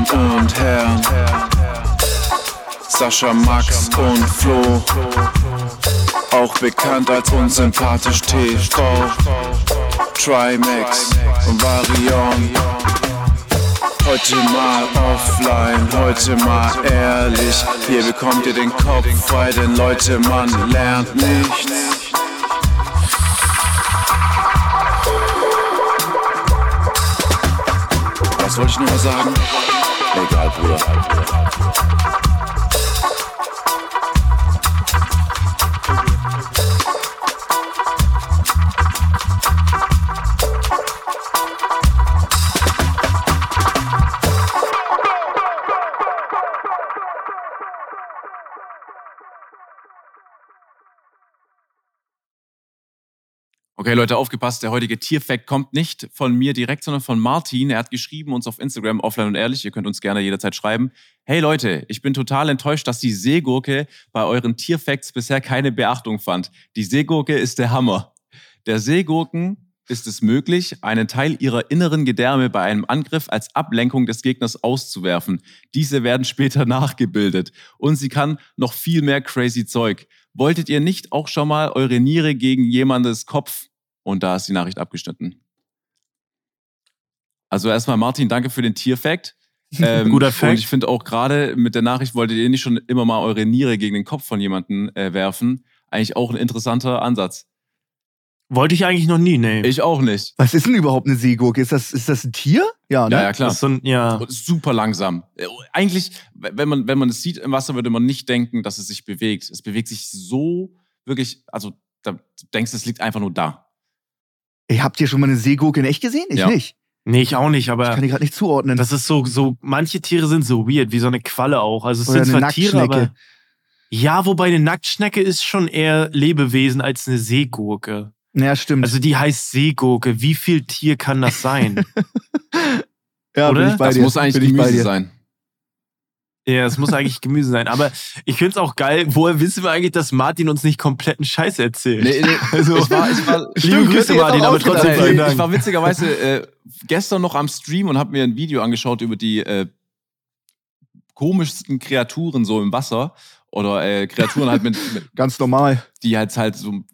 Und Herren, Sascha, Max und Flo, auch bekannt als unsympathisch TV, Trimax und Varion. Heute mal offline, heute mal ehrlich. Hier bekommt ihr den Kopf frei, denn Leute, man lernt nichts. Was wollte ich noch mal sagen? Egal, Bruder. Okay, Leute, aufgepasst. Der heutige Tierfact kommt nicht von mir direkt, sondern von Martin. Er hat geschrieben uns auf Instagram, offline und ehrlich. Ihr könnt uns gerne jederzeit schreiben. Hey Leute, ich bin total enttäuscht, dass die Seegurke bei euren Tierfacts bisher keine Beachtung fand. Die Seegurke ist der Hammer. Der Seegurken ist es möglich, einen Teil ihrer inneren Gedärme bei einem Angriff als Ablenkung des Gegners auszuwerfen. Diese werden später nachgebildet. Und sie kann noch viel mehr crazy Zeug. Wolltet ihr nicht auch schon mal eure Niere gegen jemandes Kopf und da ist die Nachricht abgeschnitten. Also erstmal Martin, danke für den Tierfact. Ähm, Guter Fact. Und ich finde auch gerade mit der Nachricht, wolltet ihr nicht schon immer mal eure Niere gegen den Kopf von jemandem äh, werfen? Eigentlich auch ein interessanter Ansatz. Wollte ich eigentlich noch nie, nee. Ich auch nicht. Was ist denn überhaupt eine Seegurke? Ist das, ist das ein Tier? Ja, ne? ja, ja, klar. So ein, ja. Super langsam. Äh, eigentlich, wenn man, wenn man es sieht im Wasser, würde man nicht denken, dass es sich bewegt. Es bewegt sich so wirklich, also da denkst du, es liegt einfach nur da. Ey, habt ihr schon mal eine Seegurke in echt gesehen? Ich Ja. nicht. Nee, ich auch nicht, aber Ich kann die gerade nicht zuordnen. das ist so, so, manche Tiere sind so weird, wie so eine Qualle auch. Also es Oder sind eine zwar Tiere, Nacktschnecke. aber. Ja, wobei eine Nacktschnecke ist schon eher Lebewesen als eine Seegurke. ja, stimmt. Also die heißt Seegurke. Wie viel Tier kann das sein? ja, oder? Bin ich bei das dir. muss eigentlich bin ich bei Gemüse dir. sein. Ja, es muss eigentlich Gemüse sein. Aber ich find's auch geil. Woher wissen wir eigentlich, dass Martin uns nicht kompletten Scheiß erzählt? Nee, nee, Also, ich war, ich war, Liebe Stimmt, Grüße, Martin, aber trotzdem vielen Dank. Ich war witzigerweise äh, gestern noch am Stream und habe mir ein Video angeschaut über die äh, komischsten Kreaturen so im Wasser. Oder äh, Kreaturen halt mit, mit Ganz normal. die halt halt so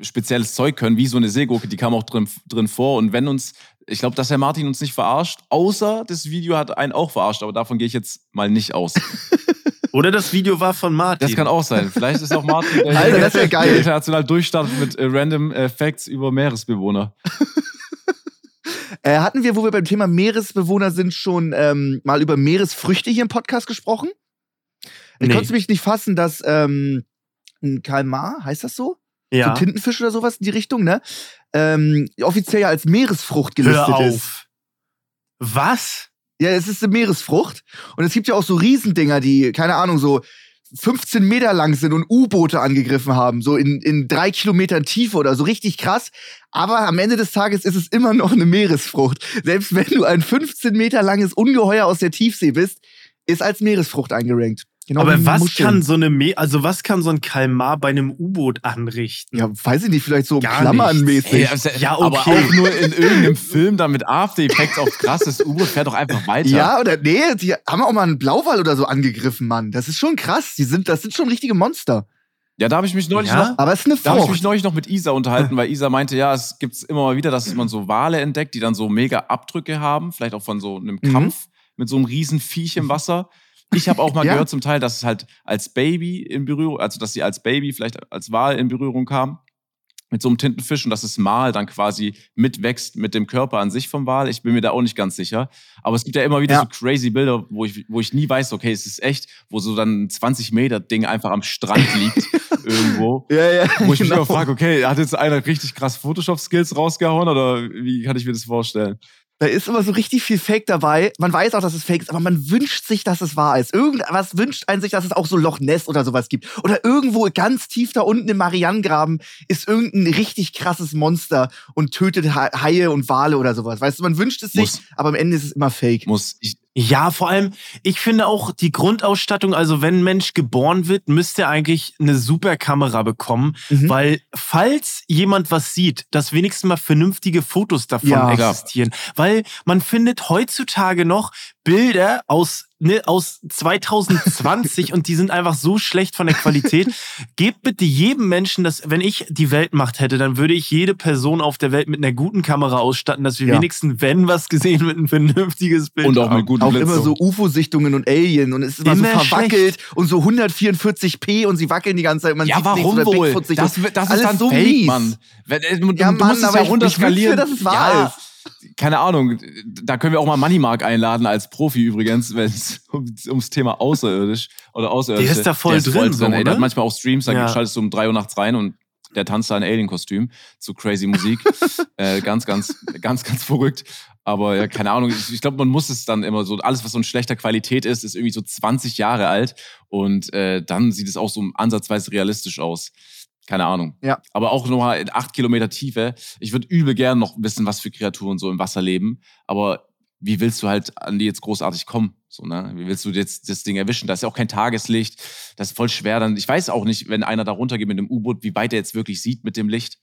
spezielles Zeug können, wie so eine Seegurke, die kam auch drin, drin vor. Und wenn uns, ich glaube, dass Herr Martin uns nicht verarscht, außer das Video hat einen auch verarscht, aber davon gehe ich jetzt mal nicht aus. Oder das Video war von Martin. Das kann auch sein. Vielleicht ist auch Martin der, Alter, das wär geil. der international durchstartet mit äh, random äh, Facts über Meeresbewohner. Äh, hatten wir, wo wir beim Thema Meeresbewohner sind, schon ähm, mal über Meeresfrüchte hier im Podcast gesprochen? Ich Nee. konnte mich nicht fassen, dass ähm, ein Kalmar, heißt das so? Ja. So Tintenfisch oder sowas in die Richtung, ne? Ähm, offiziell ja als Meeresfrucht gelistet Hör ist. auf. Was? Ja, es ist eine Meeresfrucht. Und es gibt ja auch so Riesendinger, die, keine Ahnung, so 15 Meter lang sind und U-Boote angegriffen haben, so in, in drei Kilometern Tiefe oder so, richtig krass. Aber am Ende des Tages ist es immer noch eine Meeresfrucht. Selbst wenn du ein 15 Meter langes Ungeheuer aus der Tiefsee bist, ist als Meeresfrucht eingerankt. Genau Aber was Muscheln. kann so eine Me also was kann so ein Kalmar bei einem U-Boot anrichten? Ja, weiß ich nicht, vielleicht so Gar klammernmäßig. Hey, also, Ja, Aber okay. auch nur in irgendeinem Film, da mit After Effects auf krasses U-Boot fährt doch einfach weiter. Ja, oder nee, die haben auch mal einen Blauwal oder so angegriffen, Mann. Das ist schon krass. Die sind, das sind schon richtige Monster. Ja, da habe ich mich neulich Ja? noch. Aber es ist eine Da habe ich Frucht. mich neulich noch mit Isa unterhalten, weil Isa meinte, ja, es gibt immer mal wieder, dass man so Wale entdeckt, die dann so mega Abdrücke haben, vielleicht auch von so einem Mhm. Kampf mit so einem riesen Viech im Wasser. Ich habe auch mal Ja. gehört zum Teil, dass es halt als Baby in Berührung, also dass sie als Baby vielleicht als Wal in Berührung kam mit so einem Tintenfisch und dass das Mal dann quasi mitwächst mit dem Körper an sich vom Wal. Ich bin mir da auch nicht ganz sicher. Aber es gibt ja immer wieder Ja. so crazy Bilder, wo ich, wo ich nie weiß, okay, es ist echt, wo so dann ein 20 Meter Ding einfach am Strand liegt irgendwo. Ja, ja. Wo ich mich genau. immer frage, okay, hat jetzt einer richtig krass Photoshop-Skills rausgehauen oder wie kann ich mir das vorstellen? Da ist immer so richtig viel Fake dabei. Man weiß auch, dass es Fake ist, aber man wünscht sich, dass es wahr ist. Irgendwas wünscht einen sich, dass es auch so Loch Ness oder sowas gibt. Oder irgendwo ganz tief da unten im Marianengraben ist irgendein richtig krasses Monster und tötet Ha- Haie und Wale oder sowas. Weißt du, man wünscht es sich, Muss. aber am Ende ist es immer Fake. Muss ich, Ja, vor allem, ich finde auch die Grundausstattung, also wenn ein Mensch geboren wird, müsste er eigentlich eine super Kamera bekommen, Mhm. weil falls jemand was sieht, dass wenigstens mal vernünftige Fotos davon Ja. Klar. existieren. Weil man findet heutzutage noch Bilder aus, ne, aus 2020 und die sind einfach so schlecht von der Qualität. Gebt bitte jedem Menschen das, wenn ich die Weltmacht hätte, dann würde ich jede Person auf der Welt mit einer guten Kamera ausstatten, dass wir Ja. wenigstens, wenn was gesehen wird, ein vernünftiges Bild Und auch haben. mit guten Auch immer so UFO-Sichtungen und Alien und es ist immer, Immer so verwackelt und so 144p und sie wackeln die ganze Zeit. Man ja, warum wohl? Das, das ist alles dann so Fake, mies. Mann. Wenn, äh, du, Ja, Mann, musst es aber ja ich- runterskalieren. ich wünschte, dass es wahr ja, ist. Keine Ahnung. Da können wir auch mal Moneymark einladen als Profi übrigens, wenn es um, ums Thema außerirdisch oder außerirdisch Der ist da voll drin, so, ey. Der hat manchmal auch Streams, da Ja. schaltest du um drei Uhr nachts rein und der tanzt da in Alien-Kostüm zu crazy Musik. äh, ganz, ganz, ganz, ganz verrückt. Aber ja, keine Ahnung. Ich, ich glaube, man muss es dann immer so, alles, was so in schlechter Qualität ist, ist irgendwie so 20 Jahre alt. Und äh, dann sieht es auch so ansatzweise realistisch aus. Keine Ahnung. Ja. Aber auch nochmal in acht Kilometer Tiefe. Ich würde übel gern noch wissen, was für Kreaturen so im Wasser leben. Aber wie willst du halt an die jetzt großartig kommen? So, ne? Wie willst du jetzt das Ding erwischen? Da ist ja auch kein Tageslicht. Das ist voll schwer. Dann, ich weiß auch nicht, wenn einer da runtergeht mit dem U-Boot, wie weit er jetzt wirklich sieht mit dem Licht.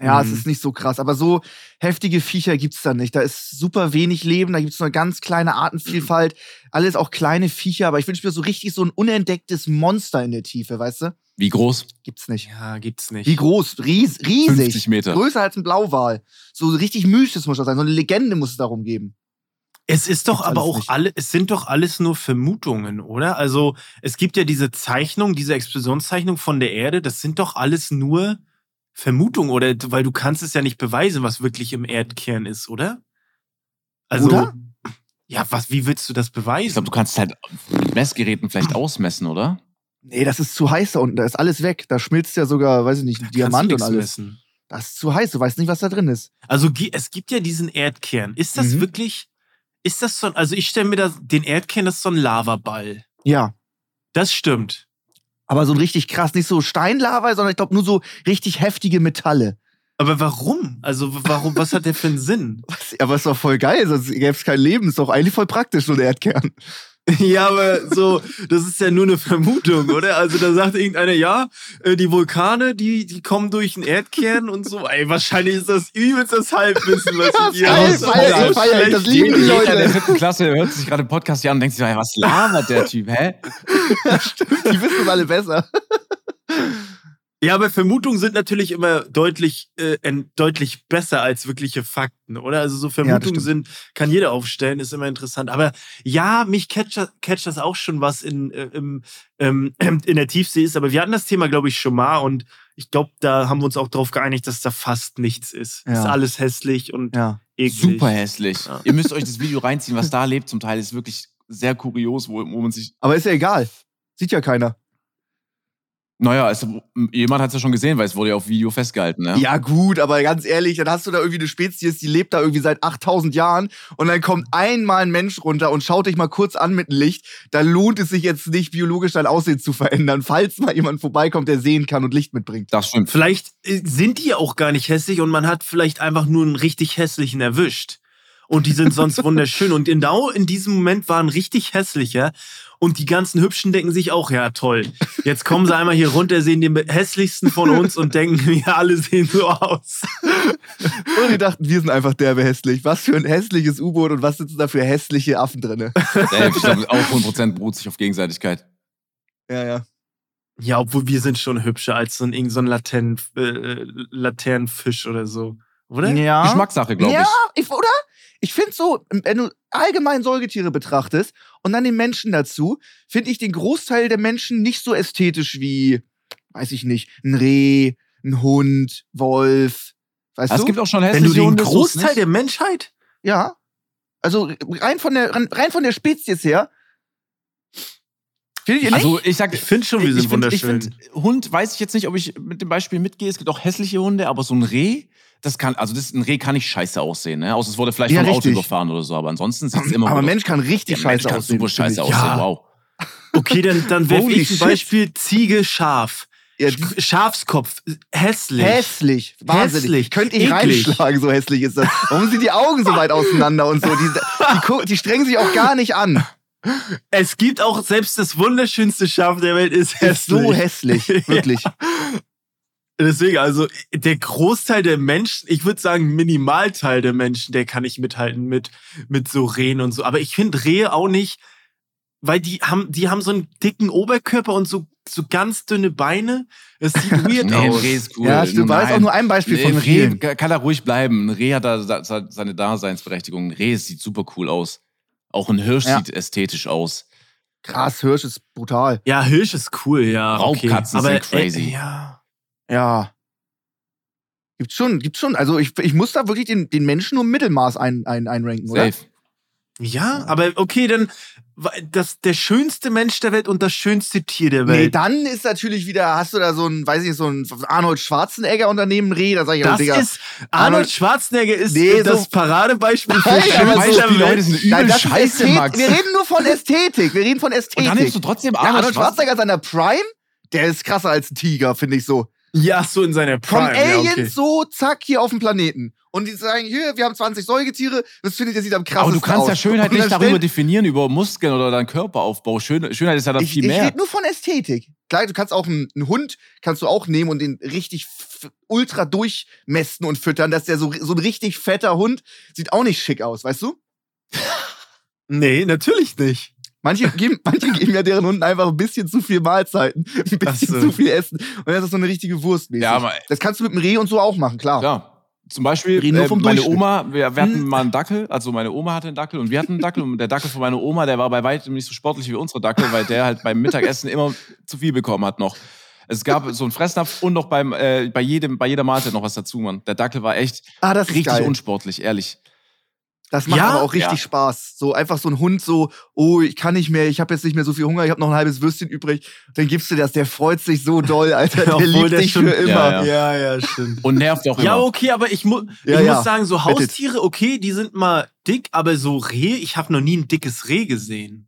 Ja, es Mhm. ist nicht so krass. Aber so heftige Viecher gibt's da nicht. Da ist super wenig Leben, da gibt's nur eine ganz kleine Artenvielfalt. Alles auch kleine Viecher, aber ich wünsche mir so richtig so ein unentdecktes Monster in der Tiefe, weißt du? Wie groß? Gibt's nicht. Ja, gibt's nicht. Wie groß? Ries, riesig. 50 Meter. Größer als ein Blauwal. So richtig mystisch muss das sein. So eine Legende muss es darum geben. Es ist doch Gibt's aber alles auch nicht. alle, es sind doch alles nur Vermutungen, oder? Also es gibt ja diese Zeichnung, diese Explosionszeichnung von der Erde, das sind doch alles nur Vermutungen, oder? Weil du kannst es ja nicht beweisen, was wirklich im Erdkern ist, oder? Also, Oder? ja, was, wie willst du das beweisen? Ich glaube, du kannst es halt mit Messgeräten vielleicht ausmessen, oder? Nee, das ist zu heiß da unten. Da ist alles weg. Da schmilzt ja sogar, weiß ich nicht, kannst Diamant und alles. messen. Das ist zu heiß. Du weißt nicht, was da drin ist. Also es gibt ja diesen Erdkern. Ist das Mhm. wirklich, ist das so, ein- also ich stelle mir das, den Erdkern, das ist so ein Lavaball. Ja. Das stimmt. Aber so ein richtig krass, nicht so Steinlava, sondern ich glaube nur so richtig heftige Metalle. Aber warum? Also warum, was hat der für einen Sinn? Was? Aber ist doch voll geil, sonst gäbe es kein Leben. Ist doch eigentlich voll praktisch, so ein Erdkern. Ja, aber so, das ist ja nur eine Vermutung, oder? Also da sagt irgendeiner, ja, äh, die Vulkane, die, die kommen durch den Erdkern und so. Ey, wahrscheinlich ist das übelst das Halbwissen, was ich hier geil, aus- feier feier das lieben die. Leute. In der vierten Klasse hört sich gerade den Podcast hier an und denkt sich, ey, was labert der Typ, hä? Die wissen es alle besser. Ja, aber Vermutungen sind natürlich immer deutlich, äh, deutlich besser als wirkliche Fakten, oder? Also so Vermutungen stimmt. sind, kann jeder aufstellen, ist immer interessant. Aber ja, mich catcht, das- catcht das auch schon, was in, äh, im, ähm, in der Tiefsee ist. Aber wir hatten das Thema, glaube ich, schon mal und ich glaube, da haben wir uns auch darauf geeinigt, dass da fast nichts ist. Ja. Ist alles hässlich und Ja. eklig. Super hässlich. Ja. Ihr müsst euch das Video reinziehen, was da lebt. Zum Teil ist wirklich sehr kurios, wo, wo man sich. Aber ist ja egal. Sieht ja keiner. Naja, es, jemand hat es ja schon gesehen, weil es wurde ja auf Video festgehalten. Ne? Ja, gut, aber ganz ehrlich, dann hast du da irgendwie eine Spezies, die lebt da irgendwie seit 8000 Jahren und dann kommt einmal ein Mensch runter und schaut dich mal kurz an mit dem Licht. Da lohnt es sich jetzt nicht, biologisch dein Aussehen zu verändern, falls mal jemand vorbeikommt, der sehen kann und Licht mitbringt. Das stimmt. Vielleicht äh, sind die ja auch gar nicht hässlich und man hat vielleicht einfach nur einen richtig hässlichen erwischt. Und die sind sonst wunderschön. Und genau in diesem Moment war ein richtig hässlicher. Und die ganzen Hübschen denken sich auch, ja toll. Jetzt kommen sie einmal hier runter, sehen den hässlichsten von uns und denken, wir alle sehen so aus. Und die dachten, wir sind einfach derbe hässlich. Was für ein hässliches U-Boot und was sitzen da für hässliche Affen drinne? Ey, ich glaube, auch 100% beruht sich auf Gegenseitigkeit. Ja, ja. Ja, obwohl wir sind schon hübscher als so ein, irgend so ein Laternen, äh, Laternenfisch oder so. Oder? Ja. Geschmackssache, glaube ja, ich. ich. Oder? Ich finde so, wenn du allgemein Säugetiere betrachtest und dann den Menschen dazu, finde ich den Großteil der Menschen nicht so ästhetisch wie, weiß ich nicht, ein Reh, ein Hund, Wolf. Weißt Es du? gibt auch schon Wenn hässliche du den Großteil der Menschheit ja. Also rein von der rein von der Spezies her. Findet ihr nicht? Also ich sag, Ich finde schon, wir ich sind find, wunderschön. Ich find, Hund weiß ich jetzt nicht, ob ich mit dem Beispiel mitgehe. Es gibt auch hässliche Hunde, aber so ein Reh, das kann, also das, ein Reh kann nicht scheiße aussehen, ne? Außer es wurde vielleicht Ja, vom Auto richtig. überfahren oder so, aber ansonsten sieht es immer aber gut Mensch kann richtig aus. Der Mensch scheiße kann aussehen. super scheiße ich. aussehen, Ja. wow. Okay, dann, dann werfe ich shit. Beispiel Ziege, Schaf. Ja, Schafskopf, hässlich. Hässlich, wahnsinnig. Hässlich, Könnte ich eklig. reinschlagen, so hässlich ist das. Warum sind die Augen so weit auseinander und so? Die, die, die strengen sich auch gar nicht an. Es gibt auch selbst das wunderschönste Schaf der Welt ist Ist hässlich. so hässlich, wirklich. Deswegen, also der Großteil der Menschen, ich würde sagen Minimalteil der Menschen, der kann nicht mithalten mit, mit so Rehen und so. Aber ich finde Rehe auch nicht, weil die haben, die haben so einen dicken Oberkörper und so, so ganz dünne Beine. Es sieht weird Nee, aus. Reh ist cool. Ja, stimmt, war jetzt auch nur ein Beispiel nee, von Reh kann da ruhig bleiben. Ein Reh hat da seine Daseinsberechtigung. Ein Reh sieht super cool aus. Auch ein Hirsch Ja. sieht ästhetisch aus. Krass, Hirsch ist brutal. Ja, Hirsch ist cool, ja. Raubkatzen okay. sind crazy. Äh, ja. Ja. Gibt schon, gibt schon. Also ich, ich muss da wirklich den, den Menschen nur im Mittelmaß ein, ein, einranken, oder? Safe. Ja, aber okay, dann das, der schönste Mensch der Welt und das schönste Tier der Nee, Welt. dann ist natürlich wieder, hast du da so ein, weiß ich nicht, so ein Arnold Schwarzenegger Unternehmen Reh, da sag ich, oh, das Digga. ist Arnold Schwarzenegger ist Nee, das so- Paradebeispiel für Nein, schönste so- die Leute sind übel Nein, scheiße, Ästhet- Max. Wir reden nur von Ästhetik. Wir reden von Ästhetik. Und dann nimmst du trotzdem ja, Arnold, Arnold Schwarzenegger seiner Prime, der ist krasser als ein Tiger, finde ich so. Ja, so in seiner Prime. ja, Aliens okay. so, zack, hier auf dem Planeten. Und die sagen, hier, wir haben 20 Säugetiere, das findet ihr sieht am krassesten Aber du kannst aus. ja Schönheit nicht darüber definieren, über Muskeln oder deinen Körperaufbau. Schön, Schönheit ist ja dann Ich, viel ich mehr. rede nur von Ästhetik. Klar, du kannst auch einen, einen Hund kannst du auch nehmen und den richtig ultra durchmästen und füttern, dass der so, so ein richtig fetter Hund sieht auch nicht schick aus, weißt du? Nee, natürlich nicht. Manche geben, manche geben ja deren Hunden einfach ein bisschen zu viel Mahlzeiten, ein bisschen so. zu viel Essen. Und das ist so eine richtige Wurst. Ja, aber das kannst du mit dem Reh und so auch machen, klar. Ja. Zum Beispiel, äh, meine. Oma, wir, wir hatten Hm. mal einen Dackel, also meine Oma hatte einen Dackel und wir hatten einen Dackel und der Dackel von meiner Oma, der war bei weitem nicht so sportlich wie unsere Dackel, weil der halt beim Mittagessen immer zu viel bekommen hat noch. Es gab so einen Fressnapf und noch beim, äh, bei, jedem, bei jeder Mahlzeit noch was dazu, Mann. Der Dackel war echt Ah, das richtig geil. unsportlich, ehrlich. Das macht Ja? aber auch richtig Ja. Spaß. So einfach so ein Hund so, oh, ich kann nicht mehr, ich habe jetzt nicht mehr so viel Hunger, ich habe noch ein halbes Würstchen übrig. Dann gibst du das, der freut sich so doll, Alter, der liebt dich schon- für immer. Ja, Ja, ja, stimmt. Und nervt auch immer. Ja, okay, aber ich, mu Ja, ich ja. muss sagen, so. Haustiere, okay, die sind mal dick, aber so Rehe, ich habe noch nie ein dickes Reh gesehen.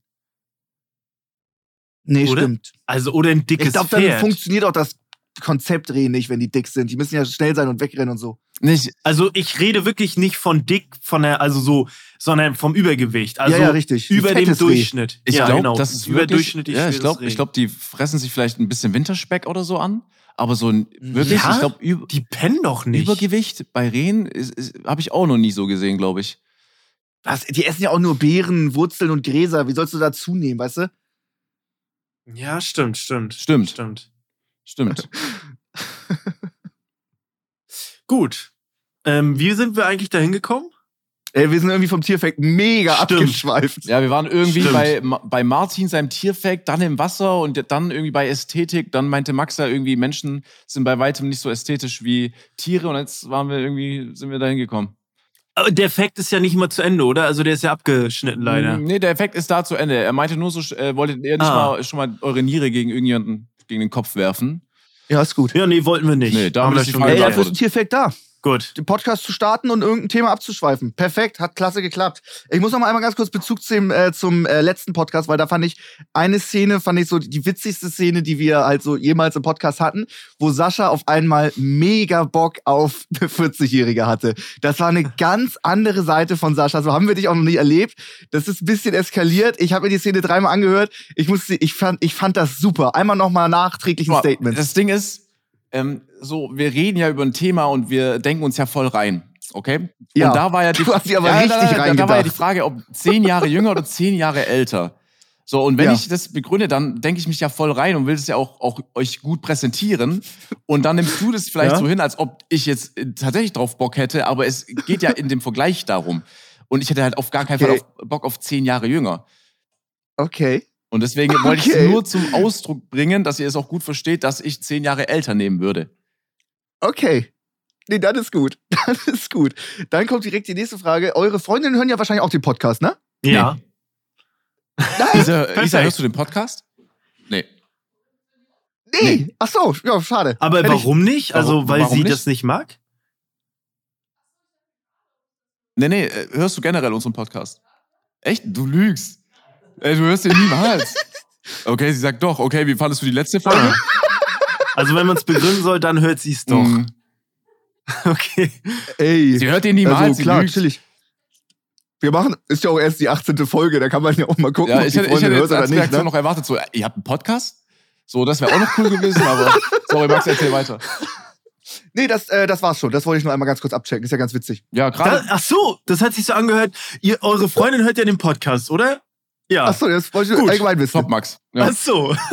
Nee, Oder? stimmt. Also, oder ein dickes Ich glaube, dann Pferd. funktioniert auch das Konzept Reh nicht, wenn die dick sind. Die müssen ja schnell sein und wegrennen und so. Nicht, Also, ich rede wirklich nicht von dick, von der, also so, sondern vom Übergewicht. Also, ja, ja, richtig. Über dem. Durchschnitt. ich ja, glaube, genau. das ist überdurchschnittlich. ja, ich glaube, ich glaub, die fressen sich vielleicht ein bisschen Winterspeck oder so an. Aber so ein, wirklich, Ja? ich glaube, die pennen doch nicht. Übergewicht bei Rehen habe ich auch noch nie so gesehen, glaube ich. Was, die essen ja auch nur Beeren, Wurzeln und Gräser. Wie sollst du da zunehmen, weißt du? Ja, stimmt, stimmt. Stimmt. Stimmt. Stimmt. Gut. Ähm, wie sind wir eigentlich da hingekommen? Ey, wir sind irgendwie vom Tierfakt mega Stimmt. abgeschweift. Ja, wir waren irgendwie Stimmt. bei, bei Martin, seinem Tierfact, dann im Wasser und dann irgendwie bei Ästhetik. Dann meinte Max ja irgendwie, Menschen sind bei weitem nicht so ästhetisch wie Tiere und jetzt waren wir irgendwie, sind wir da hingekommen. Aber der Fact ist ja nicht mal zu Ende, oder? Also der ist ja abgeschnitten leider. Nee, der Effekt ist da zu Ende. Er meinte nur so, äh, wolltet ihr nicht Ah. mal, schon mal eure Niere gegen irgendjemanden gegen den Kopf werfen? Ja, ist gut. Ja, nee, wollten wir nicht. Nee, da Haben wir schon Frage Ey, dafür ist ein Tierfakt da. Gut. den Podcast zu starten und irgendein Thema abzuschweifen. Perfekt, hat klasse geklappt. Ich muss noch mal einmal ganz kurz Bezug zu dem, äh, zum äh, letzten Podcast, weil da fand ich eine Szene, fand ich so die witzigste Szene, die wir halt so jemals im Podcast hatten, wo Sascha auf einmal mega Bock auf eine 40-Jährige hatte. Das war eine ganz andere Seite von Sascha. So haben wir dich auch noch nie erlebt. Das ist ein bisschen eskaliert. Ich habe mir die Szene dreimal angehört. Ich musste, ich fand, ich fand das super. Einmal noch mal nachträglich ein Statement. Das Ding ist, ähm, so, wir reden ja über ein Thema und wir denken uns ja voll rein. Okay? Ja, und da war ja die, du hast dich aber ja, richtig da, da, da war ja die Frage, ob zehn Jahre jünger oder zehn Jahre älter. So, und wenn Ja. ich das begründe, dann denke ich mich ja voll rein und will es ja auch, auch euch gut präsentieren. Und dann nimmst du das vielleicht Ja. so hin, als ob ich jetzt äh, tatsächlich drauf Bock hätte, aber es geht ja in dem Vergleich darum. Und ich hätte halt auf gar keinen Okay. Fall auf, Bock auf zehn Jahre jünger. Okay. Und deswegen wollte ich Okay. es nur zum Ausdruck bringen, dass ihr es auch gut versteht, dass ich zehn Jahre älter nehmen würde. Okay. Nee, das ist gut. Das ist gut. Dann kommt direkt die nächste Frage. Eure Freundinnen hören ja wahrscheinlich auch den Podcast, ne? Ja. Nein. Isa, Isa, hörst du den Podcast? Nee. Nee. Ach so, ja, schade. Aber Hätte ich- warum nicht? Also, Warum- weil warum sie nicht? das nicht mag? Nee, nee, äh, hörst du generell unseren Podcast? Echt? Du lügst. Ey, du hörst den niemals. Okay, sie sagt doch. Okay, wie fandest du die letzte Folge? Also, wenn man es begründen soll, dann hört sie es doch. Mhm. Okay. Ey. Sie hört den niemals, also, sie klar, chillig. Wir machen, ist ja auch erst die 18. Folge, da kann man ja auch mal gucken, Ja, ob ich die hätte, ich Freundin hätte hört jetzt oder als nicht. Reaktion Ne? noch erwartet, so, ihr habt einen Podcast? So, das wäre auch noch cool gewesen, aber sorry, Max, erzähl weiter. Nee, das, äh, das war's schon. Das wollte ich nur einmal ganz kurz abchecken. Ist ja ganz witzig. Ja, gerade. ach so, das hat sich so angehört. Ihr, eure Freundin hört ja den Podcast, oder? Ja. Achso, das wollte ich Gut. allgemein wissen. Top, Max. Ja. Ach so.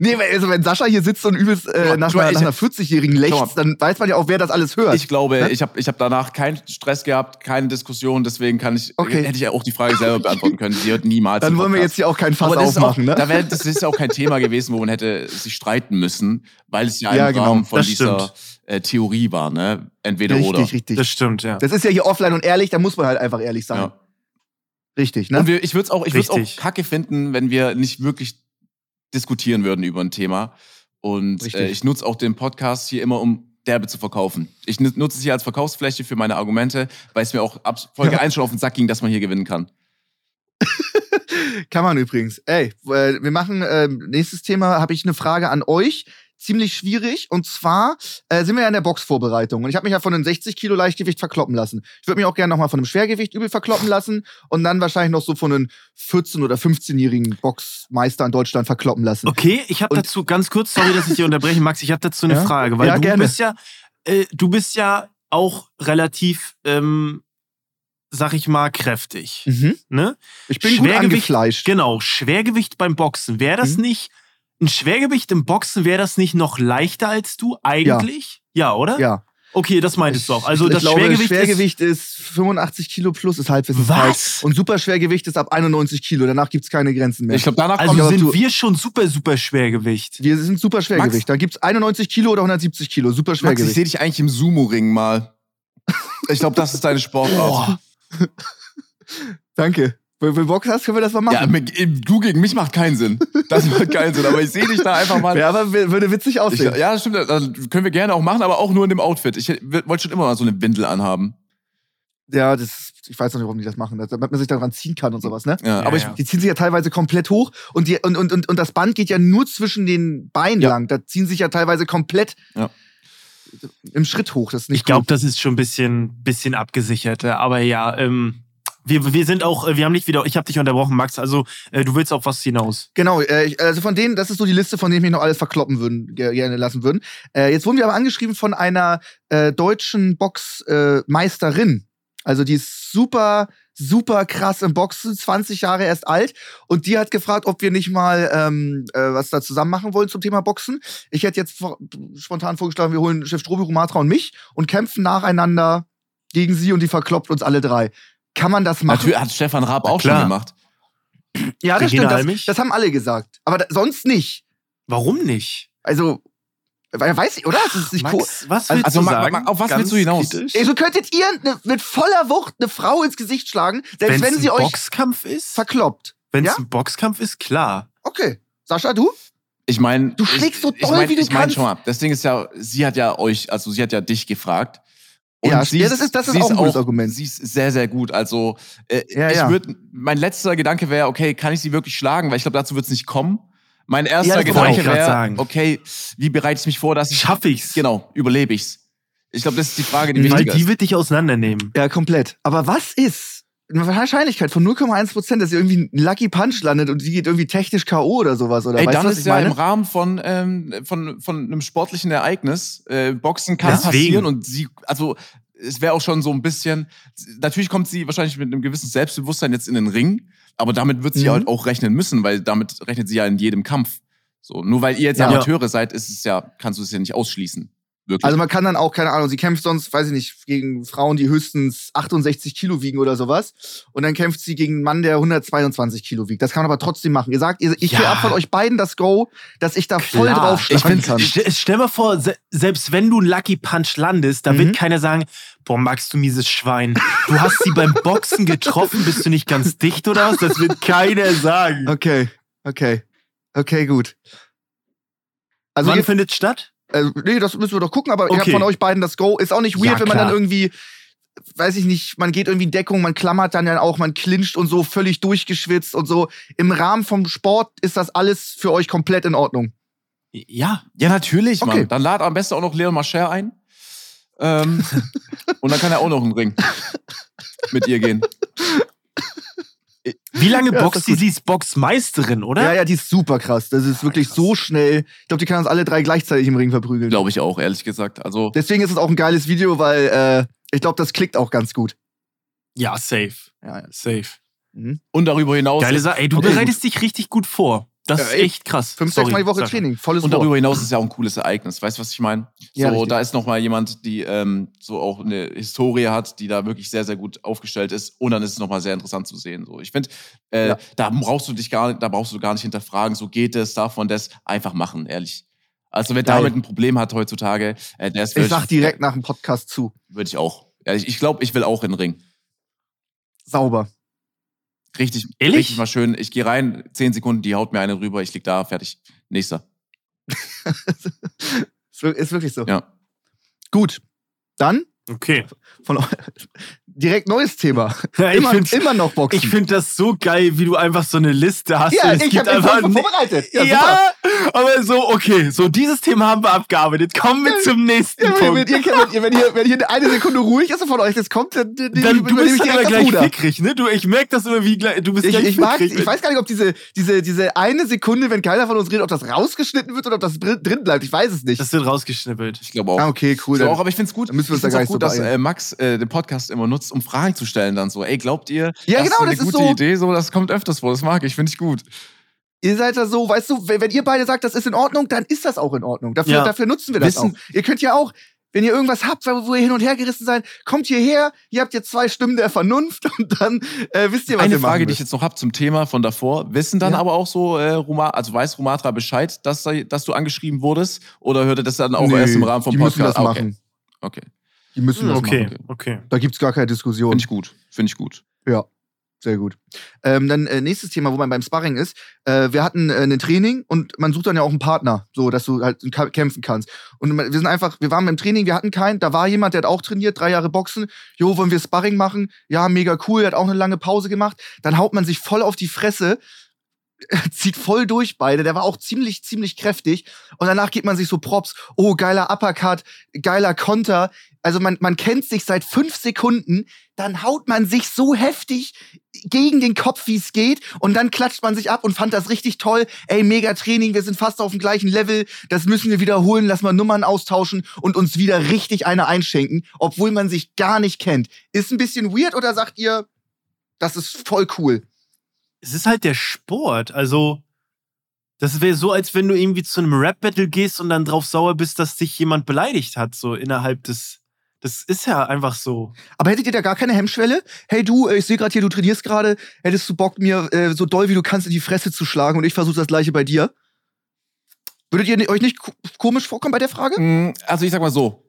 Nee, also wenn Sascha hier sitzt und übelst äh, Ja, nach, mal, einer, nach einer 40-Jährigen Schau mal. lächzt, dann weiß man ja auch, wer das alles hört. Ich glaube, Ne? ich habe ich hab danach keinen Stress gehabt, keine Diskussion, deswegen kann ich, Okay. hätte ich ja auch die Frage selber beantworten können. Sie hört niemals. dann wollen wir jetzt hier auch keinen Fass ist, auch, aufmachen, ne? da wär, das ist ja auch kein Thema gewesen, wo man hätte sich streiten müssen, weil es ja, Ja, im genau, Rahmen von das dieser äh, Theorie war, ne? Entweder richtig, oder. richtig. Das stimmt, ja. Das ist ja hier offline und ehrlich, da muss man halt einfach ehrlich sein. Ja. Richtig, ne? Und wir, ich würde es auch, ich auch kacke finden, wenn wir nicht wirklich diskutieren würden über ein Thema. Und äh, ich nutze auch den Podcast hier immer, um derbe zu verkaufen. Ich nut- nutze es hier als Verkaufsfläche für meine Argumente, weil es mir auch ab Folge Ja. 1 schon auf den Sack ging, dass man hier gewinnen kann. Kann man übrigens. Ey, äh, wir machen ähm, nächstes Thema, habe ich eine Frage an euch. Ziemlich schwierig. Und zwar äh, sind wir ja in der Boxvorbereitung. Und ich habe mich ja von einem 60 Kilo Leichtgewicht verkloppen lassen. Ich würde mich auch gerne nochmal von einem Schwergewicht übel verkloppen lassen und dann wahrscheinlich noch so von einem 14- oder 15-jährigen Boxmeister in Deutschland verkloppen lassen. Okay, ich habe dazu ganz kurz, sorry, dass ich dich unterbreche, Max, ich habe dazu eine Ja? Frage, weil Ja, du gerne. bist ja, äh, du bist ja auch relativ, ähm, sag ich mal, kräftig. Mhm. Ne? Ich bin gut Schwergewicht- angefleischt. Genau, Schwergewicht beim Boxen. Wäre das Mhm. nicht, ein Schwergewicht im Boxen, wäre das nicht noch leichter als du eigentlich? Ja, oder? Ja. Okay, das meintest du auch. Also ich das glaube, Schwergewicht, Schwergewicht ist 85 Kilo plus, ist Halbwissen Was? Und Superschwergewicht ist ab 91 Kilo. Danach gibt's keine Grenzen mehr. Ich glaube, danach ist, kommt also aber sind wir schon super, super Schwergewicht. wir sind super Schwergewicht. Da gibt's 91 Kilo oder 170 Kilo. Super Max, ich Schwergewicht. sehe dich eigentlich im Sumo-Ring mal. Ich glaube, das ist deine Sportart. Danke. Wenn du Bock hast, können wir das mal machen. Ja, mit- du gegen mich macht keinen Sinn. Das macht keinen Sinn. Aber ich sehe dich da einfach mal. Ja, aber würde witzig Ich, aussehen. ja, das stimmt. Das können wir gerne auch machen, aber auch nur in dem Outfit. Ich wollte schon immer mal so eine Windel anhaben. Ja, das, ich weiß noch nicht, warum die das machen, damit man sich daran ziehen kann und sowas, ne? Ja, Ja, aber ich, ja. Die ziehen sich ja teilweise komplett hoch und, die, und, und, und, und das Band geht ja nur zwischen den Beinen Ja. lang. Da ziehen sich ja teilweise komplett Ja. im Schritt hoch. Das ist nicht Ich glaube, das ist schon ein bisschen, bisschen abgesicherter. Aber ja, ähm, wir, wir sind auch, äh, wir haben nicht wieder, ich habe dich unterbrochen, Max. Also äh, du willst auf was hinaus. Genau, äh, also von denen, das ist so die Liste, von denen ich mich noch alles verkloppen würden, ge- gerne lassen würden. Äh, jetzt wurden wir aber angeschrieben von einer äh, deutschen Boxmeisterin. Meisterin. also die ist super, super krass im Boxen, 20 Jahre erst alt. Und die hat gefragt, ob wir nicht mal ähm, äh, was da zusammen machen wollen zum Thema Boxen. Ich hätte jetzt vor, spontan vorgeschlagen, wir holen Chef Strobi, Rumatra und mich und kämpfen nacheinander gegen sie und die verkloppt uns alle drei. Kann man das machen? natürlich hat Stefan Raab auch schon gemacht. Ja, das Regina stimmt. Das, das haben alle gesagt. Aber da, sonst nicht. Warum nicht? Also, weiß ich, oder? Das ist nicht cool. Max, was Also, willst also du sagen? Ma- auf was Ganz willst du hinaus? kritisch? Ey, so könntet ihr ne, mit voller Wucht eine Frau ins Gesicht schlagen, selbst Wenn's wenn sie ein euch Boxkampf ist? verkloppt. Wenn es Ja? ein Boxkampf ist, klar. Okay. Sascha, du? Ich meine, Du schlägst so doll, ich mein, wie du ich mein kannst. schon mal, das Ding ist ja, sie hat ja euch, also sie hat ja dich gefragt. Und Ja, sie ja, das ist- das ist sie auch ein gutes Argument. Sie ist sehr, sehr gut. Also, äh, Ja, ich ja. würde, mein letzter Gedanke wäre, okay, kann ich sie wirklich schlagen? Weil ich glaube, dazu wird es nicht kommen. Mein Ja, erster ich Gedanke wäre, okay, wie bereite ich mich vor, dass ich, Schaff ich's? genau, überlebe ich's? Ich glaube, das ist die Frage, die Weil wichtig die wird dich auseinandernehmen. Ja, komplett. Aber was ist eine Wahrscheinlichkeit von 0,1 Prozent, dass ihr irgendwie ein Lucky Punch landet und sie geht irgendwie technisch K.O. oder sowas? Oder Ey, weißt dann du, was ist ich ja meine? im Rahmen von, ähm, von, von einem sportlichen Ereignis, äh, Boxen kann Deswegen. passieren und sie, also es wäre auch schon so ein bisschen, natürlich kommt sie wahrscheinlich mit einem gewissen Selbstbewusstsein jetzt in den Ring, aber damit wird sie Mhm. halt auch rechnen müssen, weil damit rechnet sie ja in jedem Kampf. So, nur weil ihr jetzt Ja. Amateure seid, ist es ja, kannst du es ja nicht ausschließen. Wirklich. Also man kann dann auch, keine Ahnung, sie kämpft sonst, weiß ich nicht, gegen Frauen, die höchstens 68 Kilo wiegen oder sowas. Und dann kämpft sie gegen einen Mann, der 122 Kilo wiegt. Das kann man aber trotzdem machen. Ihr sagt, ihr, ich Ja. will ab von euch beiden das Go, dass ich da voll Klar. drauf ich schlagen find's- kann. St stell mal vor, se selbst wenn du einen Lucky Punch landest, da Mhm. wird keiner sagen, boah, Max, du mieses Schwein. Du hast sie beim Boxen getroffen, bist du nicht ganz dicht oder was? Das wird keiner sagen. Okay, okay. Okay, gut. Also Wann findet statt? Äh, nee, das müssen wir doch gucken, aber ich habe Okay. von euch beiden das Go. Ist auch nicht weird, Ja, wenn man dann irgendwie, weiß ich nicht, man geht irgendwie in Deckung, man klammert dann ja auch, man clincht und so, völlig durchgeschwitzt und so. Im Rahmen vom Sport ist das alles für euch komplett in Ordnung. Ja. ja, natürlich, Okay. Mann. Dann lad am besten auch noch Leon Mascher ein. Ähm, und dann kann er auch noch einen Ring mit ihr gehen. Wie lange Ja, boxt die? gut. Sie ist Boxmeisterin, oder? Ja, ja, die ist super krass. Das ist wirklich so schnell. Ich glaube, die kann uns alle drei gleichzeitig im Ring verprügeln. Glaube ich auch, ehrlich gesagt. Also, Deswegen ist es auch ein geiles Video, weil äh, ich glaube, das klickt auch ganz gut. Ja, safe. Ja, ja. Safe. und darüber hinaus. Geile Sache. Ey, du Okay, bereitest dich richtig gut vor. Das ist echt krass. Fünf, Sorry, sechs Mal die Woche. Training, volles Und darüber hinaus ist es ja auch ein cooles Ereignis. Weißt du, was ich meine? Ja, so, richtig. da ist noch mal jemand, die ähm, so auch eine Historie hat, die da wirklich sehr, sehr gut aufgestellt ist. Und dann ist es noch mal sehr interessant zu sehen. So, ich finde, äh, Ja. da brauchst du dich gar, da brauchst du gar nicht hinterfragen. So geht es, davon das einfach machen, ehrlich. Also wer Geil. damit ein Problem hat heutzutage, äh, der ist ich sag direkt nach dem Podcast zu. würde ich auch. Ja, ich ich glaube, ich will auch in den Ring. Sauber. Richtig, Ehrlich? richtig mal schön. Ich gehe rein, zehn Sekunden, die haut mir eine rüber, ich lieg da, fertig. Nächster. Ist wir- ist wirklich so. Ja. Gut. Dann Okay. von direkt neues Thema. Ja, ich immer, finde immer noch Boxen. ich find das so geil, wie du einfach so eine Liste hast. ja, ich gibt habe einfach vorbereitet. Ja, super. aber so, okay, so dieses Thema haben wir abgearbeitet. Kommen wir zum nächsten Ja, wenn, Punkt. ihr, wenn, ihr, wenn, ihr, wenn hier eine Sekunde ruhig ist und von euch das kommt, dann, dann, Dann, du bist ich dann immer gleich fickrig, ne? Du, ich merke das immer, wie gleich, du bist Ich, gleich ich, mag, ich weiß gar nicht, ob diese, diese, diese eine Sekunde, wenn keiner von uns redet, ob das rausgeschnitten wird oder ob das drin bleibt. Ich weiß es nicht. das wird rausgeschnippelt. Ich glaube auch. ah, okay, cool. Dann, auch, aber ich finde es gut, dann müssen wir uns ich da gar nicht gut, so dass äh, Max äh, den Podcast immer nutzt, um Fragen zu stellen dann so. Ey, glaubt ihr, Ja, das genau, ist eine das ist gute so- Idee? So, das kommt öfters vor. Das mag ich, finde ich gut. ihr seid da so, weißt du, wenn, wenn ihr beide sagt, das ist in Ordnung, dann ist das auch in Ordnung. Dafür, Ja. dafür nutzen wir das Wissen- auch. Ihr könnt ja auch, wenn ihr irgendwas habt, wo ihr hin und her gerissen seid, kommt hierher, ihr habt jetzt zwei Stimmen der Vernunft und dann äh, wisst ihr, was Eine ihr Frage, die ich jetzt noch habe zum Thema von davor. Wissen dann Ja. aber auch so, äh, Roma, also weiß Romatra Bescheid, dass, da- dass du angeschrieben wurdest? Oder hört ihr das dann auch Nö, erst im Rahmen vom die müssen Podcast? das Ah, okay. machen. Okay. Die müssen das Okay, machen. okay. Da gibt's gar keine Diskussion. Finde ich gut. Finde ich gut. Ja, sehr gut. Ähm, dann äh, nächstes Thema, wo man beim Sparring ist. Äh, wir hatten äh, ein Training und man sucht dann ja auch einen Partner, so dass du halt kämpfen kannst. Und wir sind einfach, wir waren beim Training, wir hatten keinen. Da war jemand, der hat auch trainiert, drei Jahre Boxen. Jo, wollen wir Sparring machen? Ja, mega cool. Der hat auch eine lange Pause gemacht. Dann haut man sich voll auf die Fresse. zieht voll durch beide. Der war auch ziemlich, ziemlich kräftig. Und danach gibt man sich so Props. Oh, geiler Uppercut, geiler Konter. Also man, man kennt sich seit fünf Sekunden. Dann haut man sich so heftig gegen den Kopf, wie es geht. Und dann klatscht man sich ab und fand das richtig toll. Ey, mega Training, wir sind fast auf dem gleichen Level. Das müssen wir wiederholen. Lass mal Nummern austauschen und uns wieder richtig eine einschenken, obwohl man sich gar nicht kennt. Ist ein bisschen weird oder sagt ihr, das ist voll cool? Es ist halt der Sport. Also, das wäre so, als wenn du irgendwie zu einem Rap-Battle gehst und dann drauf sauer bist, dass dich jemand beleidigt hat, so innerhalb des. Das ist ja einfach so. Aber hättet ihr da gar keine Hemmschwelle? Hey du, äh, ich sehe gerade hier, du trainierst gerade. Hättest du Bock, mir äh, so doll wie du kannst in die Fresse zu schlagen und ich versuche das gleiche bei dir? Würdet ihr euch nicht ko- komisch vorkommen bei der Frage? Mm, Also ich sag mal so.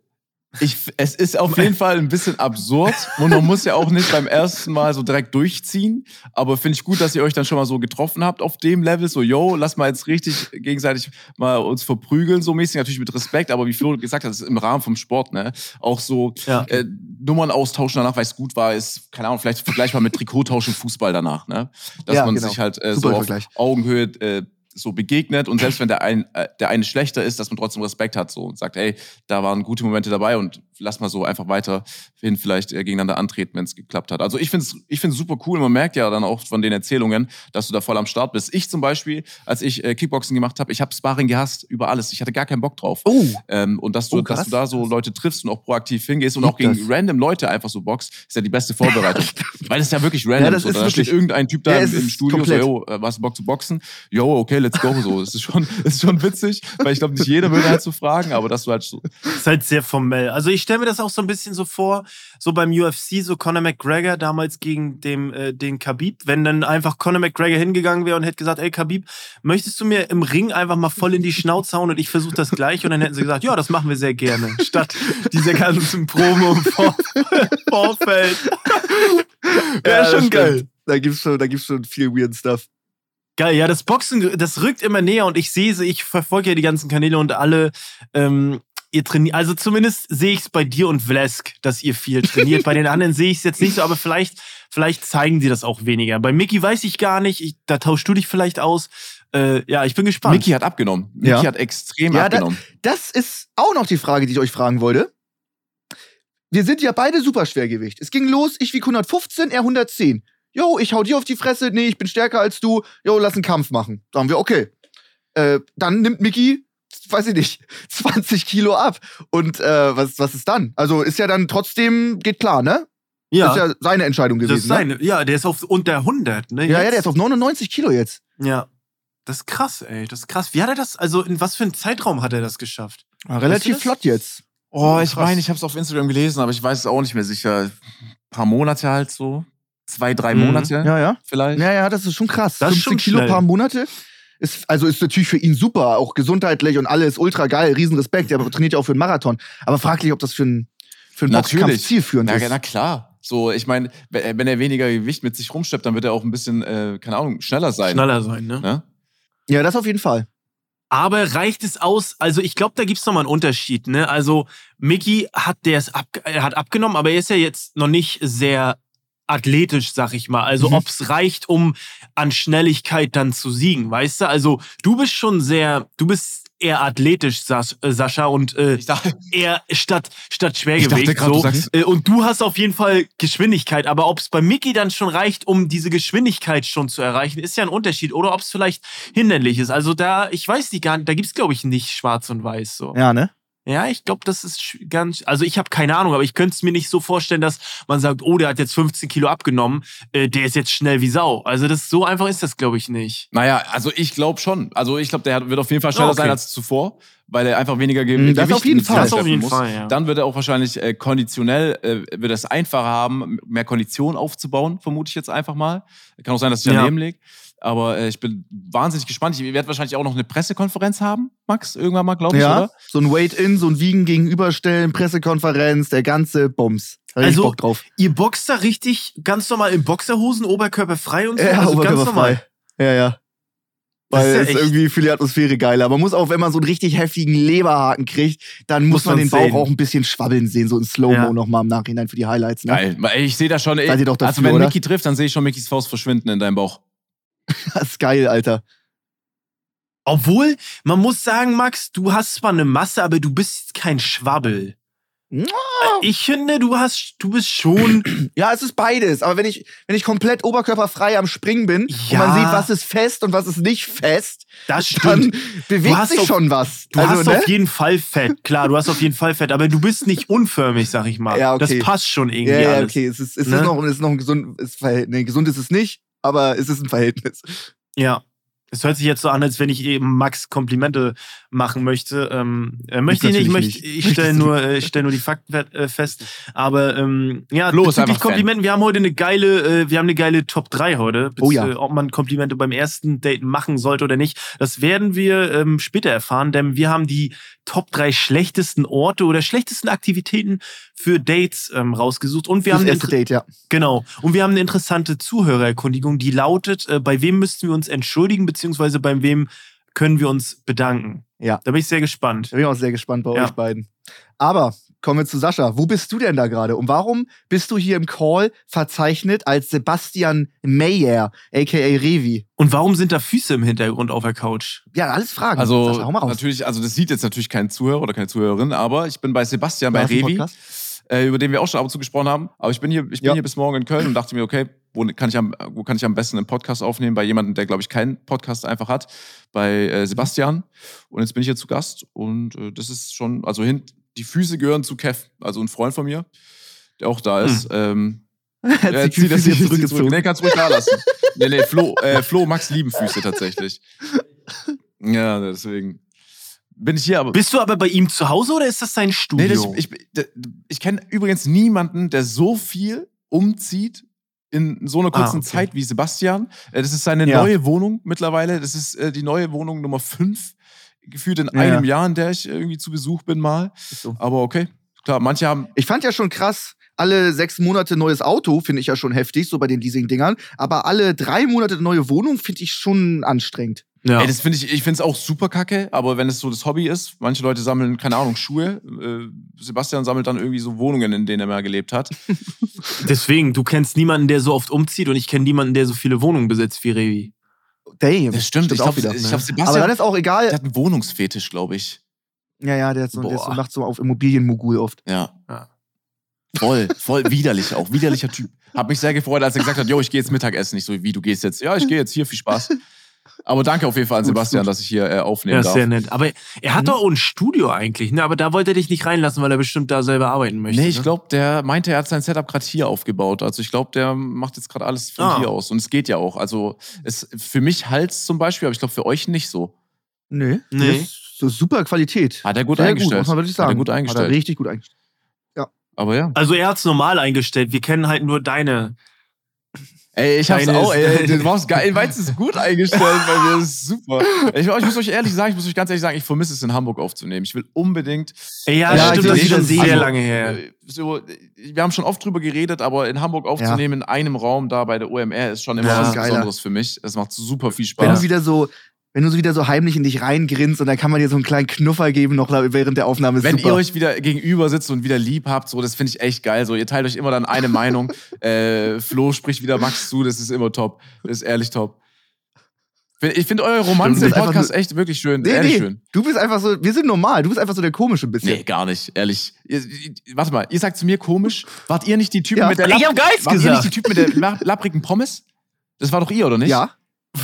Ich, es ist auf jeden Fall ein bisschen absurd und man muss ja auch nicht beim ersten Mal so direkt durchziehen. Aber finde ich gut, dass ihr euch dann schon mal so getroffen habt auf dem Level. So, yo, lass mal jetzt richtig gegenseitig mal uns verprügeln, so mäßig. Natürlich mit Respekt, aber wie Flo gesagt hat, das ist im Rahmen vom Sport, ne? Auch so Ja. äh, Nummern austauschen danach, weil es gut war, ist, keine Ahnung, vielleicht vergleichbar mit Trikottausch im Fußball danach, ne? Dass Ja, man genau. sich halt äh, so auf Vergleich. Augenhöhe äh, so begegnet und selbst wenn der, ein, äh, der eine schlechter ist, dass man trotzdem Respekt hat so und sagt, ey, da waren gute Momente dabei und lass mal so einfach weiterhin vielleicht äh, gegeneinander antreten, wenn es geklappt hat. Also ich finde es ich find's super cool. Man merkt ja dann auch von den Erzählungen, dass du da voll am Start bist. Ich zum Beispiel, als ich äh, Kickboxen gemacht habe, ich habe Sparring gehasst über alles. Ich hatte gar keinen Bock drauf. Oh, Ähm, und dass du, Oh, dass du da so. Leute triffst und auch proaktiv hingehst und auch gegen das. random Leute einfach so boxt, ist ja die beste Vorbereitung. Weil es ja wirklich random Ja, das so. ist Da steht wirklich- irgendein Typ da Ja, im, im Studio komplett. so, yo, äh, hast du Bock zu boxen? Yo, okay, let's go. So, es ist schon, es ist schon witzig, weil ich glaube, nicht jeder würde halt so fragen, aber dass du halt so. ist halt sehr formell. Also ich stelle mir das auch so ein bisschen so vor, so beim UFC, so Conor McGregor damals gegen dem, äh, den Khabib, wenn dann einfach Conor McGregor hingegangen wäre und hätte gesagt, ey Khabib, möchtest du mir im Ring einfach mal voll in die Schnauze hauen und ich versuche das gleich und dann hätten sie gesagt, ja, das machen wir sehr gerne, statt dieser ganzen Promo im Vor Vorfeld. Wäre das schon stimmt. geil. Da gibt's schon, da gibt's schon viel weird Stuff. Geil, ja, das Boxen, das rückt immer näher und ich sehe, ich verfolge ja die ganzen Kanäle und alle, ähm, ihr trainiert, also zumindest sehe ich es bei dir und Vlesk, dass ihr viel trainiert. bei den anderen sehe ich es jetzt nicht so, aber vielleicht, vielleicht zeigen sie das auch weniger. Bei Mickey weiß ich gar nicht, ich, da tauschst du dich vielleicht aus. Äh, ja, ich bin gespannt. Mickey hat abgenommen. Mickey Ja. hat extrem Ja, da- abgenommen. Das ist auch noch die Frage, die ich euch fragen wollte. Wir sind ja beide Superschwergewicht. Es ging los, ich wieg 115, er 110. jo, ich hau dir auf die Fresse, nee, ich bin stärker als du, jo, lass einen Kampf machen. Sagen wir, okay. Äh, dann nimmt Mickey, weiß ich nicht, 20 Kilo ab. Und äh, was, was ist dann? Also ist ja dann trotzdem, geht klar, ne? Ja, Das ist ja seine Entscheidung das gewesen. ist seine. Ja, der ist auf unter 100, ne? ne? ja, ja, der ist auf 99 Kilo jetzt. Ja. Das ist krass, ey. Das ist krass. Wie hat er das, also in was für einem Zeitraum hat er das geschafft? relativ das? flott jetzt. Oh, ich meine, ich habe es auf Instagram gelesen, aber ich weiß es auch nicht mehr sicher. Ein paar Monate halt so. Zwei, drei Mhm. Monate Ja, ja. vielleicht. Ja, ja, das ist schon krass. Das ist 15 schon Kilo schnell. paar Monate. Ist, also ist natürlich für ihn super, auch gesundheitlich und alles ultra geil, riesen Respekt. Der trainiert ja auch für einen Marathon. Aber fraglich, ob das für einen für einen Boxkampf zielführend Na, ist. na klar. So, ich meine, wenn wenn er weniger Gewicht mit sich rumschleppt, dann wird er auch ein bisschen, äh, keine Ahnung, schneller sein. Schneller sein, ne? Ne? Ja, das auf jeden Fall. Aber reicht es aus? Also ich glaube, da gibt's noch mal einen Unterschied. Ne? Also Mickey hat der ist ab, er hat abgenommen, aber er ist ja jetzt noch nicht sehr athletisch, sag ich mal. Also Mhm. ob's reicht, um an Schnelligkeit dann zu siegen, weißt du? Also du bist schon sehr, du bist eher athletisch, Sas äh, Sascha, und äh, dachte, eher statt, statt Ich Schwergewicht. grad, so. du Äh, Und du hast auf jeden Fall Geschwindigkeit, aber ob es bei Mickey dann schon reicht, um diese Geschwindigkeit schon zu erreichen, ist ja ein Unterschied. Oder ob es vielleicht hinderlich ist. Also da, ich weiß nicht gar nicht, da gibt's glaube ich nicht schwarz und weiß so. Ja, ne? Ja, ich glaube, das ist ganz, also ich habe keine Ahnung, aber ich könnte es mir nicht so vorstellen, dass man sagt, oh, der hat jetzt 15 Kilo abgenommen, äh, der ist jetzt schnell wie Sau. Also das so einfach ist das, glaube ich, nicht. naja, also ich glaube schon. Also ich glaube, der wird auf jeden Fall schneller Okay. sein als zuvor, weil er einfach weniger Ge das Gewicht auf jeden Fall. Das auf jeden muss. Fall, ja. Dann wird er auch wahrscheinlich äh, konditionell, äh, wird er es einfacher haben, mehr Kondition aufzubauen, vermute ich jetzt einfach mal. Kann auch sein, dass ich Ja. daneben liege. Aber äh, ich bin wahnsinnig gespannt. Ich werde wahrscheinlich auch noch eine Pressekonferenz haben, Max, irgendwann mal, glaube ich, Ja. oder? So ein Wait-In, so ein Wiegen gegenüberstellen, Pressekonferenz, der ganze Bums. Da Also, Bock drauf. Ihr boxt da richtig ganz normal in Boxerhosen, Oberkörper frei und so? Ja, also ganz normal. Ja, ja. Das Weil ist ja es echt- irgendwie für die Atmosphäre geiler. Man muss auch, wenn man so einen richtig heftigen Leberhaken kriegt, dann muss, Muss man den Bauch sehen. auch ein bisschen schwabbeln sehen, so in Slow-Mo Ja. nochmal im Nachhinein für die Highlights. Ne? Geil. Ich sehe da schon, ey, also wenn oder? Mickey trifft, dann sehe ich schon Mickys Faust verschwinden in deinem Bauch. Das ist geil, Alter. Obwohl, man muss sagen, Max, du hast zwar eine Masse, aber du bist kein Schwabbel. Ich finde, du hast, du bist schon. Ja, es ist beides. Aber wenn ich, wenn ich komplett oberkörperfrei am Springen bin Ja. und man sieht, was ist fest und was ist nicht fest, Das dann stimmt. bewegt hast sich auf- schon was. Du also, hast ne? auf jeden Fall Fett. Klar, du hast auf jeden Fall Fett, aber du bist nicht unförmig, sag ich mal. Ja, okay. Das passt schon irgendwie ja, ja, okay. Es ist, es Ne? ist noch, es ist noch ein gesund, Verhältnis. Nee, gesund ist es nicht, aber es ist ein Verhältnis. Ja. Es hört sich jetzt so an, als wenn ich eben Max Komplimente machen möchte. Ähm, äh, möchte ich nicht, möchte, ich stelle nur, äh, stell nur die Fakten äh, fest. Aber ähm, ja, bezüglich Fan. Komplimenten, wir haben heute eine geile, äh, wir haben eine geile Top 3 heute. Oh ja. Äh, Ob man Komplimente beim ersten Date machen sollte oder nicht, das werden wir ähm, später erfahren, denn wir haben die Top 3 schlechtesten Orte oder schlechtesten Aktivitäten für Dates ähm, rausgesucht. Und wir das haben eine erste Date, ja. Genau. Und wir haben eine interessante Zuhörererkundigung, die lautet, äh, bei wem müssten wir uns entschuldigen, beziehungsweise bei wem können wir uns bedanken? Ja. Da bin ich sehr gespannt. Da bin ich auch sehr gespannt bei Ja. euch beiden. Aber kommen wir zu Sascha. Wo bist du denn da gerade? Und warum bist du hier im Call verzeichnet als Sebastian Meyer, aka Revi? Und warum sind da Füße im Hintergrund auf der Couch? Ja, alles Fragen. Also Sascha, hau mal raus. natürlich, also das sieht jetzt natürlich kein Zuhörer oder keine Zuhörerin, aber ich bin bei Sebastian bei Revi, Podcast? Äh, über den wir auch schon ab und zu gesprochen haben. Aber ich bin hier, ich bin Ja. hier bis morgen in Köln und dachte mir, okay, wo kann ich am, wo kann ich am besten einen Podcast aufnehmen? Bei jemandem, der glaube ich keinen Podcast einfach hat, bei äh, Sebastian. Und jetzt bin ich hier zu Gast und äh, das ist schon, also hin, die Füße gehören zu Kev, also ein Freund von mir, der auch da ist. Ähm, Hat er sich zieht das Füße jetzt zurück. zurückgezogen. Nee, kannst ruhig da lassen. Nee, nee, Flo, äh, Flo, Max lieben Füße tatsächlich. Ja, deswegen bin ich hier, aber. Bist du aber bei ihm zu Hause oder ist das sein Studio? Nee, das, ich ich, ich kenne übrigens niemanden, der so viel umzieht in so einer Ah, kurzen okay. Zeit wie Sebastian. Äh, Das ist seine Ja. neue Wohnung mittlerweile. Das ist äh, die neue Wohnung Nummer 5. Gefühlt in Ja, einem ja. Jahr, in der ich irgendwie zu Besuch bin mal. So. Aber okay. Klar, manche haben. Ich fand ja schon krass, alle sechs Monate neues Auto finde ich ja schon heftig, so bei den Leasing-Dingern. Aber alle drei Monate neue Wohnung finde ich schon anstrengend. Ja. Ey, das finde ich, ich finde es auch super kacke, aber wenn es so das Hobby ist, manche Leute sammeln, keine Ahnung, Schuhe. Äh, Sebastian sammelt dann irgendwie so Wohnungen, in denen er mal gelebt hat. Deswegen, du kennst niemanden, der so oft umzieht und ich kenne niemanden, der so viele Wohnungen besitzt wie Revi. Damn. Das stimmt, ich auch glaube, wieder. ich glaub, Aber Sebastian dann ist auch der egal. hat einen Wohnungsfetisch, glaube ich. Ja, ja, der, hat so, der ist so, macht so auf Immobilienmogul oft. Ja. Voll, voll widerlich auch. Widerlicher Typ. Hab mich sehr gefreut, als er gesagt hat, yo, ich gehe jetzt Mittagessen. Nicht so, wie du gehst jetzt. Ja, ich gehe jetzt hier, viel Spaß. Aber danke auf jeden Fall an Gut, Sebastian, gut. dass ich hier äh, aufnehmen Ja, darf. sehr nett. Aber er hat Mhm. doch auch ein Studio eigentlich, ne? Aber da wollte er dich nicht reinlassen, weil er bestimmt da selber arbeiten möchte. Nee, ich ne? glaube, der meinte, er hat sein Setup gerade hier aufgebaut. Also ich glaube, der macht jetzt gerade alles von Ah. hier aus. Und es geht ja auch. Also es, für mich Hals zum Beispiel, aber ich glaube für euch nicht so. Nee. Nee. Das ist so super Qualität. Hat er gut Sehr eingestellt. Gut, muss man wirklich Hat er sagen. gut eingestellt. Hat er richtig gut eingestellt. Aber ja. Also er hat's normal eingestellt. Wir kennen halt nur deine. Ey, ich hab's auch, ist- ey, du warst geil, Weiz ist gut eingestellt bei mir, das ist super. Ich, ich muss euch ehrlich sagen, ich muss euch ganz ehrlich sagen, ich vermisse es in Hamburg aufzunehmen. Ich will unbedingt. Ja, Ja, stimmt, das ist schon sehr lange her. Äh, So, wir haben schon oft drüber geredet, aber in Hamburg aufzunehmen, in einem Raum da bei der OMR, ist schon immer Ja, was geiler. Besonderes für mich. Es macht super viel Wenn Spaß. du wieder so, wenn du so wieder so heimlich in dich reingrinst und dann kann man dir so einen kleinen Knuffer geben noch während der Aufnahme. Ist Wenn super. ihr euch wieder gegenüber sitzt und wieder lieb habt, so, das finde ich echt geil. So, ihr teilt euch immer dann eine Meinung. Äh, Flo spricht wieder Max zu, das ist immer top. Das ist ehrlich top. Ich finde eure Romanze im Podcast echt wirklich schön. nee, ehrlich nee, schön. du bist einfach so, wir sind normal, du bist einfach so der komische ein bisschen. Nee, gar nicht, ehrlich. Ihr, ihr, warte mal, ihr sagt zu mir komisch. Wart ihr nicht die Typen Ja. mit der Ich hab Geist wart ihr gesagt. nicht die Typen mit der la- lapprigen Pommes? Das war doch ihr, oder nicht? Ja.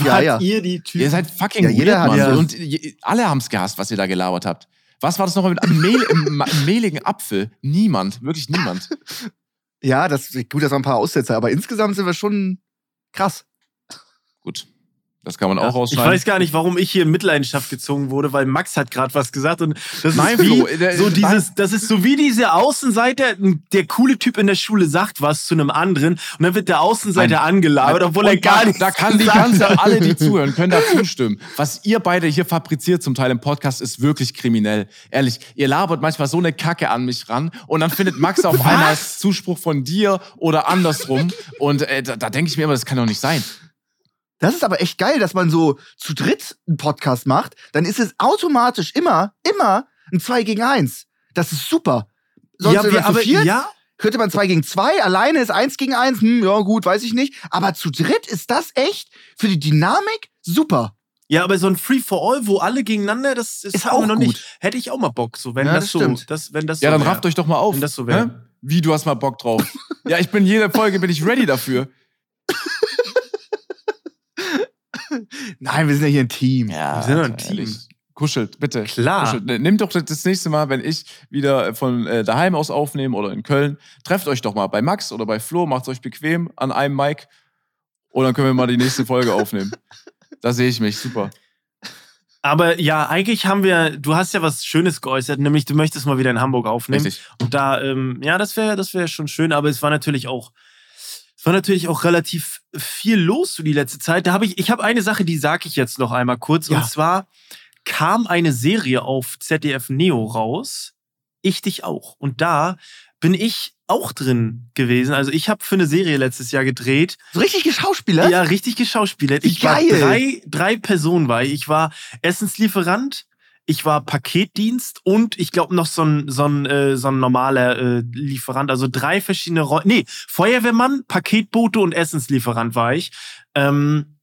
Ja, ja. ihr die Typen? Ihr seid fucking Ja, jeder weird, hat- Mann. Und je- alle haben's gehasst, was ihr da gelabert habt. Was war das nochmal mit einem Mehl, mehligen Apfel? Niemand, wirklich niemand. Ja, das, gut, das waren ein paar Aussetzer, aber insgesamt sind wir schon krass. Gut, das kann man auch ich rausschneiden. weiß gar nicht, warum ich hier in Mitleidenschaft gezogen wurde, weil Max hat gerade was gesagt und das Nein, ist wie, Flo, so dieses, das ist so wie dieser Außenseiter, der coole Typ in der Schule sagt was zu einem anderen und dann wird der Außenseiter Nein. angelabert, obwohl er gar nichts Da kann die ganze, alle, die zuhören, können da zustimmen. Was ihr beide hier fabriziert zum Teil im Podcast, ist wirklich kriminell. Ehrlich, ihr labert manchmal so eine Kacke an mich ran und dann findet Max auf einmal Zuspruch von dir oder andersrum. Und äh, da, da denke ich mir immer, das kann doch nicht sein. Das ist aber echt geil, dass man so zu dritt einen Podcast macht. Dann ist es automatisch immer, immer ein 2 gegen 1. Das ist super. Sonst, ja, wir, aber, viert, ja, könnte man 2 gegen 2, alleine ist 1 gegen 1, hm, ja gut, weiß ich nicht. Aber zu dritt ist das echt für die Dynamik super. ja, aber so ein Free for All, wo alle gegeneinander, das ist, Ist auch noch gut. nicht. Hätte ich auch mal Bock, so wenn Ja, das, das so, das, wenn das Ja, so dann wär. rafft euch doch mal auf. Wenn das so wär. Hä? Wie, du hast mal Bock drauf? ja, ich bin jede Folge, bin ich ready dafür. Nein, wir sind ja hier ein Team. Ja, Wir sind doch ein Team. ehrlich. Kuschelt, bitte. Klar. Kuschelt. Ne, Nehmt doch das nächste Mal, wenn ich wieder von äh, daheim aus aufnehme oder in Köln, trefft euch doch mal bei Max oder bei Flo, macht euch bequem an einem Mic und dann können wir mal die nächste Folge aufnehmen. Da sehe ich mich, super. Aber ja, eigentlich haben wir, du hast ja was Schönes geäußert, nämlich du möchtest mal wieder in Hamburg aufnehmen. Richtig. Und da, ähm, ja, das wäre das wär schon schön, aber es war natürlich auch, es war natürlich auch relativ viel los so die letzte Zeit. Da habe ich, ich habe eine Sache, die sage ich jetzt noch einmal kurz. Ja. Und zwar kam eine Serie auf ZDF Neo raus, Ich dich auch. Und da bin ich auch drin gewesen. Also ich habe für eine Serie letztes Jahr gedreht. Richtig geschauspielert? Ja, richtig geschauspielert. Ich war geil. drei, drei Personen war ich. Ich war Essenslieferant, ich war Paketdienst und ich glaube noch so ein, so ein, äh, so ein normaler äh, Lieferant. Also drei verschiedene Rollen. Nee, Feuerwehrmann, Paketbote und Essenslieferant war ich. Ähm,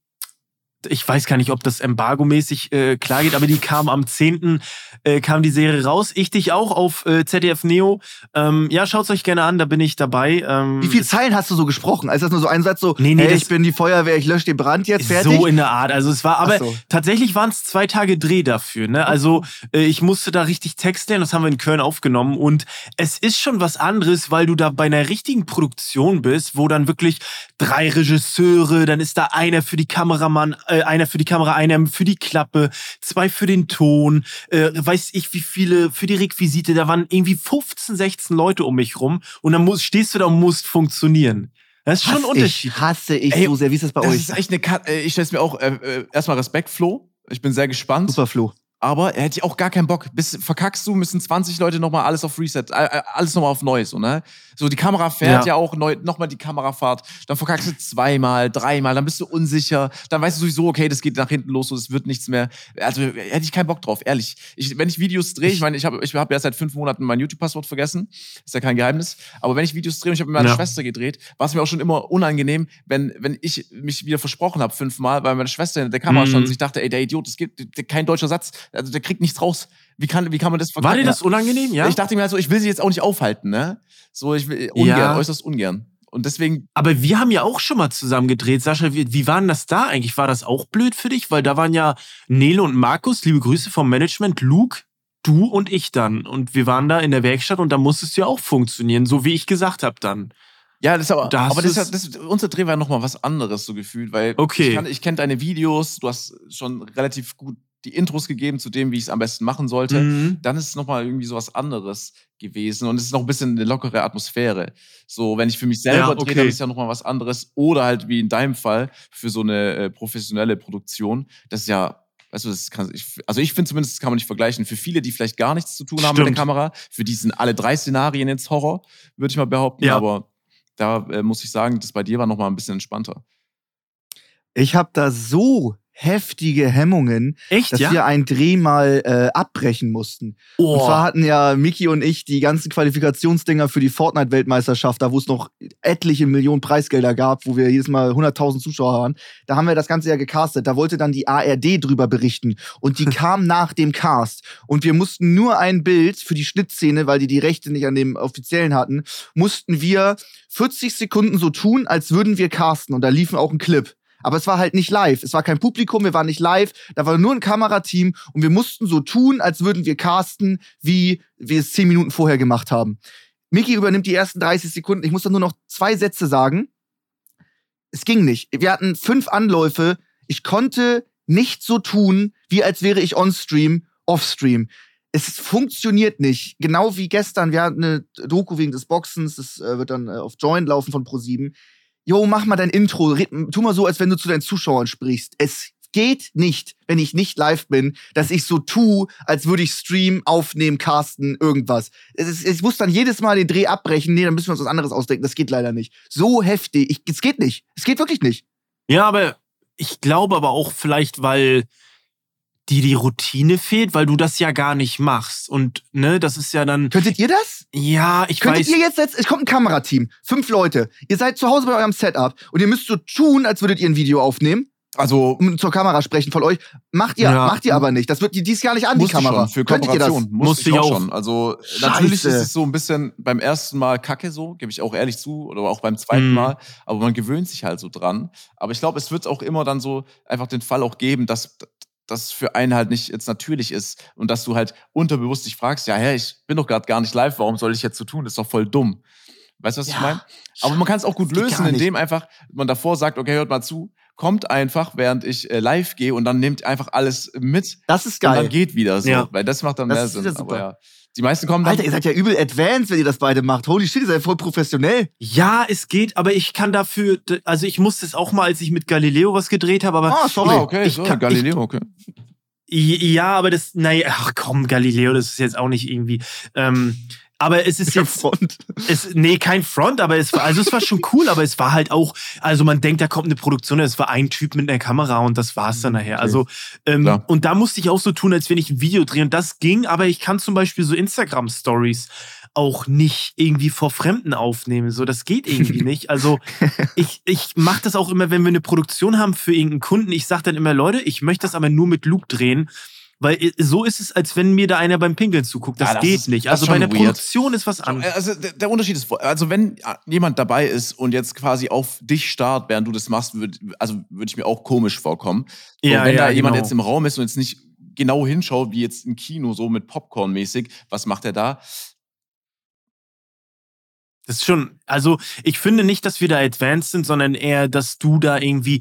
ich weiß gar nicht, ob das embargomäßig äh, klar geht, aber die kam am 10. Äh, kam die Serie raus. Ich dich auch auf äh, ZDF Neo. Ähm, ja, schaut's euch gerne an, da bin ich dabei. Ähm, Wie viele Zeilen hast du so gesprochen? Also ist das nur so ein Satz so, Nee, nee, hey, ich bin die Feuerwehr, ich lösche den Brand jetzt, fertig? So in der Art. Also es war, aber so. tatsächlich waren es zwei Tage Dreh dafür. Ne? Also äh, ich musste da richtig Text lernen, das haben wir in Köln aufgenommen. Und es ist schon was anderes, weil du da bei einer richtigen Produktion bist, wo dann wirklich drei Regisseure, dann ist da einer für die Kameramann, äh, einer für die Kamera, einer für die Klappe, zwei für den Ton, äh, weiß ich wie viele für die Requisite. Da waren irgendwie 15, 16 Leute um mich rum und dann musst, stehst du da und musst funktionieren. Das ist schon ein Unterschied. ich, hasse ich Ey, so sehr. Wie ist das bei Das euch? ist echt eine Kat äh, Ich stelle mir auch äh, äh, erstmal Respekt, Flo. Ich bin sehr gespannt. Super Flo. Aber er hätte ich auch gar keinen Bock. Bis verkackst du, müssen 20 Leute nochmal alles auf Reset, äh, äh, alles nochmal auf Neues, so, ne? So, die Kamera fährt ja, Ja. auch neu, nochmal die Kamerafahrt. Dann verkackst du zweimal, dreimal, dann bist du unsicher. Dann weißt du sowieso, okay, das geht nach hinten los, so, es wird nichts mehr. Also hätte ich keinen Bock drauf, ehrlich. Ich, wenn ich Videos drehe, ich meine, ich habe ich hab ja seit fünf Monaten mein YouTube-Passwort vergessen. Ist ja kein Geheimnis. Aber wenn ich Videos drehe und ich habe mit meiner Ja. Schwester gedreht, war es mir auch schon immer unangenehm, wenn, wenn ich mich wieder versprochen habe fünfmal, weil meine Schwester hinter der Kamera Mhm. stand und ich dachte, ey, der Idiot, das gibt kein deutscher Satz, also der kriegt nichts raus. Wie kann, wie kann man das War dir das unangenehm? Ja. Ich dachte mir halt so, ich will sie jetzt auch nicht aufhalten, ne? So, ich will ungern, Ja. äußerst ungern. Und deswegen, Aber wir haben ja auch schon mal zusammen gedreht. Sascha, wie, wie war denn das da eigentlich? War das auch blöd für dich? Weil da waren ja Nele und Markus, liebe Grüße vom Management, Luke, du und ich dann. Und wir waren da in der Werkstatt und da musstest du ja auch funktionieren, so wie ich gesagt habe dann. ja, das ist aber, Da aber das, ja- das, unser Dreh war noch mal was anderes so gefühlt, weil Okay. ich, kann- ich kenne deine Videos, du hast schon relativ gut die Intros gegeben zu dem, wie ich es am besten machen sollte. Mhm. dann ist es nochmal irgendwie so was anderes gewesen und es ist noch ein bisschen eine lockere Atmosphäre. So, wenn ich für mich selber Ja, drehe, okay. dann ist ja nochmal was anderes. Oder halt wie in deinem Fall für so eine äh, professionelle Produktion. Das ist ja, weißt du, das kann, ich, also ich finde zumindest, das kann man nicht vergleichen. Für viele, die vielleicht gar nichts zu tun haben mit der Stimmt. Kamera, für die sind alle drei Szenarien jetzt Horror, würde ich mal behaupten. Ja. Aber da äh, muss ich sagen, das bei dir war nochmal ein bisschen entspannter. Ich habe da so heftige Hemmungen, Echt, dass ja? wir einen Dreh mal äh, abbrechen mussten. Und zwar oh. hatten ja Miki und ich die ganzen Qualifikationsdinger für die Fortnite-Weltmeisterschaft, da wo es noch etliche Millionen Preisgelder gab, wo wir jedes Mal 100.000 Zuschauer waren. Da haben wir das Ganze ja gecastet. Da wollte dann die ARD drüber berichten. Und die kam nach dem Cast. Und wir mussten nur ein Bild für die Schnittszene, weil die die Rechte nicht an dem offiziellen hatten, mussten wir 40 Sekunden so tun, als würden wir casten. Und da liefen auch ein Clip. Aber es war halt nicht live. Es war kein Publikum, wir waren nicht live. Da war nur ein Kamerateam und wir mussten so tun, als würden wir casten, wie wir es zehn Minuten vorher gemacht haben. Miki übernimmt die ersten 30 Sekunden. Ich muss dann nur noch zwei Sätze sagen. Es ging nicht. Wir hatten fünf Anläufe. Ich konnte nicht so tun, wie als wäre ich on-stream, off-stream. Es funktioniert nicht. Genau wie gestern. Wir hatten eine Doku wegen des Boxens. Das äh, wird dann äh, auf Join laufen von Pro7 jo, mach mal dein Intro, red, tu mal so, als wenn du zu deinen Zuschauern sprichst. Es geht nicht, wenn ich nicht live bin, dass ich so tu, als würde ich streamen, aufnehmen, casten, irgendwas. Ist, ich muss dann jedes Mal den Dreh abbrechen. Nee, dann müssen wir uns was anderes ausdenken. Das geht leider nicht. So heftig. Ich, es geht nicht. Es geht wirklich nicht. Ja, aber ich glaube aber auch vielleicht, weil dir die Routine fehlt, weil du das ja gar nicht machst. Und ne, das ist ja dann. Könntet ihr das? Ja, ich Könntet weiß. ihr jetzt, jetzt, es kommt ein Kamerateam, fünf Leute. Ihr seid zu Hause bei eurem Setup und ihr müsst so tun, als würdet ihr ein Video aufnehmen, Also, um zur Kamera sprechen von euch. Macht ihr, Ja. macht ihr aber nicht. Das wird die dies gar nicht an, die Kamera. schon, für Könntet ihr das? Kooperation. Musste, Musste ich auch auch. schon. Also natürlich ist Scheiße. es so ein bisschen beim ersten Mal kacke so, gebe ich auch ehrlich zu, oder auch beim zweiten Mhm. Mal. Aber man gewöhnt sich halt so dran. Aber ich glaube, es wird auch immer dann so einfach den Fall auch geben, dass das für einen halt nicht jetzt natürlich ist und dass du halt unterbewusst dich fragst, ja, hä, ich bin doch gerade gar nicht live, warum soll ich jetzt so tun? Das ist doch voll dumm. Weißt du, was ich Ja. meine? Aber man kann es auch gut lösen, indem einfach man davor sagt, okay, hört mal zu, kommt einfach, während ich äh, live gehe und dann nehmt einfach alles mit Das ist und geil. dann geht wieder so, Ja. weil das macht dann Das mehr ist Sinn. super. Aber ja, die meisten kommen dann. Alter, ihr seid ja übel advanced, wenn ihr das beide macht. Holy shit, ihr seid voll professionell. Ja, es geht, aber ich kann dafür, also ich musste es auch mal, als ich mit Galileo was gedreht habe, aber Ah, sorry. Ah, okay, ich so, kann- Galileo, okay. ja, aber das, naja, ach komm, Galileo, das ist jetzt auch nicht irgendwie. Ähm, aber es ist jetzt, Front. es, nee, kein Front, aber es war, also es war schon cool, aber es war halt auch, also man denkt, da kommt eine Produktion, es war ein Typ mit einer Kamera und das war's dann nachher. Okay. Also, ähm, Klar. und da musste ich auch so tun, als wenn ich ein Video drehe und das ging, aber ich kann zum Beispiel so Instagram-Stories auch nicht irgendwie vor Fremden aufnehmen. So, das geht irgendwie nicht. Also, ich, ich mache das auch immer, wenn wir eine Produktion haben für irgendeinen Kunden. Ich sage dann immer, Leute, ich möchte das aber nur mit Luke drehen. Weil äh, so ist es, als wenn mir da einer beim Pinkeln zuguckt. Das, Ja, das geht ist- nicht. das Also bei einer weird. Produktion ist was anderes. Also der, der Unterschied ist, also wenn jemand dabei ist und jetzt quasi auf dich starrt, während du das machst, würd, also würde ich mir auch komisch vorkommen. Ja, wenn ja, da jemand genau. jetzt im Raum ist und jetzt nicht genau hinschaut, wie jetzt im Kino, so mit Popcorn mäßig, was macht er da? Das ist schon, also ich finde nicht, dass wir da advanced sind, sondern eher, dass du da irgendwie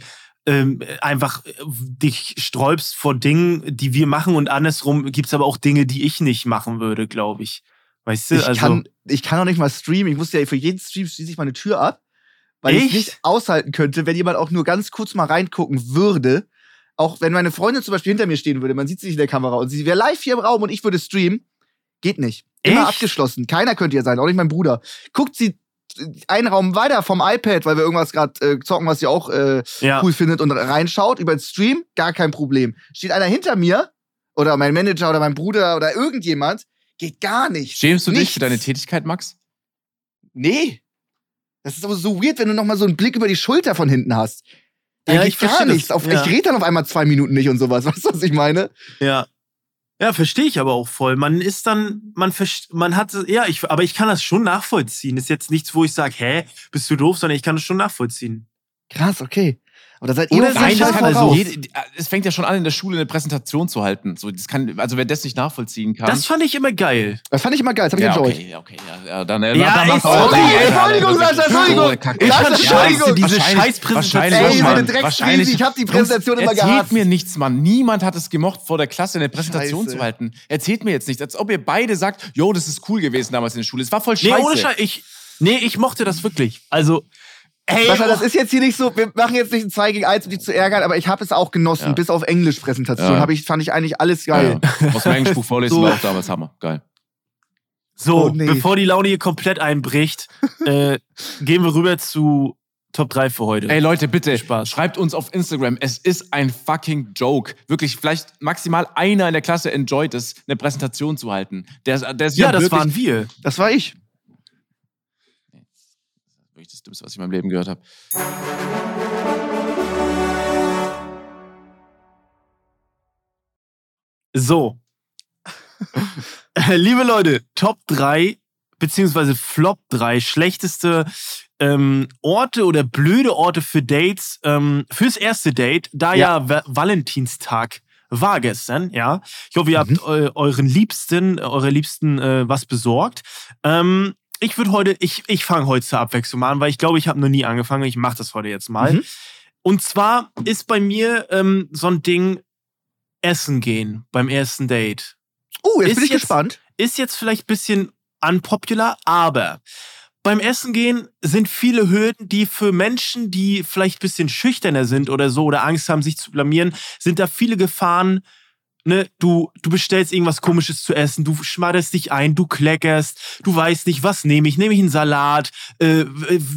ähm, einfach äh, dich sträubst vor Dingen, die wir machen und andersrum gibt's aber auch Dinge, die ich nicht machen würde, glaube ich. Weißt du? Ich, also, kann, ich kann auch nicht mal streamen. Ich musste ja für jeden Stream schließe ich meine Tür ab, weil ich nicht aushalten könnte, wenn jemand auch nur ganz kurz mal reingucken würde. Auch wenn meine Freundin zum Beispiel hinter mir stehen würde, man sieht sie nicht in der Kamera und sie wäre live hier im Raum und ich würde streamen, geht nicht. Immer Echt? abgeschlossen. Keiner könnte hier sein, auch nicht mein Bruder. Guckt sie einen Raum weiter vom iPad, weil wir irgendwas gerade äh, zocken, was sie auch äh, ja. cool findet und reinschaut über den Stream, gar kein Problem. Steht einer hinter mir oder mein Manager oder mein Bruder oder irgendjemand, geht gar nicht. Schämst du dich Nichts. für deine Tätigkeit, Max? Nee. Das ist aber so weird, wenn du noch mal so einen Blick über die Schulter von hinten hast. Da Ja, geht ich gar nichts. Auf, Ja. Ich rede dann auf einmal zwei Minuten nicht und sowas. Weißt du, was ich meine? ja. Ja, verstehe ich aber auch voll. Man ist dann, man man hat, ja, ich, aber ich kann das schon nachvollziehen. Ist jetzt nichts, wo ich sage, hä, bist du doof, sondern ich kann das schon nachvollziehen. Krass, okay. Aber da seid ihr Oder Nein, das kann also Jede, es fängt ja schon an, in der Schule eine Präsentation zu halten. So, das kann, also wer das nicht nachvollziehen kann. Das fand ich immer geil. Das fand ich immer geil, das hab ich ja, enjoyed. okay, ja, okay, ja, ja, dann, äh, Ja, dann auch. ey, Entschuldigung, Sascha, Entschuldigung. Ich Ja, Entschuldigung. diese Scheißpräsentation. wahrscheinlich Ey, Wahrscheinlich- ich hab die Präsentation immer Erzählt gehasst. mir nichts, Mann. Niemand hat es gemocht, vor der Klasse eine Präsentation Scheiße. zu halten. Erzählt mir jetzt nichts, als ob ihr beide sagt, yo, das ist cool gewesen damals in der Schule. Es war voll Nee, scheiße. ohne Scheiß, ich, nee, ich mochte das wirklich. Also, ey, Sascha, das oh, ist jetzt hier nicht so, wir machen jetzt nicht ein 2 gegen 1, um dich zu ärgern, aber ich habe es auch genossen. Ja. Bis auf Englisch-Präsentation Ja. ich, fand ich eigentlich alles geil. ja. Aus dem Englischbuch vorlesen So. war auch damals Hammer. Geil. so, Oh, nee. bevor die Laune hier komplett einbricht, äh, gehen wir rüber zu Top 3 für heute. Ey Leute, bitte Spaß. schreibt uns auf Instagram. Es ist ein fucking Joke. Wirklich, vielleicht maximal einer in der Klasse enjoyt es, eine Präsentation zu halten. Der, der ist ja, das wirklich, waren wir. Das war ich. Dümmste, was ich in meinem Leben gehört habe. So. Liebe Leute, Top 3 beziehungsweise Flop 3 schlechteste ähm, Orte oder blöde Orte für Dates ähm, fürs erste Date, da ja, Va Valentinstag war gestern, ja. Ich hoffe, ihr habt eu euren Liebsten, eure Liebsten äh, was besorgt. Ähm, ich würde heute, ich, ich fange heute zur Abwechslung mal an, weil ich glaube, ich habe noch nie angefangen. Ich mache das heute jetzt mal. Mhm. Und zwar ist bei mir ähm, so ein Ding, essen gehen beim ersten Date. Uh, jetzt Ist bin ich jetzt- gespannt. Ist jetzt vielleicht ein bisschen unpopular, aber beim Essen gehen sind viele Hürden, die für Menschen, die vielleicht ein bisschen schüchterner sind oder so oder Angst haben, sich zu blamieren, sind da viele Gefahren. Ne, du, du bestellst irgendwas komisches zu essen, du schmatterst dich ein, du kleckerst, du weißt nicht, was nehme ich? Nehme ich einen Salat? Äh,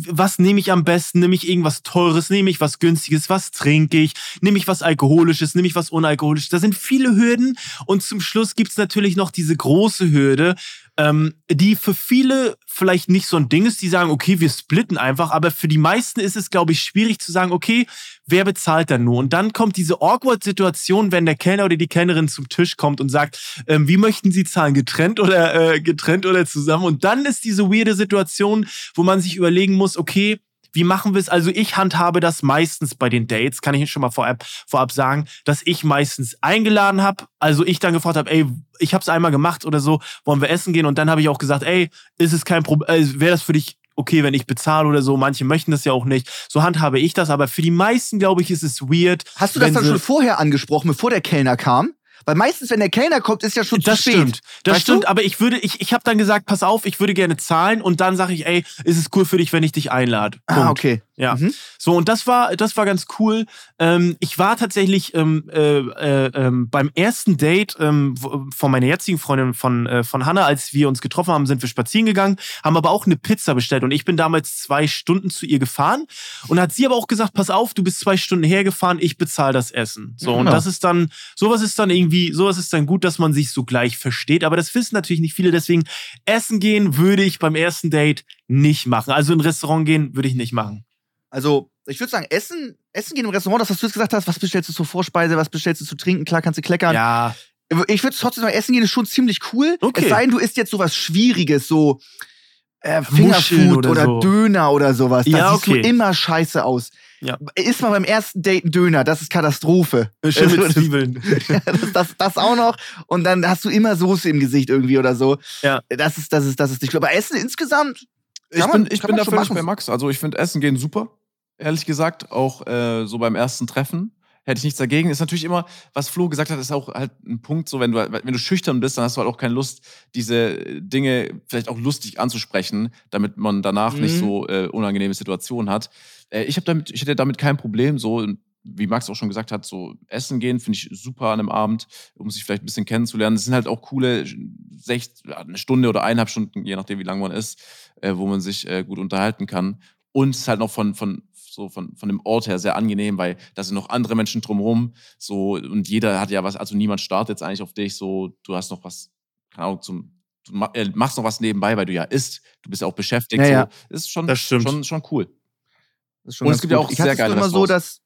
was nehme ich am besten? Nehme ich irgendwas Teures? Nehme ich was Günstiges? Was trinke ich? Nehme ich was Alkoholisches? Nehme ich was Unalkoholisches? Da sind viele Hürden und zum Schluss gibt's natürlich noch diese große Hürde, ähm, die für viele vielleicht nicht so ein Ding ist, die sagen, okay, wir splitten einfach, aber für die meisten ist es, glaube ich, schwierig zu sagen, okay, wer bezahlt dann nur? Und dann kommt diese Awkward-Situation, wenn der Kellner oder die Kellnerin zum Tisch kommt und sagt, ähm, wie möchten Sie zahlen, getrennt oder äh, getrennt oder zusammen? Und dann ist diese weirde Situation, wo man sich überlegen muss, okay, wie machen wir es? Also ich handhabe das meistens bei den Dates, kann ich schon mal vorab, vorab sagen, dass ich meistens eingeladen habe. Also ich dann gefragt habe, ey, ich habe es einmal gemacht oder so, wollen wir essen gehen? Und dann habe ich auch gesagt, ey, ist es kein Problem, äh, wäre das für dich okay, wenn ich bezahle oder so? Manche möchten das ja auch nicht. So handhabe ich das, aber für die meisten, glaube ich, ist es weird. Hast du das dann schon vorher angesprochen, bevor der Kellner kam? Weil meistens, wenn der Kellner kommt, ist ja schon Das zu spät. stimmt, das Weißt stimmt, du? aber ich würde, ich, ich habe dann gesagt, pass auf, ich würde gerne zahlen und dann sage ich, ey, ist es cool für dich, wenn ich dich einlade? Ah, okay. Ja. Mhm. So, und das war, das war ganz cool. Ähm, ich war tatsächlich ähm, äh, äh, ähm, beim ersten Date ähm, von meiner jetzigen Freundin von, äh, von Hannah, als wir uns getroffen haben, sind wir spazieren gegangen, haben aber auch eine Pizza bestellt. Und ich bin damals zwei Stunden zu ihr gefahren. Und hat sie aber auch gesagt, pass auf, du bist zwei Stunden hergefahren, ich bezahle das Essen. So, und Ja. das ist dann, sowas ist dann irgendwie, sowas ist dann gut, dass man sich so gleich versteht. Aber das wissen natürlich nicht viele. Deswegen, essen gehen würde ich beim ersten Date nicht machen. Also in ein Restaurant gehen würde ich nicht machen. Also, ich würde sagen, Essen, Essen gehen im Restaurant, das, was du jetzt gesagt hast, was bestellst du zur Vorspeise, was bestellst du zu trinken, klar kannst du kleckern. Ja, Ich würde trotzdem sagen, Essen gehen ist schon ziemlich cool. Okay. Es sei denn, du isst jetzt sowas Schwieriges, so äh, Fingerfood oder oder, so. Döner oder sowas. Das Ja, sieht okay. so immer scheiße aus. Ja. Isst mal beim ersten Date einen Döner, das ist Katastrophe. Schön mit Also, Zwiebeln. das, das, das auch noch. Und dann hast du immer Soße im Gesicht irgendwie oder so. Ja. Das ist, das ist, das ist nicht gut. Aber Essen insgesamt. Ich bin, man- ich bin man da völlig machen. bei Max. Also ich finde Essen gehen super, ehrlich gesagt. Auch äh, so beim ersten Treffen hätte ich nichts dagegen. Ist natürlich immer, was Flo gesagt hat, ist auch halt ein Punkt, so wenn du, wenn du schüchtern bist, dann hast du halt auch keine Lust, diese Dinge vielleicht auch lustig anzusprechen, damit man danach nicht Mhm. so äh, unangenehme Situationen hat. Äh, ich, damit, ich hätte damit kein Problem, so wie Max auch schon gesagt hat, so essen gehen finde ich super an einem Abend, um sich vielleicht ein bisschen kennenzulernen. Es sind halt auch coole sech, ja, eine Stunde oder eineinhalb Stunden, je nachdem wie lang man ist, äh, wo man sich äh, gut unterhalten kann. Und es ist halt noch von, von, so von, von dem Ort her sehr angenehm, weil da sind noch andere Menschen drumherum. So, und jeder hat ja was, also niemand startet jetzt eigentlich auf dich, so, du hast noch was, keine Ahnung, zum, du äh, machst noch was nebenbei, weil du ja isst, du bist ja auch beschäftigt. Ja, so. ja. Ist schon, Das stimmt. Schon, schon cool. Das ist schon Und es gibt ja gut. auch ich sehr geile immer so, dass.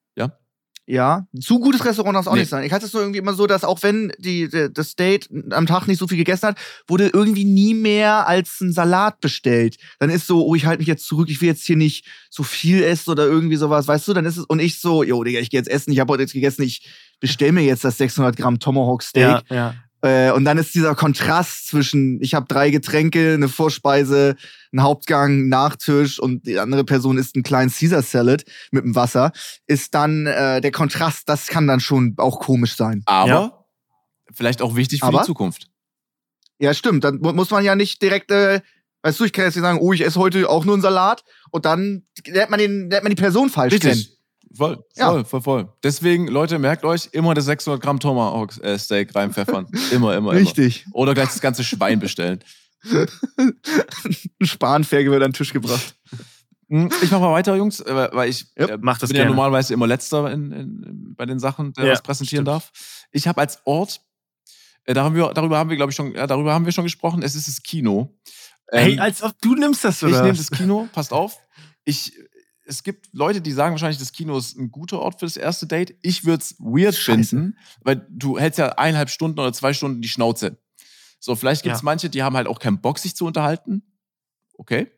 Ja? Zu gutes Restaurant darf es auch Nee. nicht sein. Ich hatte es nur irgendwie immer so, dass auch wenn die, die, das Date am Tag nicht so viel gegessen hat, wurde irgendwie nie mehr als ein Salat bestellt. Dann ist so, oh, ich halte mich jetzt zurück, ich will jetzt hier nicht so viel essen oder irgendwie sowas, weißt du? Dann ist es, und ich so, jo, Digga, ich gehe jetzt essen, ich habe heute jetzt gegessen, ich bestell mir jetzt das 600 Gramm Tomahawk Steak. Ja, ja. Äh, und dann ist dieser Kontrast zwischen, ich habe drei Getränke, eine Vorspeise, einen Hauptgang, einen Nachtisch und die andere Person isst einen kleinen Caesar Salad mit dem Wasser, ist dann äh, der Kontrast, das kann dann schon auch komisch sein. Aber Ja. vielleicht auch wichtig für Aber? die Zukunft. Ja, stimmt. Dann mu- muss man ja nicht direkt, äh, weißt du, ich kann jetzt nicht sagen, oh, ich esse heute auch nur einen Salat und dann lernt man, den, lernt man die Person falsch kennen. Richtig. Voll, Ja. voll, voll, voll. Deswegen, Leute, merkt euch, immer das 600 Gramm Tomahawk äh, Steak reinpfeffern. Immer, immer, Richtig. immer. Oder gleich das ganze Schwein bestellen. Ein Spanferkel wird an den Tisch gebracht. Hm, Ich mach mal weiter, Jungs, äh, weil ich Ja, äh, mach das bin ja gerne. normalerweise immer letzter in, in, bei den Sachen, der Ja, was präsentieren stimmt. darf. Ich habe als Ort, da haben wir, darüber haben wir, glaube ich, schon, ja, darüber haben wir schon gesprochen, es ist das Kino. Hey, Ähm, als ob du nimmst das, oder? Ich nehme das Kino, passt auf. Ich, es gibt Leute, die sagen wahrscheinlich, das Kino ist ein guter Ort für das erste Date. Ich würde es weird Scheiße. finden, weil du hältst ja eineinhalb Stunden oder zwei Stunden die Schnauze. So, vielleicht gibt es Ja. manche, die haben halt auch keinen Bock, sich zu unterhalten. Okay.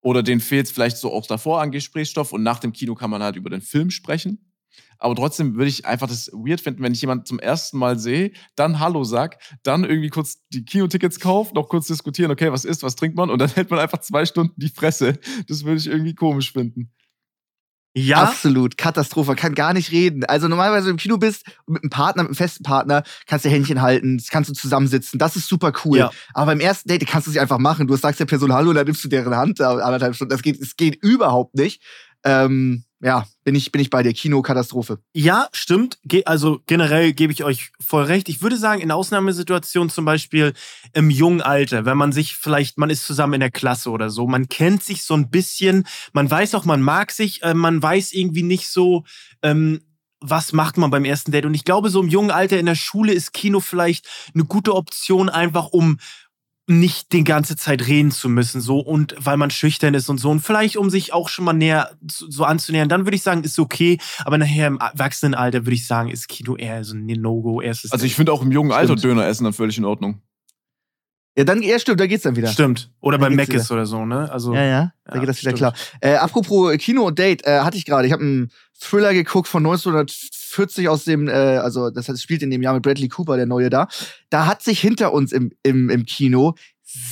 Oder denen fehlt vielleicht so auch davor an Gesprächsstoff und nach dem Kino kann man halt über den Film sprechen. Aber trotzdem würde ich einfach das weird finden, wenn ich jemanden zum ersten Mal sehe, dann Hallo sag, dann irgendwie kurz die Kinotickets kauft, noch kurz diskutieren, okay, was ist, was trinkt man und dann hält man einfach zwei Stunden die Fresse. Das würde ich irgendwie komisch finden. ja, Absolut, Katastrophe, kann gar nicht reden. Also normalerweise, wenn du im Kino bist, mit einem Partner, mit einem festen Partner, kannst du Händchen halten, kannst du zusammensitzen, das ist super cool. Ja. Aber beim ersten Date kannst du es einfach machen. Du sagst der Person Hallo, dann nimmst du deren Hand da anderthalb Stunden. Das geht, es geht überhaupt nicht. Ähm, ja, bin ich, bin ich bei dir. Kino, Katastrophe. Ja, stimmt. Also generell gebe ich euch voll recht. Ich würde sagen, in Ausnahmesituationen zum Beispiel im jungen Alter, wenn man sich vielleicht, man ist zusammen in der Klasse oder so, man kennt sich so ein bisschen, man weiß auch, man mag sich, äh, man weiß irgendwie nicht so, ähm, was macht man beim ersten Date. Und ich glaube, so im jungen Alter in der Schule ist Kino vielleicht eine gute Option, einfach um nicht die ganze Zeit reden zu müssen, so und weil man schüchtern ist und so und vielleicht um sich auch schon mal näher so so anzunähern, dann würde ich sagen, ist okay, aber nachher im Erwachsenenalter würde ich sagen, ist Kino eher so ein No-Go, erstes Also ich finde auch im jungen Alter Stimmt. Döner essen dann völlig in Ordnung. Ja, dann, ja, stimmt, da geht's dann wieder. Stimmt. Oder bei geht's Mc's oder so, ne? Also, Ja, ja, da Ja, geht das wieder stimmt. klar. Äh, apropos Kino und Date, äh, hatte ich gerade. Ich habe einen Thriller geguckt von 1940 aus dem, äh, also das heißt, es spielt in dem Jahr mit Bradley Cooper, der neue da. Da hat sich hinter uns im, im, im Kino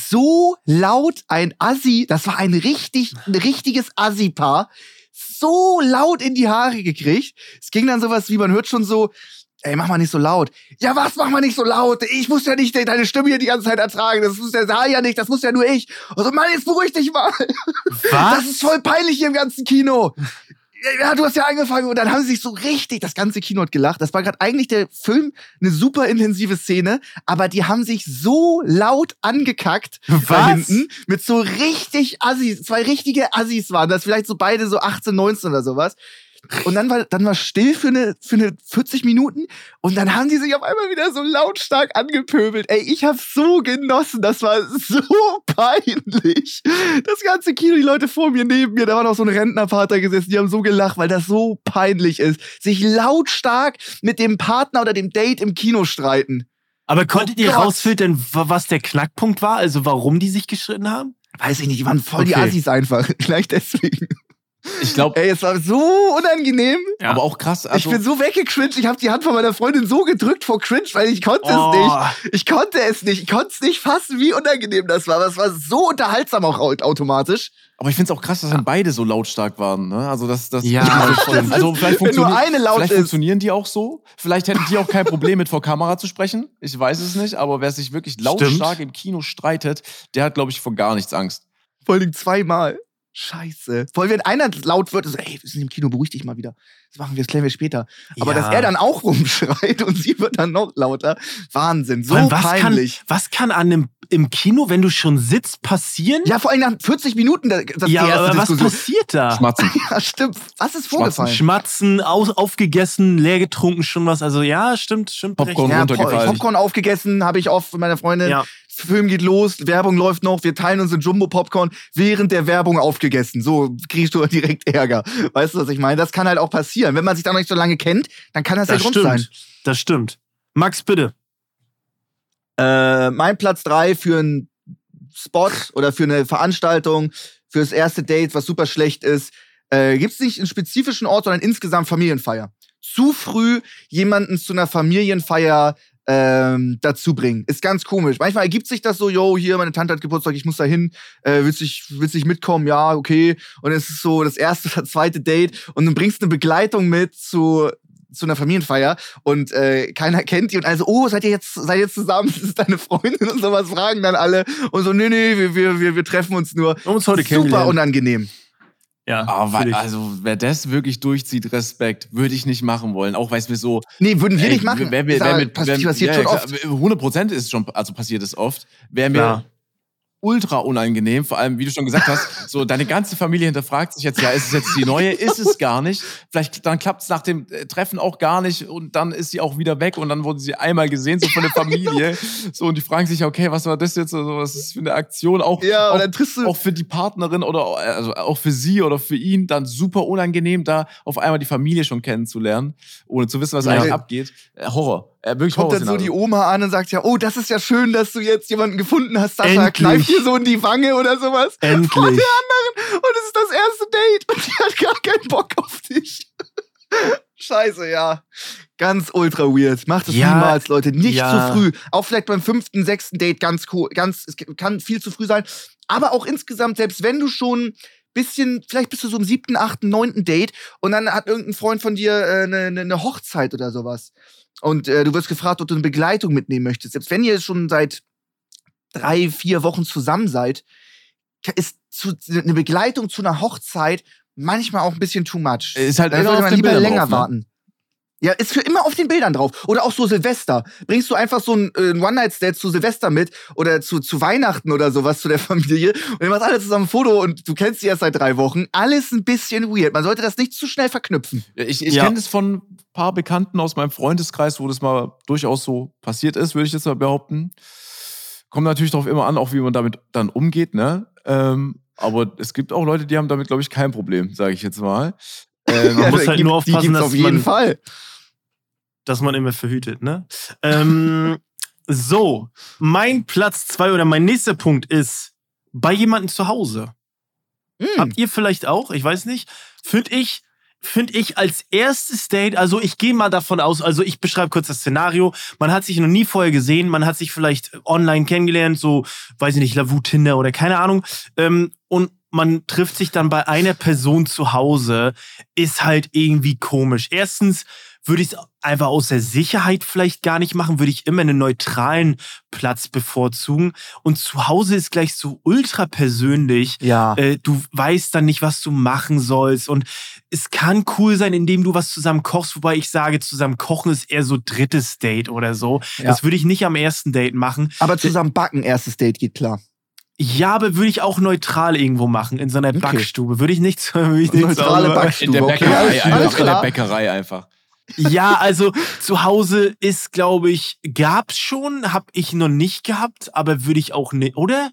so laut ein Assi, das war ein richtig, ein richtiges Assi-Paar, so laut in die Haare gekriegt. Es ging dann sowas wie, man hört schon so, ey, mach mal nicht so laut. Ja, was, mach mal nicht so laut. Ich muss ja nicht de- deine Stimme hier die ganze Zeit ertragen. Das muss der Saal ja nicht, das muss ja nur ich. Und so, Mann, jetzt beruhig dich mal. Das was? ist voll peinlich hier im ganzen Kino. Ja, du hast ja angefangen und dann haben sie sich so richtig, das ganze Kino hat gelacht. Das war gerade eigentlich der Film, eine super intensive Szene, aber die haben sich so laut angekackt Was? hinten mit so richtig Assis, zwei richtige Assis waren das, vielleicht so beide so 18, 19 oder sowas. Und dann war, dann war still für eine, für eine 40 Minuten und dann haben die sich auf einmal wieder so lautstark angepöbelt. Ey, ich hab's so genossen. Das war so peinlich. Das ganze Kino, die Leute vor mir, neben mir, da war noch so ein Rentnervater gesessen, die haben so gelacht, weil das so peinlich ist. Sich lautstark mit dem Partner oder dem Date im Kino streiten. Aber konntet Oh ihr Gott. rausfiltern, wa- was der Knackpunkt war? Also warum die sich gestritten haben? Weiß ich nicht, die waren voll die Okay. Assis einfach. Vielleicht deswegen. Ich glaube, Ey, es war so unangenehm. Ja. aber auch krass. ich Also, bin so weggecringed. Ich habe die Hand von meiner Freundin so gedrückt vor Cringe, weil ich konnte Oh. es nicht. Ich konnte es nicht. Ich konnte es nicht fassen, wie unangenehm das war. Aber es war so unterhaltsam auch au- automatisch. aber ich finde es auch krass, dass dann beide so lautstark waren. Ne? Also, das, das, Ja, also, stimmt. also vielleicht, Wenn nur funktionieren, eine laut vielleicht ist. funktionieren die auch so. Vielleicht hätten die auch kein Problem mit vor Kamera zu sprechen. Ich weiß es nicht. Aber wer sich wirklich lautstark im Kino streitet, der hat, glaube ich, vor gar nichts Angst. Vor allem zweimal. Scheiße. Vor allem, wenn einer laut wird, so, ey, wir sind im Kino, beruhig dich mal wieder. Das machen wir, das klären wir später. Aber Ja. dass er dann auch rumschreit und sie wird dann noch lauter. Wahnsinn. So allem, was peinlich. Kann, was kann an einem, im Kino, wenn du schon sitzt, passieren? Ja, vor allem nach 40 Minuten, das das Ja, aber was passiert da? Schmatzen. Ja, stimmt. Was ist vorgefallen? Schmatzen, aus, aufgegessen, leer getrunken, schon was. Also ja, stimmt, stimmt. Popcorn. Ja, runtergefallen. Po- Popcorn aufgegessen, habe ich oft mit meiner Freundin. Ja. Film geht los, Werbung läuft noch, wir teilen uns in Jumbo-Popcorn während der Werbung aufgegessen. So kriegst du direkt Ärger. Weißt du, was ich meine? Das kann halt auch passieren. Wenn man sich da noch nicht so lange kennt, dann kann das, Das der Grund stimmt. sein. Das stimmt. Max, bitte. Äh, mein Platz drei für einen Spot oder für eine Veranstaltung, fürs erste Date, was super schlecht ist, äh, gibt es nicht einen spezifischen Ort, sondern insgesamt Familienfeier. Zu früh jemanden zu einer Familienfeier ähm, dazu bringen. Ist ganz komisch. Manchmal ergibt sich das so, yo, hier, meine Tante hat Geburtstag, ich muss da hin, äh, willst du nicht- willst du nicht mitkommen? Ja, okay. Und es ist so das erste oder zweite Date und du bringst eine Begleitung mit zu zu einer Familienfeier und äh, keiner kennt die und also, oh, seid ihr jetzt, seid ihr jetzt zusammen? Das ist deine Freundin und sowas fragen dann alle und so, nee, nee, wir, wir, wir, wir treffen uns nur. Haben uns heute Super unangenehm. Ja, Aber ich. also, wer das wirklich durchzieht, Respekt, würde ich nicht machen wollen. Auch weil es mir so. Nee, würden wir Ey, nicht machen. Wer, wer, wer aber mit, pass- wer, passiert ja, schon oft. 100 Prozent ist schon, also passiert es oft. Wäre mir. Ultra unangenehm, vor allem, wie du schon gesagt hast, so deine ganze Familie hinterfragt sich jetzt, ja, ist es jetzt die neue? Ist es gar nicht. Vielleicht, dann klappt es nach dem äh, Treffen auch gar nicht und dann ist sie auch wieder weg und dann wurde sie einmal gesehen, so von der Familie. So, und die fragen sich, okay, was war das jetzt? Also, was ist das für eine Aktion? Auch, Ja, auch auch für die Partnerin oder also auch für sie oder für ihn dann super unangenehm, da auf einmal die Familie schon kennenzulernen, ohne zu wissen, was Ja. eigentlich abgeht. Äh, Horror. Äh, Kommt dann so die. Oma an und sagt ja, oh, das ist ja schön, dass du jetzt jemanden gefunden hast, Sascha. Endlich. Kneift dir so in die Wange oder sowas. Endlich. Vor der anderen. Und es ist das erste Date. Und die hat gar keinen Bock auf dich. Scheiße, ja. Ganz ultra weird. Macht es Ja, niemals, Leute. Nicht ja. zu früh. Auch vielleicht beim fünften, sechsten Date ganz cool. Ganz, es kann viel zu früh sein. Aber auch insgesamt, selbst wenn du schon bisschen, vielleicht bist du so im siebten, achten, neunten Date und dann hat irgendein Freund von dir äh, eine, eine, eine Hochzeit oder sowas. Und äh, du wirst gefragt, ob du eine Begleitung mitnehmen möchtest. Selbst wenn ihr schon seit drei, vier Wochen zusammen seid, ist zu, eine Begleitung zu einer Hochzeit manchmal auch ein bisschen too much. Ist halt Da immer auf den lieber Bildern länger drauf, ne? warten. Ja, ist für immer auf den Bildern drauf. Oder auch so Silvester. Bringst du einfach so ein, äh, ein One-Night-Stand zu Silvester mit oder zu, zu Weihnachten oder sowas zu der Familie und ihr macht alle zusammen ein Foto und du kennst sie erst seit drei Wochen. Alles ein bisschen weird. Man sollte das nicht zu schnell verknüpfen. Ich, ich Ja. kenne das von paar Bekannten aus meinem Freundeskreis, wo das mal durchaus so passiert ist, würde ich jetzt mal behaupten. Kommt natürlich darauf immer an, auch wie man damit dann umgeht, ne? Ähm, aber es gibt auch Leute, die haben damit, glaube ich, kein Problem, sage ich jetzt mal. Ähm, Man muss da halt gibt- nur die aufpassen, dass auf jeden man- Fall. dass man immer verhütet, ne? ähm, so, mein Platz zwei oder mein nächster Punkt ist bei jemandem zu Hause. Hm. Habt ihr vielleicht auch? Ich weiß nicht. Finde ich, finde ich als erstes Date, also ich gehe mal davon aus, also ich beschreibe kurz das Szenario. Man hat sich noch nie vorher gesehen, man hat sich vielleicht online kennengelernt, so, weiß ich nicht, Lavu Tinder oder keine Ahnung. Ähm, und man trifft sich dann bei einer Person zu Hause, ist halt irgendwie komisch. Erstens würde ich es einfach aus der Sicherheit vielleicht gar nicht machen, würde ich immer einen neutralen Platz bevorzugen. Und zu Hause ist gleich so ultra persönlich. Ja. Äh, du weißt dann nicht, was du machen sollst. Und es kann cool sein, indem du was zusammen kochst, wobei ich sage, zusammen kochen ist eher so drittes Date oder so. Ja. Das würde ich nicht am ersten Date machen. Aber zusammen backen, erstes Date geht klar. Ja, aber würde ich auch neutral irgendwo machen, in so einer Okay. Backstube. Würde ich nicht, würde ich nicht Neutrale Backstube. in der okay, Bäckerei alles einfach. In der. Bäckerei einfach. Ja, also zu Hause ist, glaube ich, gab's schon, hab ich noch nicht gehabt, aber würde ich auch nicht, oder?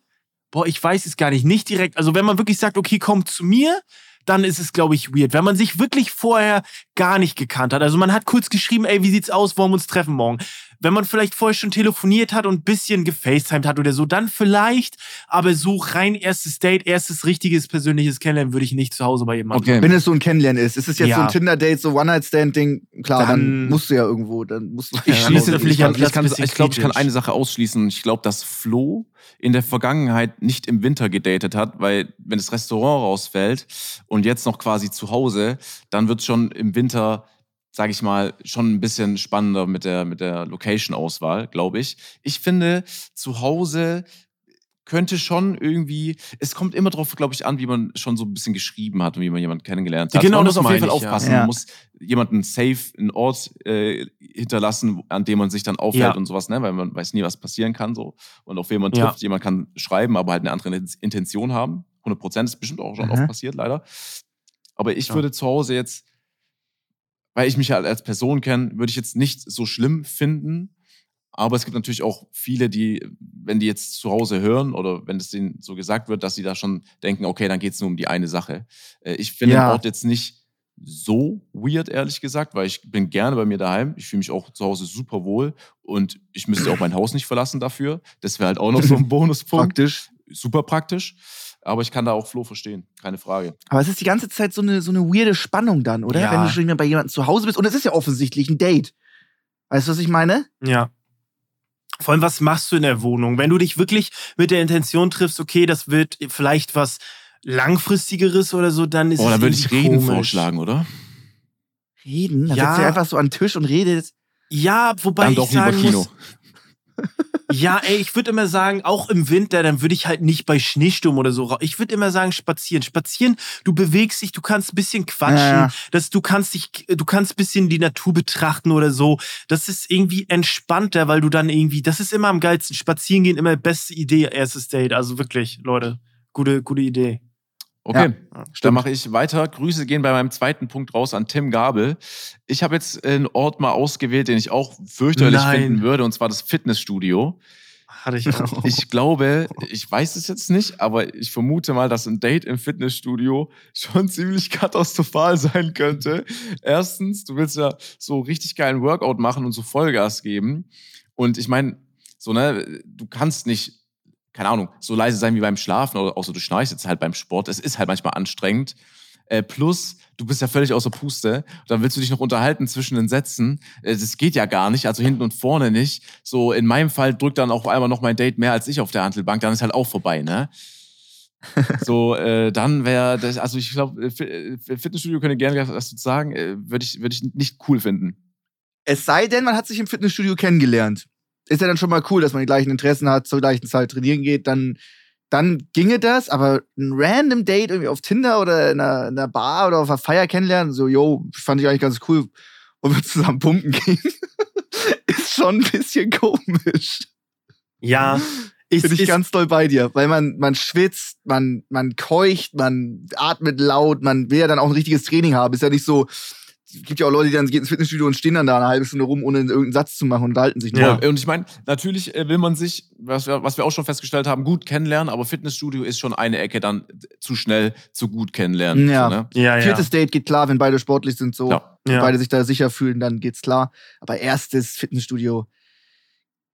Boah, ich weiß es gar nicht, nicht direkt. Also wenn man wirklich sagt, okay, komm zu mir, dann ist es, glaube ich, weird. Wenn man sich wirklich vorher gar nicht gekannt hat. Also man hat kurz geschrieben, ey, wie sieht's aus, wollen wir uns treffen morgen? Wenn man vielleicht vorher schon telefoniert hat und ein bisschen gefacetimed hat oder so, dann vielleicht, aber so rein erstes Date, erstes richtiges persönliches Kennenlernen würde ich nicht zu Hause bei jemandem Okay. Wenn es so ein Kennenlernen ist, ist es jetzt Ja. so ein Tinder-Date, so One-Night-Stand-Ding, klar, dann, Dann- musst du ja irgendwo, dann musst du Ich ja schließe raus. öffentlich ich, kann, ich, ich glaube, ich kann eine Sache ausschließen. Ich glaube, dass Flo in der Vergangenheit nicht im Winter gedatet hat, weil wenn das Restaurant rausfällt und jetzt noch quasi zu Hause, dann wird schon im Winter, sage ich mal, schon ein bisschen spannender mit der, mit der Location-Auswahl, glaube ich. Ich finde, zu Hause könnte schon irgendwie, es kommt immer drauf, glaube ich, an, wie man schon so ein bisschen geschrieben hat und wie man jemanden kennengelernt hat. Genau, man das muss auf jeden Fall aufpassen. Ja. Man muss jemanden safe, einen Ort äh, hinterlassen, an dem man sich dann aufhält Ja. und sowas, ne? weil man weiß nie, was passieren kann. So. Und auf wen man Ja. trifft, jemand kann schreiben, aber halt eine andere Intention haben. 100 Prozent ist bestimmt auch schon Mhm. oft passiert, leider. Aber ich würde zu Hause jetzt, weil ich mich halt als Person kenne, würde ich jetzt nicht so schlimm finden. Aber es gibt natürlich auch viele, die, wenn die jetzt zu Hause hören oder wenn es denen so gesagt wird, dass sie da schon denken, okay, dann geht es nur um die eine Sache. Äh, ich finde Ja. den Ort jetzt nicht so weird, ehrlich gesagt, weil ich bin gerne bei mir daheim. Ich fühle mich auch zu Hause super wohl und ich müsste auch mein Haus nicht verlassen dafür. Das wäre halt auch noch so ein Bonuspunkt. Praktisch. Super praktisch. Aber ich kann da auch Flo verstehen, keine Frage. Aber es ist die ganze Zeit so eine, so eine weirde Spannung dann, oder? Ja. Wenn du schon bei jemandem zu Hause bist. Und es ist ja offensichtlich ein Date. Weißt du, was ich meine? Ja. Vor allem, was machst du in der Wohnung? Wenn du dich wirklich mit der Intention triffst, okay, das wird vielleicht was langfristigeres oder so, dann ist Oh, es dann würde ich Reden komisch. vorschlagen, oder? Reden? Da Ja. sitzt ihr einfach so an den Tisch und redet. Ja, wobei Dann ich doch lieber sagen Kino. muss, ja, ey, ich würde immer sagen, auch im Winter, dann würde ich halt nicht bei Schneesturm oder so. ra- Ich würde immer sagen, spazieren. Spazieren, du bewegst dich, du kannst ein bisschen quatschen, Ja, ja. dass du kannst dich, du kannst ein bisschen die Natur betrachten oder so. Das ist irgendwie entspannter, weil du dann irgendwie, das ist immer am geilsten. Spazieren gehen immer beste Idee, erstes Date. Also wirklich, Leute, gute, gute Idee. Okay, Ja, dann mache ich weiter. Grüße gehen bei meinem zweiten Punkt raus an Tim Gabel. Ich habe jetzt einen Ort mal ausgewählt, den ich auch fürchterlich Nein. finden würde, und zwar das Fitnessstudio. Hatte ich auch. Ich glaube, ich weiß es jetzt nicht, aber ich vermute mal, dass ein Date im Fitnessstudio schon ziemlich katastrophal sein könnte. Erstens, du willst ja so richtig geilen Workout machen und so Vollgas geben. Und ich meine, so, ne, du kannst nicht, keine Ahnung, so leise sein wie beim Schlafen oder außer du schnarchst jetzt halt beim Sport. Es ist halt manchmal anstrengend. Äh, plus, du bist ja völlig außer Puste. Dann willst du dich noch unterhalten zwischen den Sätzen. Äh, das geht ja gar nicht, also hinten und vorne nicht. So, in meinem Fall drückt dann auch einmal noch mein Date mehr als ich auf der Handelbank, dann ist halt auch vorbei, ne? so, äh, dann wäre das, also ich glaube, Fitnessstudio könnte gerne was dazu sagen, äh, würde ich, würd ich nicht cool finden. Es sei denn, man hat sich im Fitnessstudio kennengelernt. Ist ja dann schon mal cool, dass man die gleichen Interessen hat, zur gleichen Zeit trainieren geht, dann, dann ginge das, aber ein random Date irgendwie auf Tinder oder in einer, in einer Bar oder auf einer Feier kennenlernen, so, yo, fand ich eigentlich ganz cool, und wir zusammen pumpen gehen, ist schon ein bisschen komisch. Ja, ist, Bin ich ist, ganz doll bei dir, weil man, man schwitzt, man, man keucht, man atmet laut, man will ja dann auch ein richtiges Training haben. Ist ja nicht so, gibt ja auch Leute, die dann gehen ins Fitnessstudio und stehen dann da eine halbe Stunde rum, ohne irgendeinen Satz zu machen und unterhalten sich nur. Ja. Und ich meine, natürlich äh, will man sich, was wir, was wir auch schon festgestellt haben, gut kennenlernen, aber Fitnessstudio ist schon eine Ecke dann zu schnell zu gut kennenlernen. Ja. So, ne? ja, ja. Viertes Date geht klar, wenn beide sportlich sind, so. Ja. Und Ja. beide sich da sicher fühlen, dann geht's klar. Aber erstes Fitnessstudio,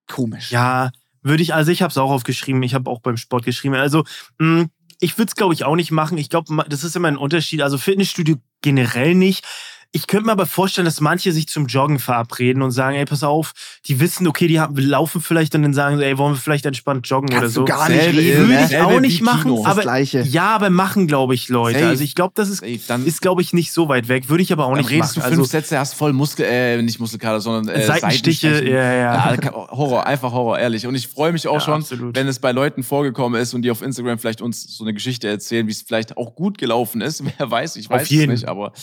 komisch. Ja, würde ich, also ich habe es auch aufgeschrieben, ich habe auch beim Sport geschrieben. Also, mh, ich würde es, glaube ich, auch nicht machen. Ich glaube, das ist immer ein Unterschied. Also Fitnessstudio generell nicht. Ich könnte mir aber vorstellen, dass manche sich zum Joggen verabreden und sagen, ey, pass auf, die wissen, okay, die haben, laufen vielleicht und dann sagen sie, ey, wollen wir vielleicht entspannt joggen Kannst oder so. du gar nicht Selbe- reden, Würde ich Selbe auch nicht machen, Kino. Aber ja, aber machen, glaube ich, Leute. Safe. Also ich glaube, das ist, dann, ist glaube ich, nicht so weit weg. Würde ich aber auch dann nicht redest machen. du fünf Also Sätze, hast voll Muskel, äh, nicht Muskelkater, sondern äh, Seitenstiche, Seitenstechen. ja, ja. Ja, Horror, einfach Horror, ehrlich. Und ich freue mich auch Ja, schon, absolut. wenn es bei Leuten vorgekommen ist und die auf Instagram vielleicht uns so eine Geschichte erzählen, wie es vielleicht auch gut gelaufen ist. Wer weiß, ich weiß es nicht, aber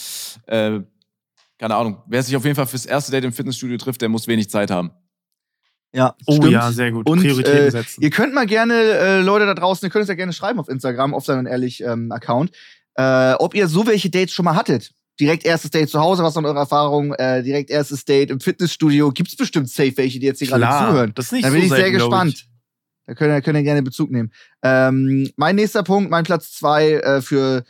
äh, keine Ahnung. Wer sich auf jeden Fall fürs erste Date im Fitnessstudio trifft, der muss wenig Zeit haben. Ja, oh stimmt. ja, sehr gut. Und Prioritäten äh, setzen. ihr könnt mal gerne, äh, Leute da draußen, ihr könnt es ja gerne schreiben auf Instagram, auf seinen ehrlich ähm, Account, äh, ob ihr so welche Dates schon mal hattet. Direkt erstes Date zu Hause, was sind eure Erfahrungen? Äh, direkt erstes Date im Fitnessstudio. Gibt's bestimmt safe welche, die jetzt hier gerade zuhören. Das ist nicht Da bin so ich sehr selten, glaub gespannt. Ich. Da könnt ihr, könnt ihr gerne Bezug nehmen. Ähm, mein nächster Punkt, mein Platz zwei äh, für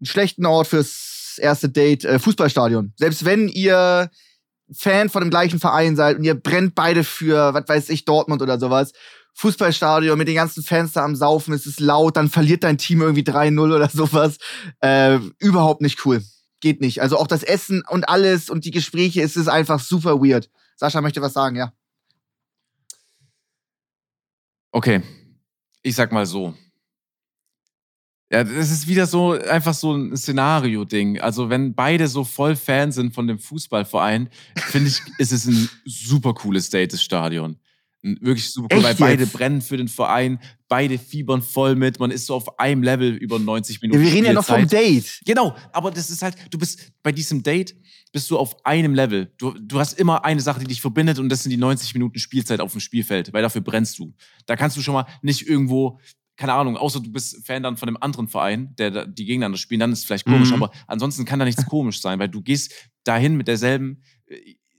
einen schlechten Ort fürs erste Date, äh, Fußballstadion. Selbst wenn ihr Fan von dem gleichen Verein seid und ihr brennt beide für, was weiß ich, Dortmund oder sowas. Fußballstadion mit den ganzen Fans da am Saufen, es ist laut, dann verliert dein Team irgendwie 3-0 oder sowas. Äh, überhaupt nicht cool. Geht nicht. Also auch das Essen und alles und die Gespräche, es ist einfach super weird. Sascha möchte was sagen, ja. Okay, ich sag mal so. Ja, das ist wieder so einfach so ein Szenario-Ding. Also, wenn beide so voll Fan sind von dem Fußballverein, finde ich, ist es ein super cooles Date, das Stadion. Ein Wirklich super cool, Echt weil beide jetzt? brennen für den Verein, beide fiebern voll mit, man ist so auf einem Level über 90 ja Minuten. wir reden ja noch vom Spielzeit. Date. Genau, aber das ist halt, du bist bei diesem Date, bist du auf einem Level. Du, du hast immer eine Sache, die dich verbindet und das sind die 90 Minuten Spielzeit auf dem Spielfeld, weil dafür brennst du. Da kannst du schon mal nicht irgendwo, keine Ahnung, außer du bist Fan dann von dem anderen Verein, der die gegeneinander spielen, dann ist es vielleicht komisch, Mhm. aber ansonsten kann da nichts komisch sein, weil du gehst dahin mit derselben, äh,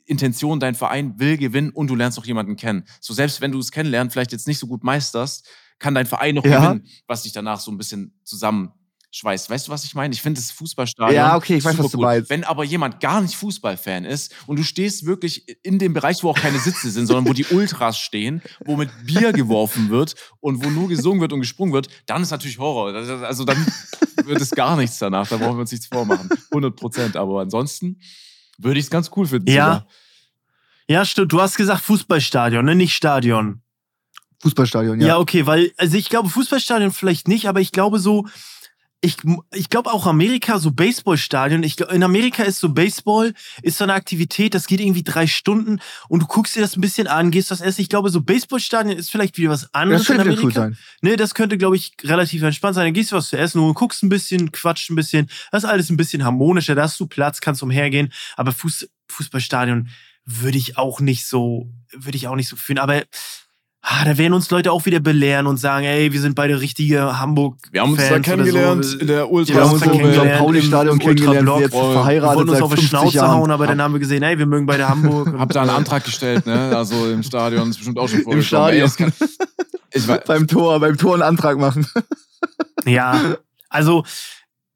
Intention, dein Verein will gewinnen und du lernst auch jemanden kennen. So selbst wenn du es kennenlernen, vielleicht jetzt nicht so gut meisterst, kann dein Verein noch Ja. gewinnen, was dich danach so ein bisschen zusammenschweißt. Weißt du, was ich meine? Ich finde das Fußballstadion. Ja, okay, ich weiß, super was du cool. meinst. Wenn aber jemand gar nicht Fußballfan ist und du stehst wirklich in dem Bereich, wo auch keine Sitze sind, sondern wo die Ultras stehen, wo mit Bier geworfen wird und wo nur gesungen wird und gesprungen wird, dann ist natürlich Horror. Also dann wird es gar nichts danach. Da brauchen wir uns nichts vormachen. 100 Prozent. Aber ansonsten würde ich es ganz cool finden. Ja. sogar. Ja, stimmt. Du hast gesagt Fußballstadion, ne? Nicht Stadion. Fußballstadion, Ja. ja. okay, weil, also ich glaube, Fußballstadion vielleicht nicht, aber ich glaube so, ich, ich glaube auch Amerika, so Baseballstadion, ich glaub, in Amerika ist so Baseball, ist so eine Aktivität, das geht irgendwie drei Stunden und du guckst dir das ein bisschen an, gehst das essen. Ich glaube, so Baseballstadion ist vielleicht wieder was anderes Das könnte in Amerika. cool sein. Ne, das könnte, glaube ich, relativ entspannt sein. Dann gehst du was zu essen und guckst ein bisschen, quatscht ein bisschen. Das ist alles ein bisschen harmonischer. Da hast du Platz, kannst umhergehen. Aber Fuß, Fußballstadion würde ich auch nicht so, würde ich auch nicht so fühlen. Aber ah, da werden uns Leute auch wieder belehren und sagen, ey, wir sind beide richtige Hamburg. Wir haben uns da Fans oder kennengelernt so. in der Ja, Wir haben uns da im kennengelernt Pauli-Stadion im kennengelernt, Ultrablock. jetzt Wir Wir verheiratet wollten uns auf die 50 Schnauze Jahren. hauen, aber dann haben wir gesehen, ey, wir mögen beide Hamburg. Hab da einen Antrag gestellt, ne? Also im Stadion ist bestimmt auch schon vorgekommen. Stadion. Ey, kann, ich weiß, beim Tor, beim Tor einen Antrag machen. Ja, also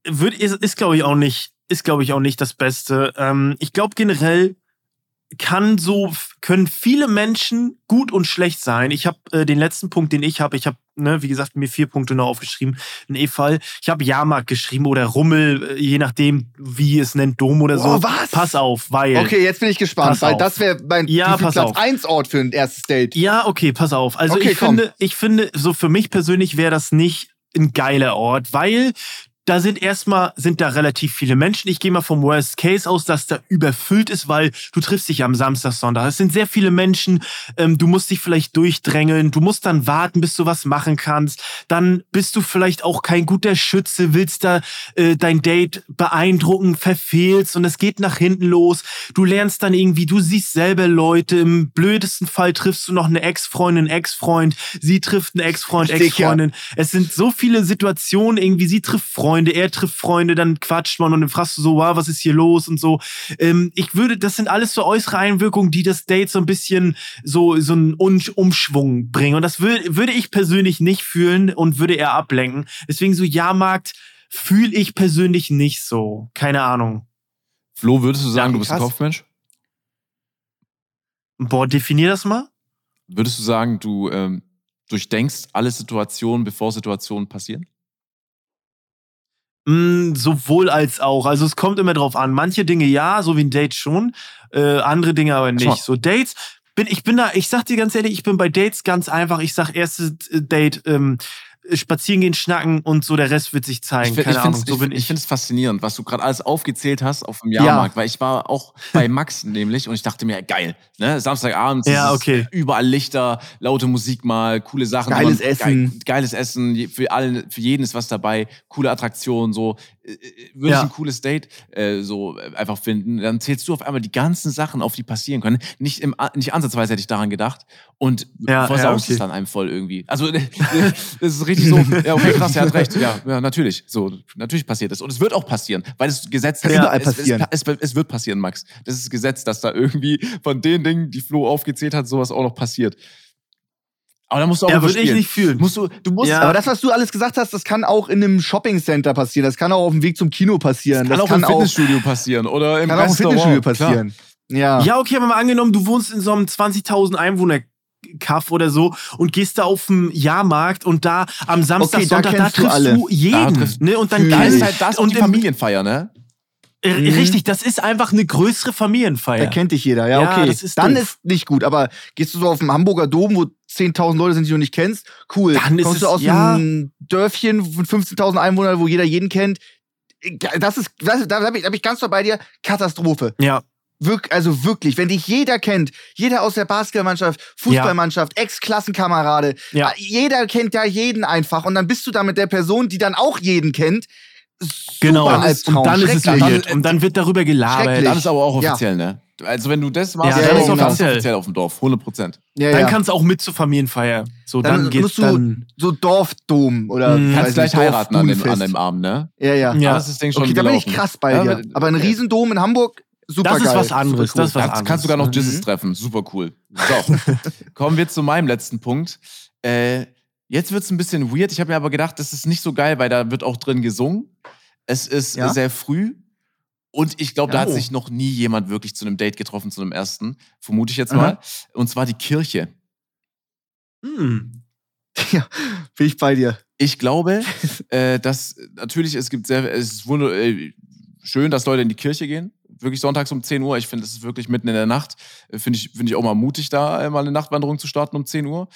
wird, ist, ist glaube ich auch nicht, ist glaube ich auch nicht das Beste. Ähm, ich glaube generell kann so können viele Menschen gut und schlecht sein. Ich habe äh, den letzten Punkt, den ich habe, ich habe ne, wie gesagt mir vier Punkte noch aufgeschrieben. Ein E-Fall. Ich habe Jahrmarkt geschrieben oder Rummel, äh, je nachdem wie es nennt Dom oder so. Oh, was? Pass auf, weil Okay, jetzt bin ich gespannt, Pass weil auf. das wäre mein Ja, Platz auf. 1 Ort für ein erstes Date. Ja, okay, pass auf. Also Okay, ich komm. finde, ich finde, so für mich persönlich wäre das nicht ein geiler Ort, weil da sind erstmal, sind da relativ viele Menschen. Ich gehe mal vom Worst Case aus, dass da überfüllt ist, weil du triffst dich am Samstag, Sonntag. Es sind sehr viele Menschen. Ähm, du musst dich vielleicht durchdrängeln. Du musst dann warten, bis du was machen kannst. Dann bist du vielleicht auch kein guter Schütze, willst da äh, dein Date beeindrucken, verfehlst und es geht nach hinten los. Du lernst dann irgendwie, du siehst selber Leute. Im blödesten Fall triffst du noch eine Ex-Freundin, Ex-Freund. Sie trifft einen Ex-Freund. Ex-Freundin. Es sind so viele Situationen irgendwie. Sie trifft Freunde, er trifft Freunde, dann quatscht man und dann fragst du so, wow, was ist hier los und so. Ähm, ich würde, das sind alles so äußere Einwirkungen, die das Date so ein bisschen so, so einen Un Umschwung bringen. Und das würde, würde ich persönlich nicht fühlen und würde eher ablenken. Deswegen so Jahrmarkt fühle ich persönlich nicht so. Keine Ahnung. Flo, würdest du sagen, Ja, du bist ein. Kopfmensch? Boah, definier das mal. Würdest du sagen, du ähm, durchdenkst alle Situationen, bevor Situationen passieren? Mm, sowohl als auch. Also es kommt immer drauf an. Manche Dinge ja, so wie ein Date schon. Äh, andere Dinge aber nicht. So Dates. Bin, ich bin da, ich sag dir ganz ehrlich, ich bin bei Dates ganz einfach. Ich sag erstes äh, Date, ähm, spazieren gehen, schnacken und so der Rest wird sich zeigen. find- Keine Ahnung, find's- so bin ich ich. finde es faszinierend, was du gerade alles aufgezählt hast auf dem Ja. Jahrmarkt, weil ich war auch bei Max nämlich und ich dachte mir, geil, ne? Samstagabend, Ja, okay. überall Lichter, laute Musik mal, coole Sachen. Geiles aber Essen. Geil, geiles Essen, für, allen, für jeden ist was dabei, coole Attraktionen, so. Äh, äh, Würde Ja. ich ein cooles Date äh, so äh, einfach finden, dann zählst du auf einmal die ganzen Sachen auf, die passieren können. Nicht, im, nicht ansatzweise hätte ich daran gedacht und Ja, versaust ja, okay. es dann einem voll irgendwie. Also das ist richtig so, ja, okay, krass, er hat recht. Ja, ja, natürlich. So, natürlich passiert es. Und es wird auch passieren, weil es Gesetz Kann ist. überall es, passieren. Es, es, es wird passieren, Max. Das ist Gesetz, dass da irgendwie von den Dingen, die Flo aufgezählt hat, sowas auch noch passiert. Aber da musst du auch Ja, würde ich nicht fühlen. Musst du, du musst, Ja. Aber das, was du alles gesagt hast, das kann auch in einem Shoppingcenter passieren. Das kann auch auf dem Weg zum Kino passieren. kann Das auch im Fitnessstudio passieren oder im kann auch im Restaurant. Fitnessstudio Klar. passieren. Ja. Ja, okay, aber mal angenommen, du wohnst in so einem 20.000 Einwohner Kaff oder so und gehst da auf den Jahrmarkt und da am Samstag, Okay, da Sonntag, da du triffst alle. du jeden. Da triffst- ne? Und dann Da ist halt das und die Familienfeier, ne? Mhm. Richtig, das ist einfach eine größere Familienfeier. Da kennt dich jeder. Ja, Ja, okay. das ist Dann doof. ist nicht gut. Aber gehst du so auf dem Hamburger Dom, wo 10.000 Leute sind, die du nicht kennst, cool. Dann ist Kommst es- du aus ja. einem Dörfchen von 15.000 Einwohnern, wo jeder jeden kennt. Das ist, das, da, da bin ich, da bin ich ganz so bei dir. Katastrophe. ja, Wirk, also wirklich, wenn dich jeder kennt, jeder aus der Basketballmannschaft, Fußballmannschaft, Ex-Klassenkamerade, Ja. äh, jeder kennt ja jeden einfach und dann bist du da mit der Person, die dann auch jeden kennt. Super genau. Und, Albtraum, und dann ist es weird. Und dann wird darüber gelabert. Dann ist aber auch Ja. offiziell, ne? Also wenn du das machst, Ja, dann ist ist es offiziell. offiziell auf dem Dorf, 100 Prozent. Ja, Dann ja. kannst du auch mit zur Familienfeier. So, Dann dann, geht's musst du- dann. so Dorfdom oder Mhm. Kannst gleich heiraten an dem, an dem Abend, ne? Ja, ja. Ja. Da ist das Ding schon Okay, da bin ich krass bei Ja, dir. aber- Aber ein Riesendom in Hamburg super Das ist was anderes, Super das ist was Da anderes. kannst du sogar noch Mhm. Jizzes treffen. Super cool. So, kommen wir zu meinem letzten Punkt. Äh, jetzt wird es ein bisschen weird. Ich habe mir aber gedacht, das ist nicht so geil, weil da wird auch drin gesungen. Es ist Ja? sehr früh. Und ich glaube, da Ja. hat Oh. sich noch nie jemand wirklich zu einem Date getroffen, zu einem ersten. Vermute ich jetzt Aha. mal. Und zwar die Kirche. Hm. Ja, bin ich bei dir. Ich glaube, äh, dass natürlich, es gibt sehr, es ist wunder, äh, schön, dass Leute in die Kirche gehen. Wirklich sonntags um 10 Uhr. Ich finde, es ist wirklich mitten in der Nacht. Äh, Finde ich, finde ich auch mal mutig, da äh, mal eine Nachtwanderung zu starten um 10 Uhr.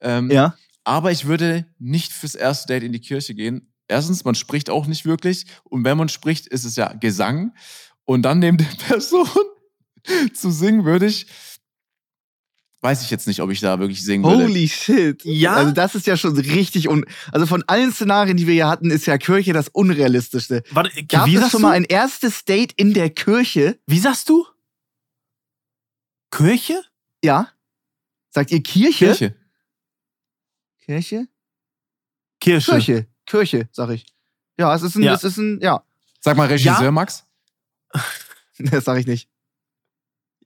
Ähm, Ja. Aber ich würde nicht fürs erste Date in die Kirche gehen. Erstens, man spricht auch nicht wirklich. Und wenn man spricht, ist es ja Gesang. Und dann neben der Person zu singen, würde ich. Weiß ich jetzt nicht, ob ich da wirklich singen würde. Holy shit. Ja? Also das ist ja schon richtig un Also von allen Szenarien, die wir hier hatten, ist ja Kirche das unrealistischste. Warte, Gab wie es sagst schon du? mal ein erstes Date in der Kirche? Wie sagst du? Kirche? Ja. Sagt ihr Kirche? Kirche. Kirche? Kirche. Kirche. Kirche, sag ich. Ja, es ist ein, Ja. es ist ein, ja. Sag mal Regisseur, Max. Das sag ich nicht.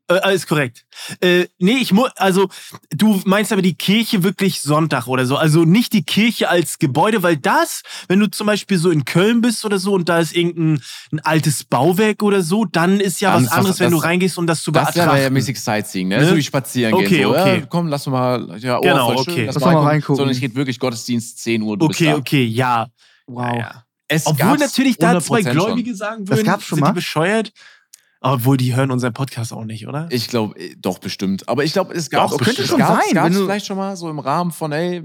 Äh, alles korrekt. Äh, nee, ich muss, also du meinst aber die Kirche wirklich Sonntag oder so. Also nicht die Kirche als Gebäude, weil das, wenn du zum Beispiel so in Köln bist oder so und da ist irgendein ein altes Bauwerk oder so, dann ist ja Dann was anderes, wenn das- du reingehst, um das zu Das ist ja beatrachten. mäßig Sightseeing, ne? Ne? So wie spazieren Okay, gehen. So, okay. Ja, komm, lass uns mal. Ja, oh, Genau, voll schön, okay. Lass, Lass mal mal reingucken. Sondern es geht wirklich Gottesdienst 10 Uhr. Du okay, bist da. okay, ja. Wow. Ja, ja. Es Obwohl natürlich da zwei 100% Gläubige schon. sagen Das würden, gab's schon sind mal? die bescheuert. Obwohl, die hören unseren Podcast auch nicht, oder? Ich glaube, doch bestimmt. Aber ich glaube, es gab Doch, könnte es schon gab's- sein, du- vielleicht schon mal so im Rahmen von, ey,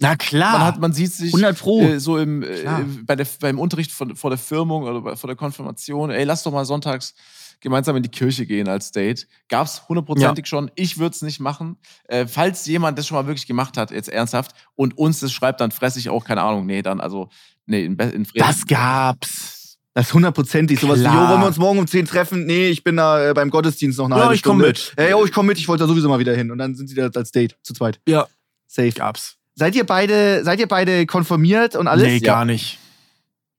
Na klar. man, hat, man sieht sich 100 Pro. äh, so im, äh, bei der, beim Unterricht von, vor der Firmung oder bei, vor der Konfirmation, ey, lass doch mal sonntags gemeinsam in die Kirche gehen als Date. Gab's hundertprozentig schon. Ich würde es nicht machen. Äh, falls jemand das schon mal wirklich gemacht hat, jetzt ernsthaft, und uns das schreibt, dann fresse ich auch, keine Ahnung, nee, dann, also, nee, in, in Frieden. das gab's. Das ist hundertprozentig. Sowas wie, Klar. jo, wollen wir uns morgen um 10 treffen? Nee, ich bin da äh, beim Gottesdienst noch eine Ja, halbe ich komm Stunde. mit. Ey, yo, ich komm mit, ich wollte da sowieso mal wieder hin. Und dann sind sie da als Date, zu zweit. Ja, Safe. gab's. Seid ihr beide, seid ihr beide konfirmiert und alles? Nee, Ja. gar nicht.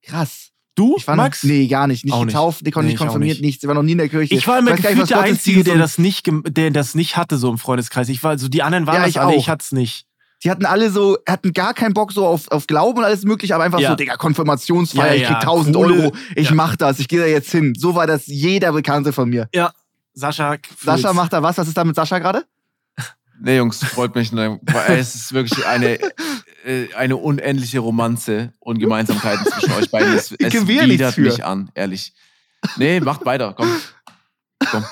Krass. Du, Ich war Max? Noch, nee, gar nicht. Nicht Auch nicht. getauft, nicht, Nee, nicht konfirmiert, nicht. nichts. Ich war noch nie in der Kirche. Ich war immer nicht, gefühlt was der Einzige, der das, nicht, der das nicht hatte, so im Freundeskreis. Ich war, so die anderen waren Ja, das ich alle, auch. ich hat's nicht. Die hatten alle so, hatten gar keinen Bock so auf, auf Glauben und alles mögliche, aber einfach Ja. so, Digga, Konfirmationsfeier, Ja, ich ja, krieg 1000 coole- Euro, ich ja. mach das, ich gehe da jetzt hin. So war das jeder Bekannte von mir. Sascha, Sascha fühlt's. macht da was? Was ist da mit Sascha gerade? Nee, Jungs, freut mich. Ne, es ist wirklich eine, äh, eine unendliche Romanze und Gemeinsamkeiten zwischen euch beiden. Es, Ich es widert mich an, ehrlich. Nee, macht weiter, komm. komm.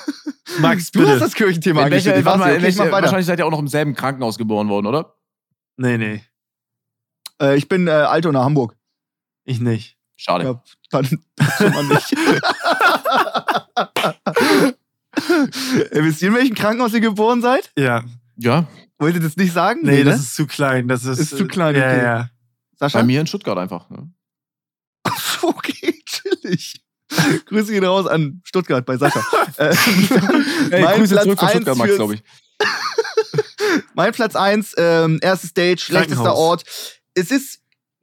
Max, Du hast bitte. das Kirchenthema In welcher, angeschnitten. warte mal, in welcher, wahrscheinlich seid ihr auch noch im selben Krankenhaus geboren worden, oder? Nee, nee, Äh, ich bin äh, Altona, Hamburg. ich nicht. Schade. Ja, dann schon mal nicht. Äh, Wisst ihr, in welchem Krankenhaus ihr geboren seid? Ja. Ja, Wollt ihr das nicht sagen? Nee, ne? das ist zu klein. Das ist, Ist zu klein, Ja, okay. ja. Sascha? bei mir in Stuttgart einfach. Ne? Okay, chillig. Grüße gehen raus an Stuttgart bei Sascha. äh, Ey, mein Grüße Platz zurück von Stuttgart, Max, glaube ich. Mein Platz 1, ähm, erstes Date, schlechtester. Ort. Es ist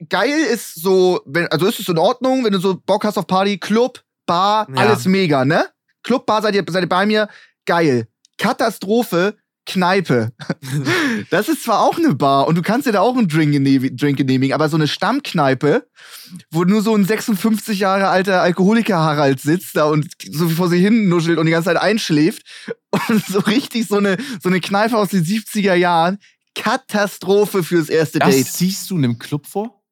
geil, ist so, wenn, also ist es in Ordnung, wenn du so Bock hast auf Party, Club, Bar, Ja. alles mega, ne? Club, Bar, seid ihr, seid ihr bei mir? Geil. Katastrophe, Kneipe. Das ist zwar auch eine Bar und du kannst dir da auch einen Drink, genehmi- Drink genehmigen, aber so eine Stammkneipe, wo nur so ein 56 Jahre alter Alkoholiker Harald sitzt da und so vor sich hin nuschelt und die ganze Zeit einschläft und so richtig so eine, so eine Kneipe aus den 70er Jahren. Katastrophe fürs erste Das Date. ziehst du einem Club vor?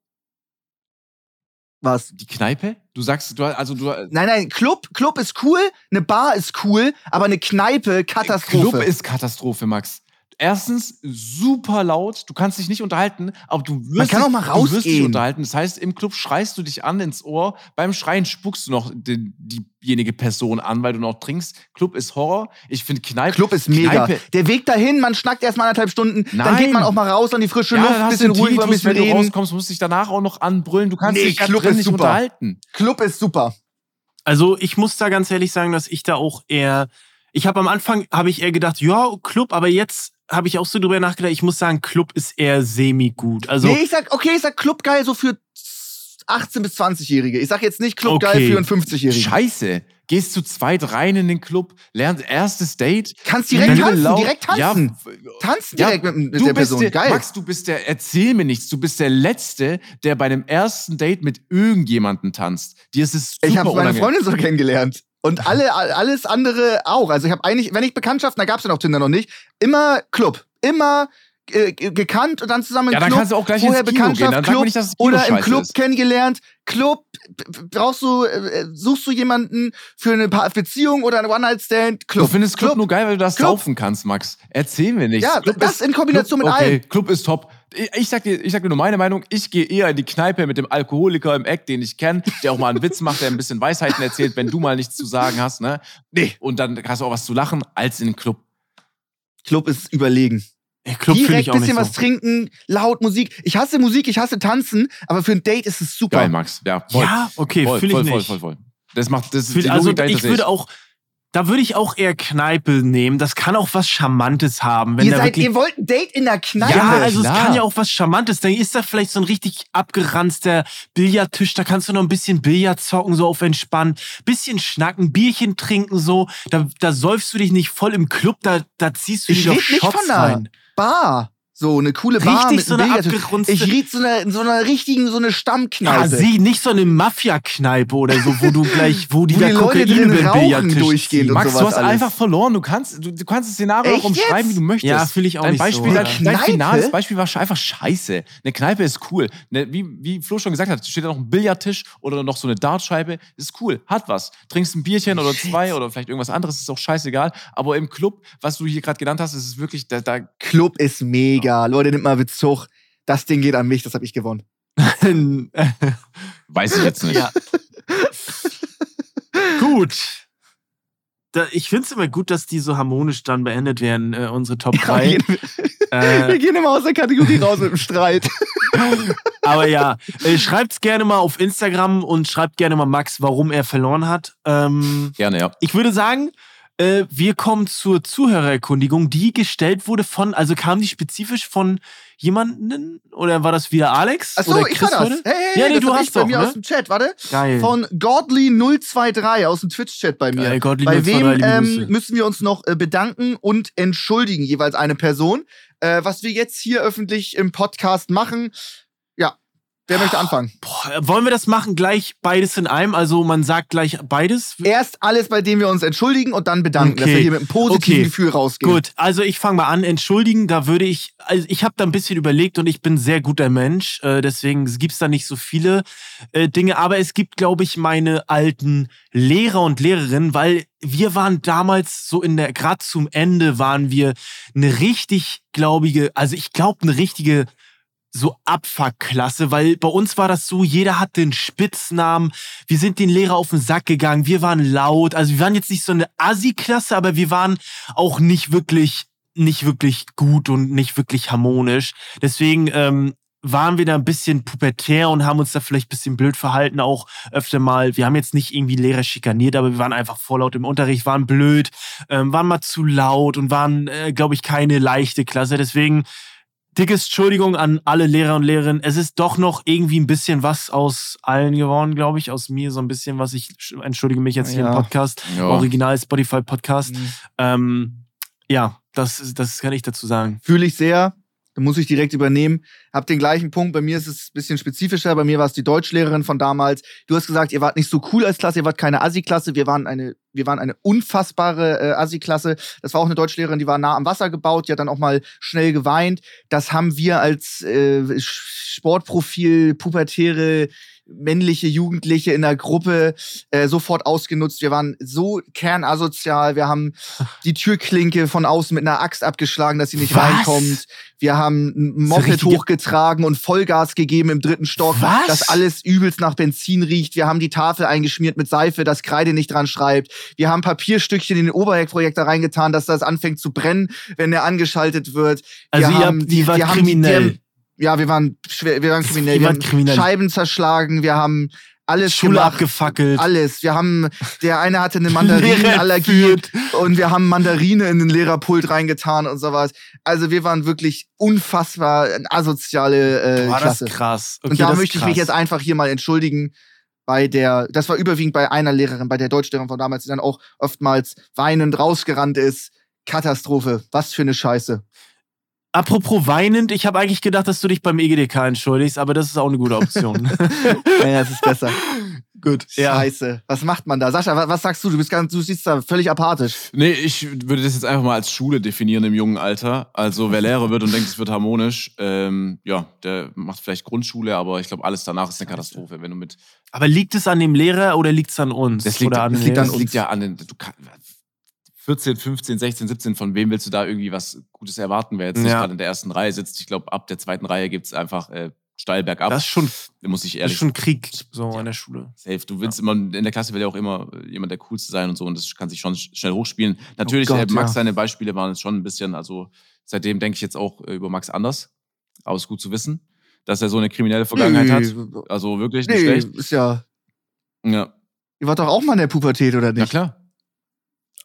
Was? Die Kneipe? Du sagst, du also du Nein, nein, Club, Club ist cool, eine Bar ist cool, aber eine Kneipe, Katastrophe. Club ist Katastrophe, Max. Erstens super laut, du kannst dich nicht unterhalten, aber du wirst, Man kann dich, auch mal du wirst dich rausgehen. unterhalten. Das heißt, im Club schreist du dich an ins Ohr, beim Schreien spuckst du noch die, diejenige Person an, weil du noch trinkst. Club ist Horror. Ich finde Kneipe. Club ist mega. Kneipe, Der Weg dahin, man schnackt erstmal anderthalb Stunden, dann Nein. geht man auch mal raus an die frische ja, Luft, dann ein hast bisschen du ruhiger, ein bisschen wenn du reden. rauskommst, musst dich danach auch noch anbrüllen. Du kannst Nee, dich Club drin ist nicht super. unterhalten. Club ist super. Also ich muss da ganz ehrlich sagen, dass ich da auch eher. Ich habe am Anfang habe ich eher gedacht, ja Club, aber jetzt habe ich auch so drüber nachgedacht. Ich muss sagen, Club ist eher semi gut. Also nee, ich sag, okay, ich sag Club geil so für 18- bis 20-Jährige. Ich sag jetzt nicht Club geil Okay. für einen 50-Jährigen. Scheiße. gehst zu zweit rein in den Club, lernst erstes Date. Kannst direkt tanzen, Lau- direkt tanzen. Ja, Tanzen ja, direkt mit, mit du der bist Person. Der, Geil. Max, du bist der, erzähl mir nichts, du bist der Letzte, der bei dem ersten Date mit irgendjemandem tanzt. Dir ist es super ich habe meine. Freundin so kennengelernt. Und alle, alles andere auch. Also ich habe eigentlich, wenn ich Bekanntschaften, da gab's ja noch Tinder noch nicht, immer Club. Immer äh, ge- gekannt und dann zusammen im Ja, dann Club. kannst du auch gleich vorher ins Kino gehen. Dann Club nicht, dass das Kino oder im Club ist. kennengelernt. Club, brauchst du, äh, suchst du jemanden für eine Pa- Beziehung oder ein One-Night-Stand? Club. Du findest Club, nur geil, weil du das Club. saufen kannst, Max. Erzähl mir nichts. Ja, Club das in Kombination Club, mit okay, allem. Club ist top. Ich, ich, sag dir, ich sag dir nur meine Meinung. Ich gehe eher in die Kneipe mit dem Alkoholiker im Eck, den ich kenne, der auch mal einen Witz macht, der ein bisschen Weisheiten erzählt, wenn du mal nichts zu sagen hast. Ne? Nee. Und dann hast du auch was zu lachen, als in den Club. Club ist überlegen. Ey, Club Direkt ich auch bisschen nicht was so. trinken, laut Musik. Ich hasse Musik, ich hasse Tanzen, aber für ein Date ist es super. Geil, Max. Ja, voll. Ja, okay, voll, fühle ich voll, nicht. voll, voll, voll. Das macht das ist Fühl- die also Logik ich würde auch, da würde ich auch eher Kneipe nehmen. Das kann auch was Charmantes haben. Wenn ihr, da seid, wirklich, ihr wollt ein Date in der Kneipe. ja, also klar. es kann ja auch was Charmantes. Dann ist da vielleicht so ein richtig abgeranzter Billardtisch. Da kannst du noch ein bisschen Billard zocken, so auf entspannt. Bisschen schnacken, Bierchen trinken, so. Da, da säufst du dich nicht voll im Club. Da, da ziehst du Ich dich auf red nicht Shots von einer rein. Bar. So eine coole Bar Richtig mit so einem eine Billardtisch. abgerunzte- Ich riet so eine, so einer richtigen, so eine Ja, Stammkneipe. sieh, nicht so eine Mafia-Kneipe oder so, wo du gleich, wo die Wo da die Leute Kokain drin über den rauchen ziehen. und Max, sowas du hast alles. einfach verloren. Du kannst, du, du kannst das Szenario Echt auch umschreiben, jetzt? wie du möchtest. Ja, fühl ich auch dein nicht Beispiel, so, Dein, ja. dein Kneipe? finales Beispiel war einfach scheiße. Eine Kneipe ist cool. Ne, wie, wie Flo schon gesagt hat, steht da noch ein Billardtisch oder noch so eine Dartscheibe. Ist cool, hat was. Trinkst ein Bierchen oder zwei oder vielleicht irgendwas anderes, ist auch scheißegal. Aber im Club, was du hier gerade genannt hast, ist es wirklich, da, da Club ist mega. Leute, nimmt mal Bezug. Das Ding geht an mich, das habe ich gewonnen. weiß ich jetzt nicht. Ja. gut. Da, ich finde es immer gut, dass die so harmonisch dann beendet werden, äh, unsere Top 3. wir, gehen, wir äh, gehen immer aus der Kategorie raus mit dem Streit. aber ja, äh, schreibt's gerne mal auf Instagram und schreibt gerne mal Max, warum er verloren hat. Ähm, Gerne, ja. ich würde sagen, äh, wir kommen zur Zuhörererkundigung, die gestellt wurde von, also kam die spezifisch von jemanden oder war das wieder Alex? Achso, oder ich Chris war das. heute? Hey, hey, Ja, nee, das du hast ich bei doch, mir ne? aus dem Chat, warte. Geil. Von Godly023 aus dem Twitch-Chat bei mir. Geil, Godly bei 023, wem ähm, müssen wir uns noch äh, bedanken und entschuldigen, jeweils eine Person. Äh, was wir jetzt hier öffentlich im Podcast machen. Wer möchte anfangen? Boah, wollen wir das machen gleich beides in einem? Also man sagt gleich beides? Erst alles, bei dem wir uns entschuldigen und dann bedanken, dass Okay. wir hier mit einem positiven Okay. Gefühl rausgehen. Gut, also ich fange mal an. Entschuldigen, da würde ich, also ich habe da ein bisschen überlegt und ich bin ein sehr guter Mensch, äh, deswegen gibt's da nicht so viele äh, Dinge, aber es gibt, glaube ich, meine alten Lehrer und Lehrerinnen, weil wir waren damals so in der, gerade zum Ende waren wir eine richtig glaubige, also ich glaube eine richtige so Abfuckklasse, weil bei uns war das so, jeder hatte einen Spitznamen, wir sind den Lehrer auf den Sack gegangen, wir waren laut, also wir waren jetzt nicht so eine Assi-Klasse, aber wir waren auch nicht wirklich, nicht wirklich gut und nicht wirklich harmonisch. Deswegen ähm, waren wir da ein bisschen pubertär und haben uns da vielleicht ein bisschen blöd verhalten, auch öfter mal. Wir haben jetzt nicht irgendwie Lehrer schikaniert, aber wir waren einfach vorlaut im Unterricht, waren blöd, ähm, waren mal zu laut und waren, äh, glaube ich, keine leichte Klasse. Deswegen dickes Entschuldigung an alle Lehrer und Lehrerinnen. Es ist doch noch irgendwie ein bisschen was aus allen geworden, glaube ich, aus mir so ein bisschen was. Ich entschuldige mich jetzt hier Ja. im Podcast, Ja. Original Spotify Podcast. Mhm. Ähm, ja, das, das kann ich dazu sagen. Fühle ich sehr. Da muss ich direkt übernehmen. Hab den gleichen Punkt. Bei mir ist es ein bisschen spezifischer. Bei mir war es die Deutschlehrerin von damals. Du hast gesagt, ihr wart nicht so cool als Klasse, ihr wart keine Assi-Klasse. Wir waren eine, wir waren eine unfassbare äh, Assi-Klasse. Das war auch eine Deutschlehrerin, die war nah am Wasser gebaut, die hat dann auch mal schnell geweint. Das haben wir als äh, Sportprofil, pubertäre männliche Jugendliche in der Gruppe äh, sofort ausgenutzt. Wir waren so kernasozial. Wir haben die Türklinke von außen mit einer Axt abgeschlagen, dass sie nicht Was? reinkommt. Wir haben ein Moped hochgetragen und Vollgas gegeben im dritten Stock, Was? dass alles übelst nach Benzin riecht. Wir haben die Tafel eingeschmiert mit Seife, dass Kreide nicht dran schreibt. Wir haben Papierstückchen in den Oberheckprojektor reingetan, dass das anfängt zu brennen, wenn der angeschaltet wird. Also wir ihr haben, habt, die war wir haben kriminell. Die, ja, wir waren schwer, wir waren kriminell. Wir haben kriminell. Scheiben zerschlagen, wir haben alles Schule gemacht. abgefackelt. Alles. Wir haben, der eine hatte eine Mandarinenallergie und wir haben Mandarine in den Lehrerpult reingetan und sowas. Also wir waren wirklich unfassbar asoziale äh, Boah, das Klasse. ist krass. Okay, und da das möchte ich mich jetzt einfach hier mal entschuldigen, bei der, das war überwiegend bei einer Lehrerin, bei der Deutschlehrerin von damals, die dann auch oftmals weinend rausgerannt ist. Katastrophe. Was für eine Scheiße. Apropos weinend, ich habe eigentlich gedacht, dass du dich beim EGDK entschuldigst, aber das ist auch eine gute Option. naja, es ist besser. Gut. Ja. Scheiße. Was macht man da? Sascha, was, was sagst du? Du, bist ganz, du siehst da völlig apathisch. Nee, ich würde das jetzt einfach mal als Schule definieren im jungen Alter. Also wer Lehrer wird und denkt, es wird harmonisch, ähm, ja, der macht vielleicht Grundschule, aber ich glaube, alles danach ist eine Katastrophe. Wenn du mit Aber liegt es an dem Lehrer oder liegt es an uns? Das liegt, oder an das liegt, Lehrern? das liegt ja an den. Du kann, 14, 15, 16, 17, von wem willst du da irgendwie was Gutes erwarten, wer jetzt nicht Ja. gerade in der ersten Reihe sitzt? Ich glaube, ab der zweiten Reihe gibt es einfach äh, steil bergab. Das ist schon, muss ich das ehrlich ist schon Krieg so an der Schule. safe. Du willst immer, in der Klasse will ja auch immer jemand der Coolste sein und so und das kann sich schon sch- schnell hochspielen. Natürlich, Gott, äh, Max, ja. seine Beispiele waren jetzt schon ein bisschen, also seitdem denke ich jetzt auch äh, über Max anders. Aber es ist gut zu wissen, dass er so eine kriminelle Vergangenheit hat. Also wirklich nicht Nee, schlecht. ist ja. Ja, Ihr wart doch auch mal in der Pubertät, oder ja nicht? klar.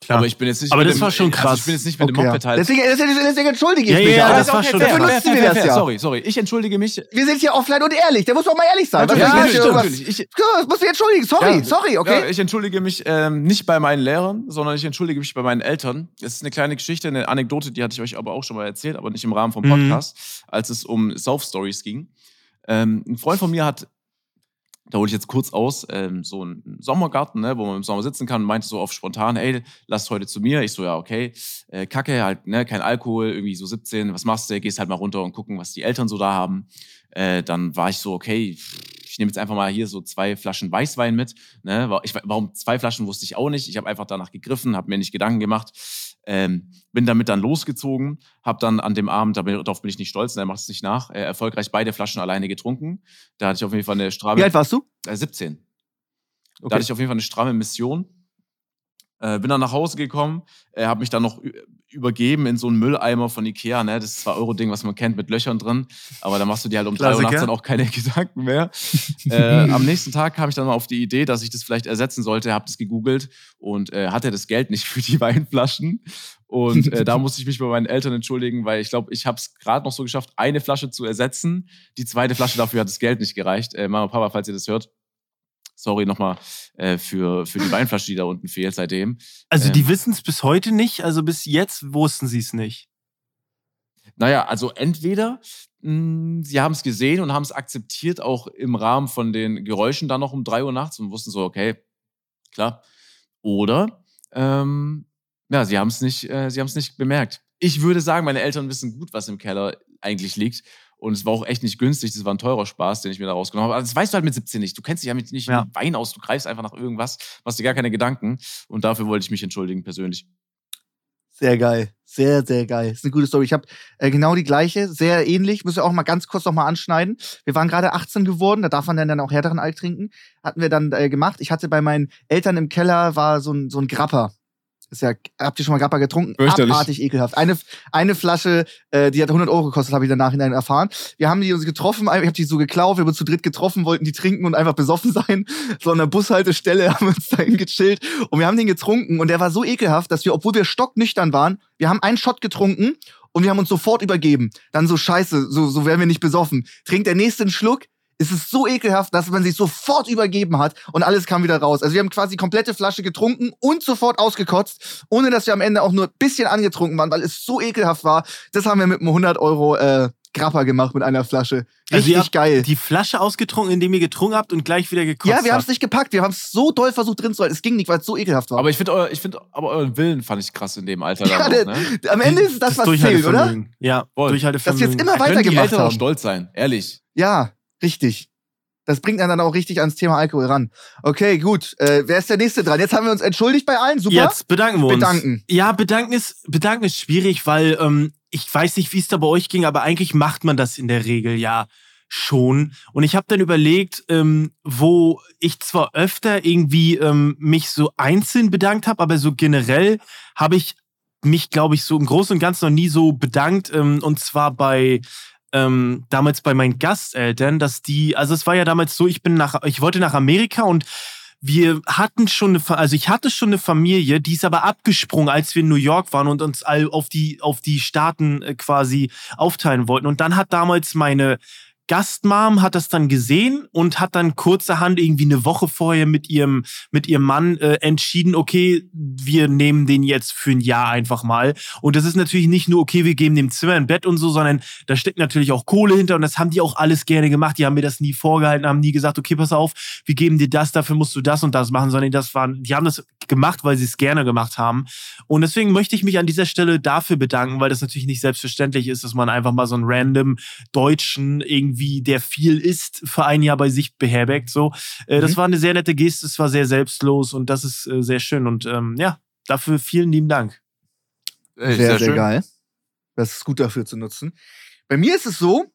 Klar. Aber ich bin jetzt nicht Aber mit das dem, war schon Also krass. ich bin jetzt nicht mit Okay, dem ja. Moped halt. deswegen, deswegen, deswegen entschuldige ich Ja, mich. ja, auch. das war schon Dafür nutzen wir das ja. Sorry, sorry. Ich entschuldige mich. Wir sind hier offline und ehrlich. Da muss man mal ehrlich sein. Ja, natürlich, natürlich. Ich, Ja, Das musst du entschuldigen. Sorry, Ja. sorry, okay? Ja, ich entschuldige mich ähm, nicht bei meinen Lehrern, sondern ich entschuldige mich bei meinen Eltern. Es ist eine kleine Geschichte, eine Anekdote, die hatte ich euch aber auch schon mal erzählt, aber nicht im Rahmen vom Mhm. Podcast, als es um Sauf-Stories ging. Ähm, ein Freund von mir hat, da hole ich jetzt kurz aus, ähm, so einen Sommergarten, ne, wo man im Sommer sitzen kann meinte so auf spontan, ey, lasst heute zu mir. Ich so, ja, okay. Äh, Kacke, halt, ne, kein Alkohol, irgendwie so 17, was machst du? Gehst halt mal runter und gucken, was die Eltern so da haben. Äh, dann war ich so, okay, ich nehme jetzt einfach mal hier so zwei Flaschen Weißwein mit. Ne? Ich, warum zwei Flaschen wusste ich auch nicht. Ich habe einfach danach gegriffen, habe mir nicht Gedanken gemacht. Ähm, bin damit dann losgezogen, habe dann an dem Abend, darauf bin ich nicht stolz, er macht es nicht nach, äh, erfolgreich beide Flaschen alleine getrunken. Da hatte ich auf jeden Fall eine stramme, Wie alt warst du? äh, 17. Da Okay. hatte ich auf jeden Fall eine stramme Mission. Äh, bin dann nach Hause gekommen, äh, habe mich dann noch übergeben in so einen Mülleimer von Ikea, ne? Das 2-Euro-Ding, was man kennt, mit Löchern drin. Aber da machst du dir halt um 3 Uhr nachts dann auch keine Gedanken mehr. äh, am nächsten Tag kam ich dann mal auf die Idee, dass ich das vielleicht ersetzen sollte, habe das gegoogelt und äh, hatte das Geld nicht für die Weinflaschen. Und äh, da musste ich mich bei meinen Eltern entschuldigen, weil ich glaube, ich habe es gerade noch so geschafft, eine Flasche zu ersetzen. Die zweite Flasche dafür hat das Geld nicht gereicht. Äh, Mama Papa, falls ihr das hört, sorry nochmal äh, für, für die Weinflasche, die da unten fehlt seitdem. Also Ähm. die wissen es bis heute nicht, also bis jetzt wussten sie es nicht. Naja, also entweder mh, sie haben es gesehen und haben es akzeptiert, auch im Rahmen von den Geräuschen dann noch um 3 Uhr nachts und wussten so, okay, klar. Oder ähm, ja, sie haben es nicht, äh, sie haben es nicht bemerkt. Ich würde sagen, meine Eltern wissen gut, was im Keller eigentlich liegt. Und es war auch echt nicht günstig. Das war ein teurer Spaß, den ich mir da rausgenommen habe. Aber das weißt du halt mit 17 nicht. Du kennst dich ja mit nicht Ja. mit Wein aus. Du greifst einfach nach irgendwas, machst dir gar keine Gedanken. Und dafür wollte ich mich entschuldigen, persönlich. Sehr geil. Sehr, sehr geil. Ist eine gute Story. Ich habe äh, genau die gleiche, sehr ähnlich. Müssen wir auch mal ganz kurz noch mal anschneiden. Wir waren gerade 18 geworden, da darf man dann, dann auch härteren Alk trinken. Hatten wir dann äh, gemacht. Ich hatte bei meinen Eltern im Keller war so ein, so ein Grapper. Ist ja, habt ihr schon mal Grappa getrunken? Abartig ekelhaft. Eine, eine Flasche, äh, die hat 100 Euro gekostet, habe ich dann nachhinein erfahren. Wir haben die uns getroffen, ich habe die so geklaut, wir haben uns zu dritt getroffen, wollten die trinken und einfach besoffen sein. So an der Bushaltestelle haben wir uns dahin gechillt und wir haben den getrunken und der war so ekelhaft, dass wir, obwohl wir stocknüchtern waren, wir haben einen Shot getrunken und wir haben uns sofort übergeben. Dann so scheiße, so, so werden wir nicht besoffen. Trinkt der nächste einen Schluck, ist es so ekelhaft, dass man sich sofort übergeben hat und alles kam wieder raus. Also wir haben quasi die komplette Flasche getrunken und sofort ausgekotzt, ohne dass wir am Ende auch nur ein bisschen angetrunken waren, weil es so ekelhaft war. Das haben wir mit einem 100 Euro äh, Grappa gemacht mit einer Flasche. Also Richtig habt geil. Die Flasche ausgetrunken, indem ihr getrunken habt und gleich wieder gekotzt Ja, wir haben es nicht gepackt. Wir haben es so doll versucht drin zu halten. Es ging nicht, weil es so ekelhaft war. Aber ich finde, eu- ich finde, aber euren Willen fand ich krass in dem Alter. ja, der, auch, ne? am Ende ist das, was zählt, oder? Ja. Durchhaltevermögen. Dass jetzt immer Da können die weitergemacht Eltern auch haben. stolz sein, ehrlich. Ja, richtig. Das bringt einen dann auch richtig ans Thema Alkohol ran. Okay, gut. Äh, wer ist der nächste dran? Jetzt haben wir uns entschuldigt bei allen. Super. Jetzt bedanken wir uns. Bedanken. Ja, bedanken ist, bedanken ist schwierig, weil ähm, ich weiß nicht, wie es da bei euch ging, aber eigentlich macht man das in der Regel ja schon. Und ich habe dann überlegt, ähm, wo ich zwar öfter irgendwie ähm, mich so einzeln bedankt habe, aber so generell habe ich mich, glaube ich, so im Großen und Ganzen noch nie so bedankt. Ähm, und zwar bei ähm, damals bei meinen Gasteltern, dass die, also es war ja damals so, ich bin nach, ich wollte nach Amerika und wir hatten schon eine, also ich hatte schon eine Familie, die ist aber abgesprungen, als wir in New York waren und uns all auf die, auf die Staaten äh, quasi aufteilen wollten. Und dann hat damals meine Gastmam hat das dann gesehen und hat dann kurzerhand irgendwie eine Woche vorher mit ihrem, mit ihrem Mann äh, entschieden, okay, wir nehmen den jetzt für ein Jahr einfach mal. Und das ist natürlich nicht nur, okay, wir geben dem Zimmer ein Bett und so, sondern da steckt natürlich auch Kohle hinter und das haben die auch alles gerne gemacht. Die haben mir das nie vorgehalten, haben nie gesagt, okay, pass auf, wir geben dir das, dafür musst du das und das machen, sondern das waren, die haben das gemacht, weil sie es gerne gemacht haben. Und deswegen möchte ich mich an dieser Stelle dafür bedanken, weil das natürlich nicht selbstverständlich ist, dass man einfach mal so einen random Deutschen irgendwie, der viel isst, für ein Jahr bei sich beherbergt. So, äh, das Mhm. war eine sehr nette Geste, es war sehr selbstlos und das ist äh, sehr schön. Und ähm, ja, dafür vielen lieben Dank. Ey, Sehr, sehr, schön. geil. Das ist gut dafür zu nutzen. Bei mir ist es so,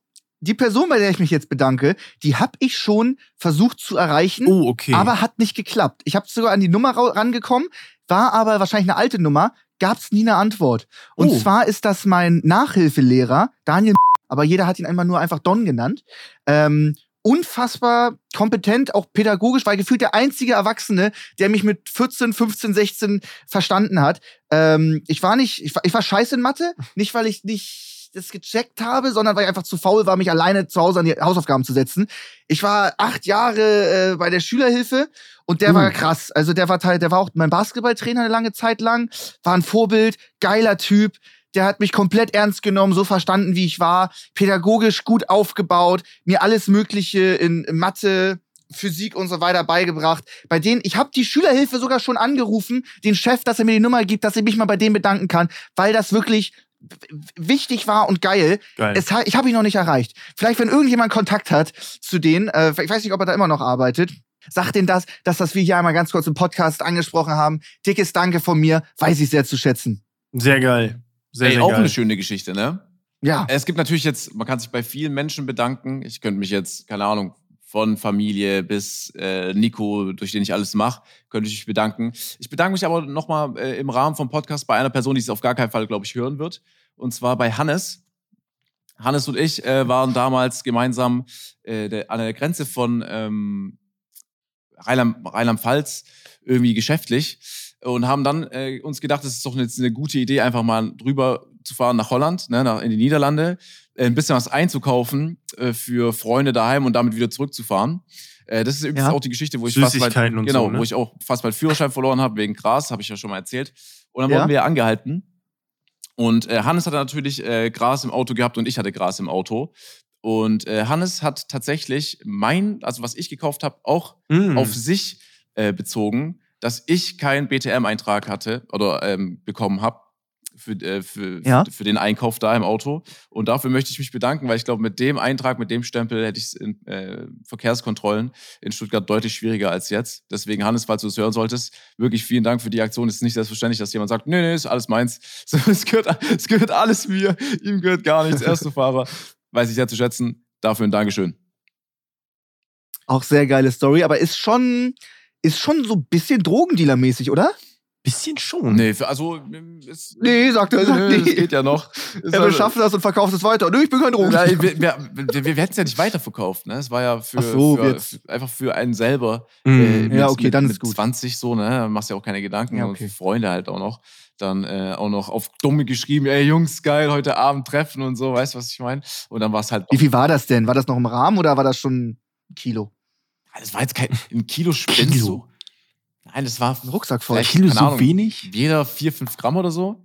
die Person, bei der ich mich jetzt bedanke, die habe ich schon versucht zu erreichen, Oh, okay. aber hat nicht geklappt. Ich habe sogar an die Nummer ra- rangekommen, war aber wahrscheinlich eine alte Nummer, gab es nie eine Antwort. Und Oh. zwar ist das mein Nachhilfelehrer, Daniel, aber jeder hat ihn einmal nur einfach Don genannt. Ähm, unfassbar kompetent, auch pädagogisch, weil gefühlt der einzige Erwachsene, der mich mit 14, 15, 16 verstanden hat. Ähm, ich war nicht, ich war, ich war scheiße in Mathe, nicht weil ich nicht das gecheckt habe, sondern weil ich einfach zu faul war, mich alleine zu Hause an die Hausaufgaben zu setzen. Ich war acht Jahre äh, bei der Schülerhilfe und der Uh. war krass. Also der war Teil, der war auch mein Basketballtrainer eine lange Zeit lang, war ein Vorbild, geiler Typ. Der hat mich komplett ernst genommen, so verstanden, wie ich war, pädagogisch gut aufgebaut, mir alles Mögliche in Mathe, Physik und so weiter beigebracht. Bei denen, ich habe die Schülerhilfe sogar schon angerufen, den Chef, dass er mir die Nummer gibt, dass ich mich mal bei denen bedanken kann, weil das wirklich wichtig war und geil. Geil. Es, ich habe ihn noch nicht erreicht. Vielleicht, wenn irgendjemand Kontakt hat zu denen, äh, ich weiß nicht, ob er da immer noch arbeitet, sagt denen das, dass das wir hier einmal ganz kurz im Podcast angesprochen haben. Dickes Danke von mir, weiß ich sehr zu schätzen. sehr geil. Sehr, Ey, sehr auch geil. eine schöne Geschichte, ne? Ja. Es gibt natürlich jetzt, man kann sich bei vielen Menschen bedanken. Ich könnte mich jetzt, keine Ahnung, von Familie bis äh, Nico, durch den ich alles mache, könnte ich mich bedanken. Ich bedanke mich aber nochmal äh, im Rahmen vom Podcast bei einer Person, die es auf gar keinen Fall, glaube ich, hören wird. Und zwar bei Hannes. Hannes und ich äh, waren damals gemeinsam äh, der, an der Grenze von ähm, Rheinland- Rheinland-Pfalz irgendwie geschäftlich und haben dann äh, uns gedacht, das ist doch jetzt eine gute Idee, einfach mal drüber zu fahren nach Holland, ne, nach, in die Niederlande, ein bisschen was einzukaufen äh, für Freunde daheim und damit wieder zurückzufahren. Äh, das ist übrigens Ja. auch die Geschichte, wo ich fast bald, genau, so, ne? wo ich auch fast meinen Führerschein verloren habe wegen Gras, habe ich ja schon mal erzählt. Und dann Ja. wurden wir angehalten. Und äh, Hannes hatte natürlich äh, Gras im Auto gehabt und ich hatte Gras im Auto. Und äh, Hannes hat tatsächlich mein, also was ich gekauft habe, auch Mm. auf sich äh, bezogen, dass ich keinen BTM-Eintrag hatte oder ähm, bekommen habe für, äh, für, Ja. für den Einkauf da im Auto. Und dafür möchte ich mich bedanken, weil ich glaube, mit dem Eintrag, mit dem Stempel hätte ich es in äh, Verkehrskontrollen in Stuttgart deutlich schwieriger als jetzt. Deswegen, Hannes, falls du es hören solltest, wirklich vielen Dank für die Aktion. Es ist nicht selbstverständlich, dass jemand sagt, nee, nee, ist alles meins. So, es, gehört, es gehört alles mir, ihm gehört gar nichts. Erste Fahrer. Weiß ich sehr zu schätzen. Dafür ein Dankeschön. Auch sehr geile Story, aber ist schon, ist schon so ein bisschen Drogendealer-mäßig, oder? Bisschen schon. Nee, also, es, Nee, sagt er, sagt Nö, nee. das geht ja noch. Er also- beschafft das und verkauft es weiter. Nö, ich bin kein Drogendealer. Nein, wir, wir, wir, wir hätten es ja nicht weiterverkauft. Ne? Es war ja für, Ach so, für, für einfach für einen selber. Mm. äh, Ja, okay, mit, dann ist mit gut. 20 so, ne? Dann machst du ja auch keine Gedanken. Ja, Und okay. für Freunde halt auch noch. Dann äh, auch noch auf Dumme geschrieben, ey Jungs, geil, heute Abend treffen und so, weißt du, was ich meine? Und dann war es halt. Wie viel war das denn? War das noch im Rahmen oder war das schon ein Kilo? Das war jetzt kein ein Kilo spinnst Kilo? Nein, das war Ein Rucksack voll. Vielleicht- Kilo keine so Ahnung. wenig? jeder 4, 5 Gramm oder so.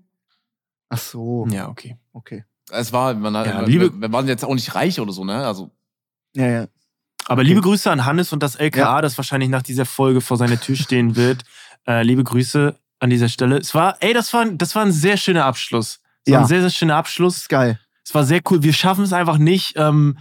Ach so, Ja, okay. okay. Es war, man, hat- Ja, wir, liebe- wir waren jetzt auch nicht reich oder so, ne? Also, Ja, ja. Aber liebe Grüße an Hannes und das LKA, das wahrscheinlich nach dieser Folge vor seiner Tür stehen wird. Äh, liebe Grüße an dieser Stelle. Es war, ey, das war, das war ein sehr schöner Abschluss. Es war Ja. ein sehr, sehr schöner Abschluss. Geil. Es war sehr cool. Wir schaffen es einfach nicht, ähm,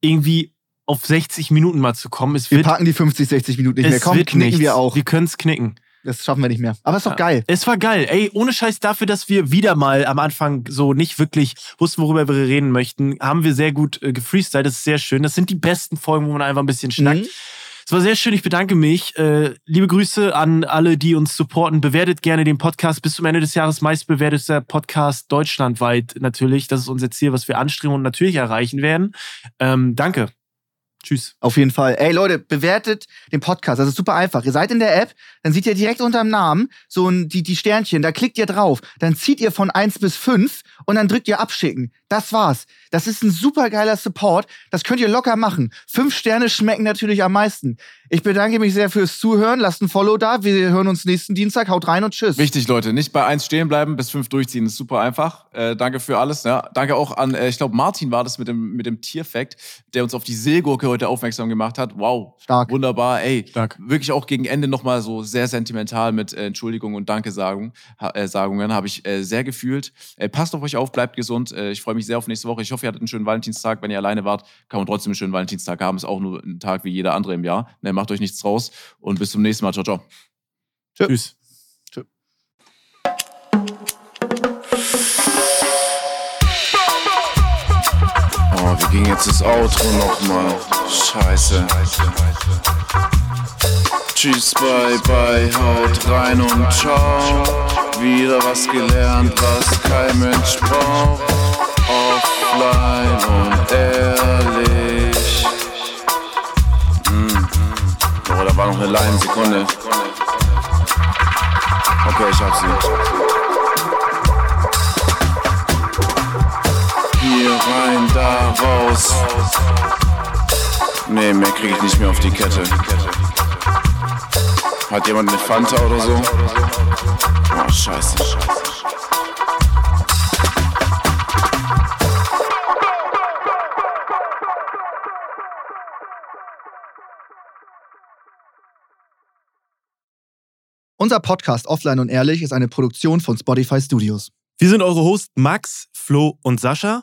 irgendwie auf 60 Minuten mal zu kommen. Es Wir wird, packen die 50, 60 Minuten nicht mehr. Komm, knicken nichts. wir auch. Wir können es knicken. Das schaffen wir nicht mehr. Aber ist doch Ja. geil. Es war geil. Ey, ohne Scheiß dafür, dass wir wieder mal am Anfang so nicht wirklich wussten, worüber wir reden möchten, haben wir sehr gut äh, gefreestylt. Das ist sehr schön. Das sind die besten Folgen, wo man einfach ein bisschen schnackt. Mhm. Es war sehr schön, ich bedanke mich. Äh, liebe Grüße an alle, die uns supporten. Bewertet gerne den Podcast. Bis zum Ende des Jahres meistbewertetster Podcast deutschlandweit natürlich. Das ist unser Ziel, was wir anstreben und natürlich erreichen werden. Ähm, danke. Tschüss. Auf jeden Fall. Ey Leute, bewertet den Podcast. Das ist super einfach. Ihr seid in der App, dann seht ihr direkt unter dem Namen so ein, die, die Sternchen, da klickt ihr drauf. Dann zieht ihr von 1 bis 5 und dann drückt ihr abschicken. Das war's. Das ist ein super geiler Support. Das könnt ihr locker machen. Fünf Sterne schmecken natürlich am meisten. Ich bedanke mich sehr fürs Zuhören. Lasst ein Follow da. Wir hören uns nächsten Dienstag. Haut rein und tschüss. Wichtig, Leute, nicht bei 1 stehen bleiben, bis 5 durchziehen. ist super einfach. Äh, danke für alles. Ja. Danke auch an, äh, ich glaube, Martin war das mit dem, mit dem Tierfact, der uns auf die Seegurke heute aufmerksam gemacht hat. Wow. Stark. Wunderbar. Ey, Stark. wirklich auch gegen Ende nochmal so sehr sentimental mit äh, Entschuldigung und Danke-Sagungen äh, Sagungen, habe ich äh, sehr gefühlt. Äh, passt auf euch auf, bleibt gesund. Äh, ich freue mich sehr auf nächste Woche. Ich hoffe, ihr hattet einen schönen Valentinstag. Wenn ihr alleine wart, kann man trotzdem einen schönen Valentinstag haben. Ist auch nur ein Tag wie jeder andere im Jahr. Ne, macht euch nichts draus und bis zum nächsten Mal. Ciao, ciao. Tschüss. Oh, wie ging jetzt das Outro nochmal? Scheiße. Tschüss, bye, bye, haut rein und ciao. Wieder was gelernt, was kein Mensch braucht. Offline und ehrlich. Hm. Oh, da war noch eine Line, Sekunde. Okay, ich hab sie. Hier rein, da raus. Nee, mehr krieg ich nicht mehr auf die Kette. Hat jemand eine Fanta oder so? Oh, scheiße. Unser Podcast Offline und Ehrlich ist eine Produktion von Spotify Studios. Wir sind eure Hosts Max, Flo und Sascha.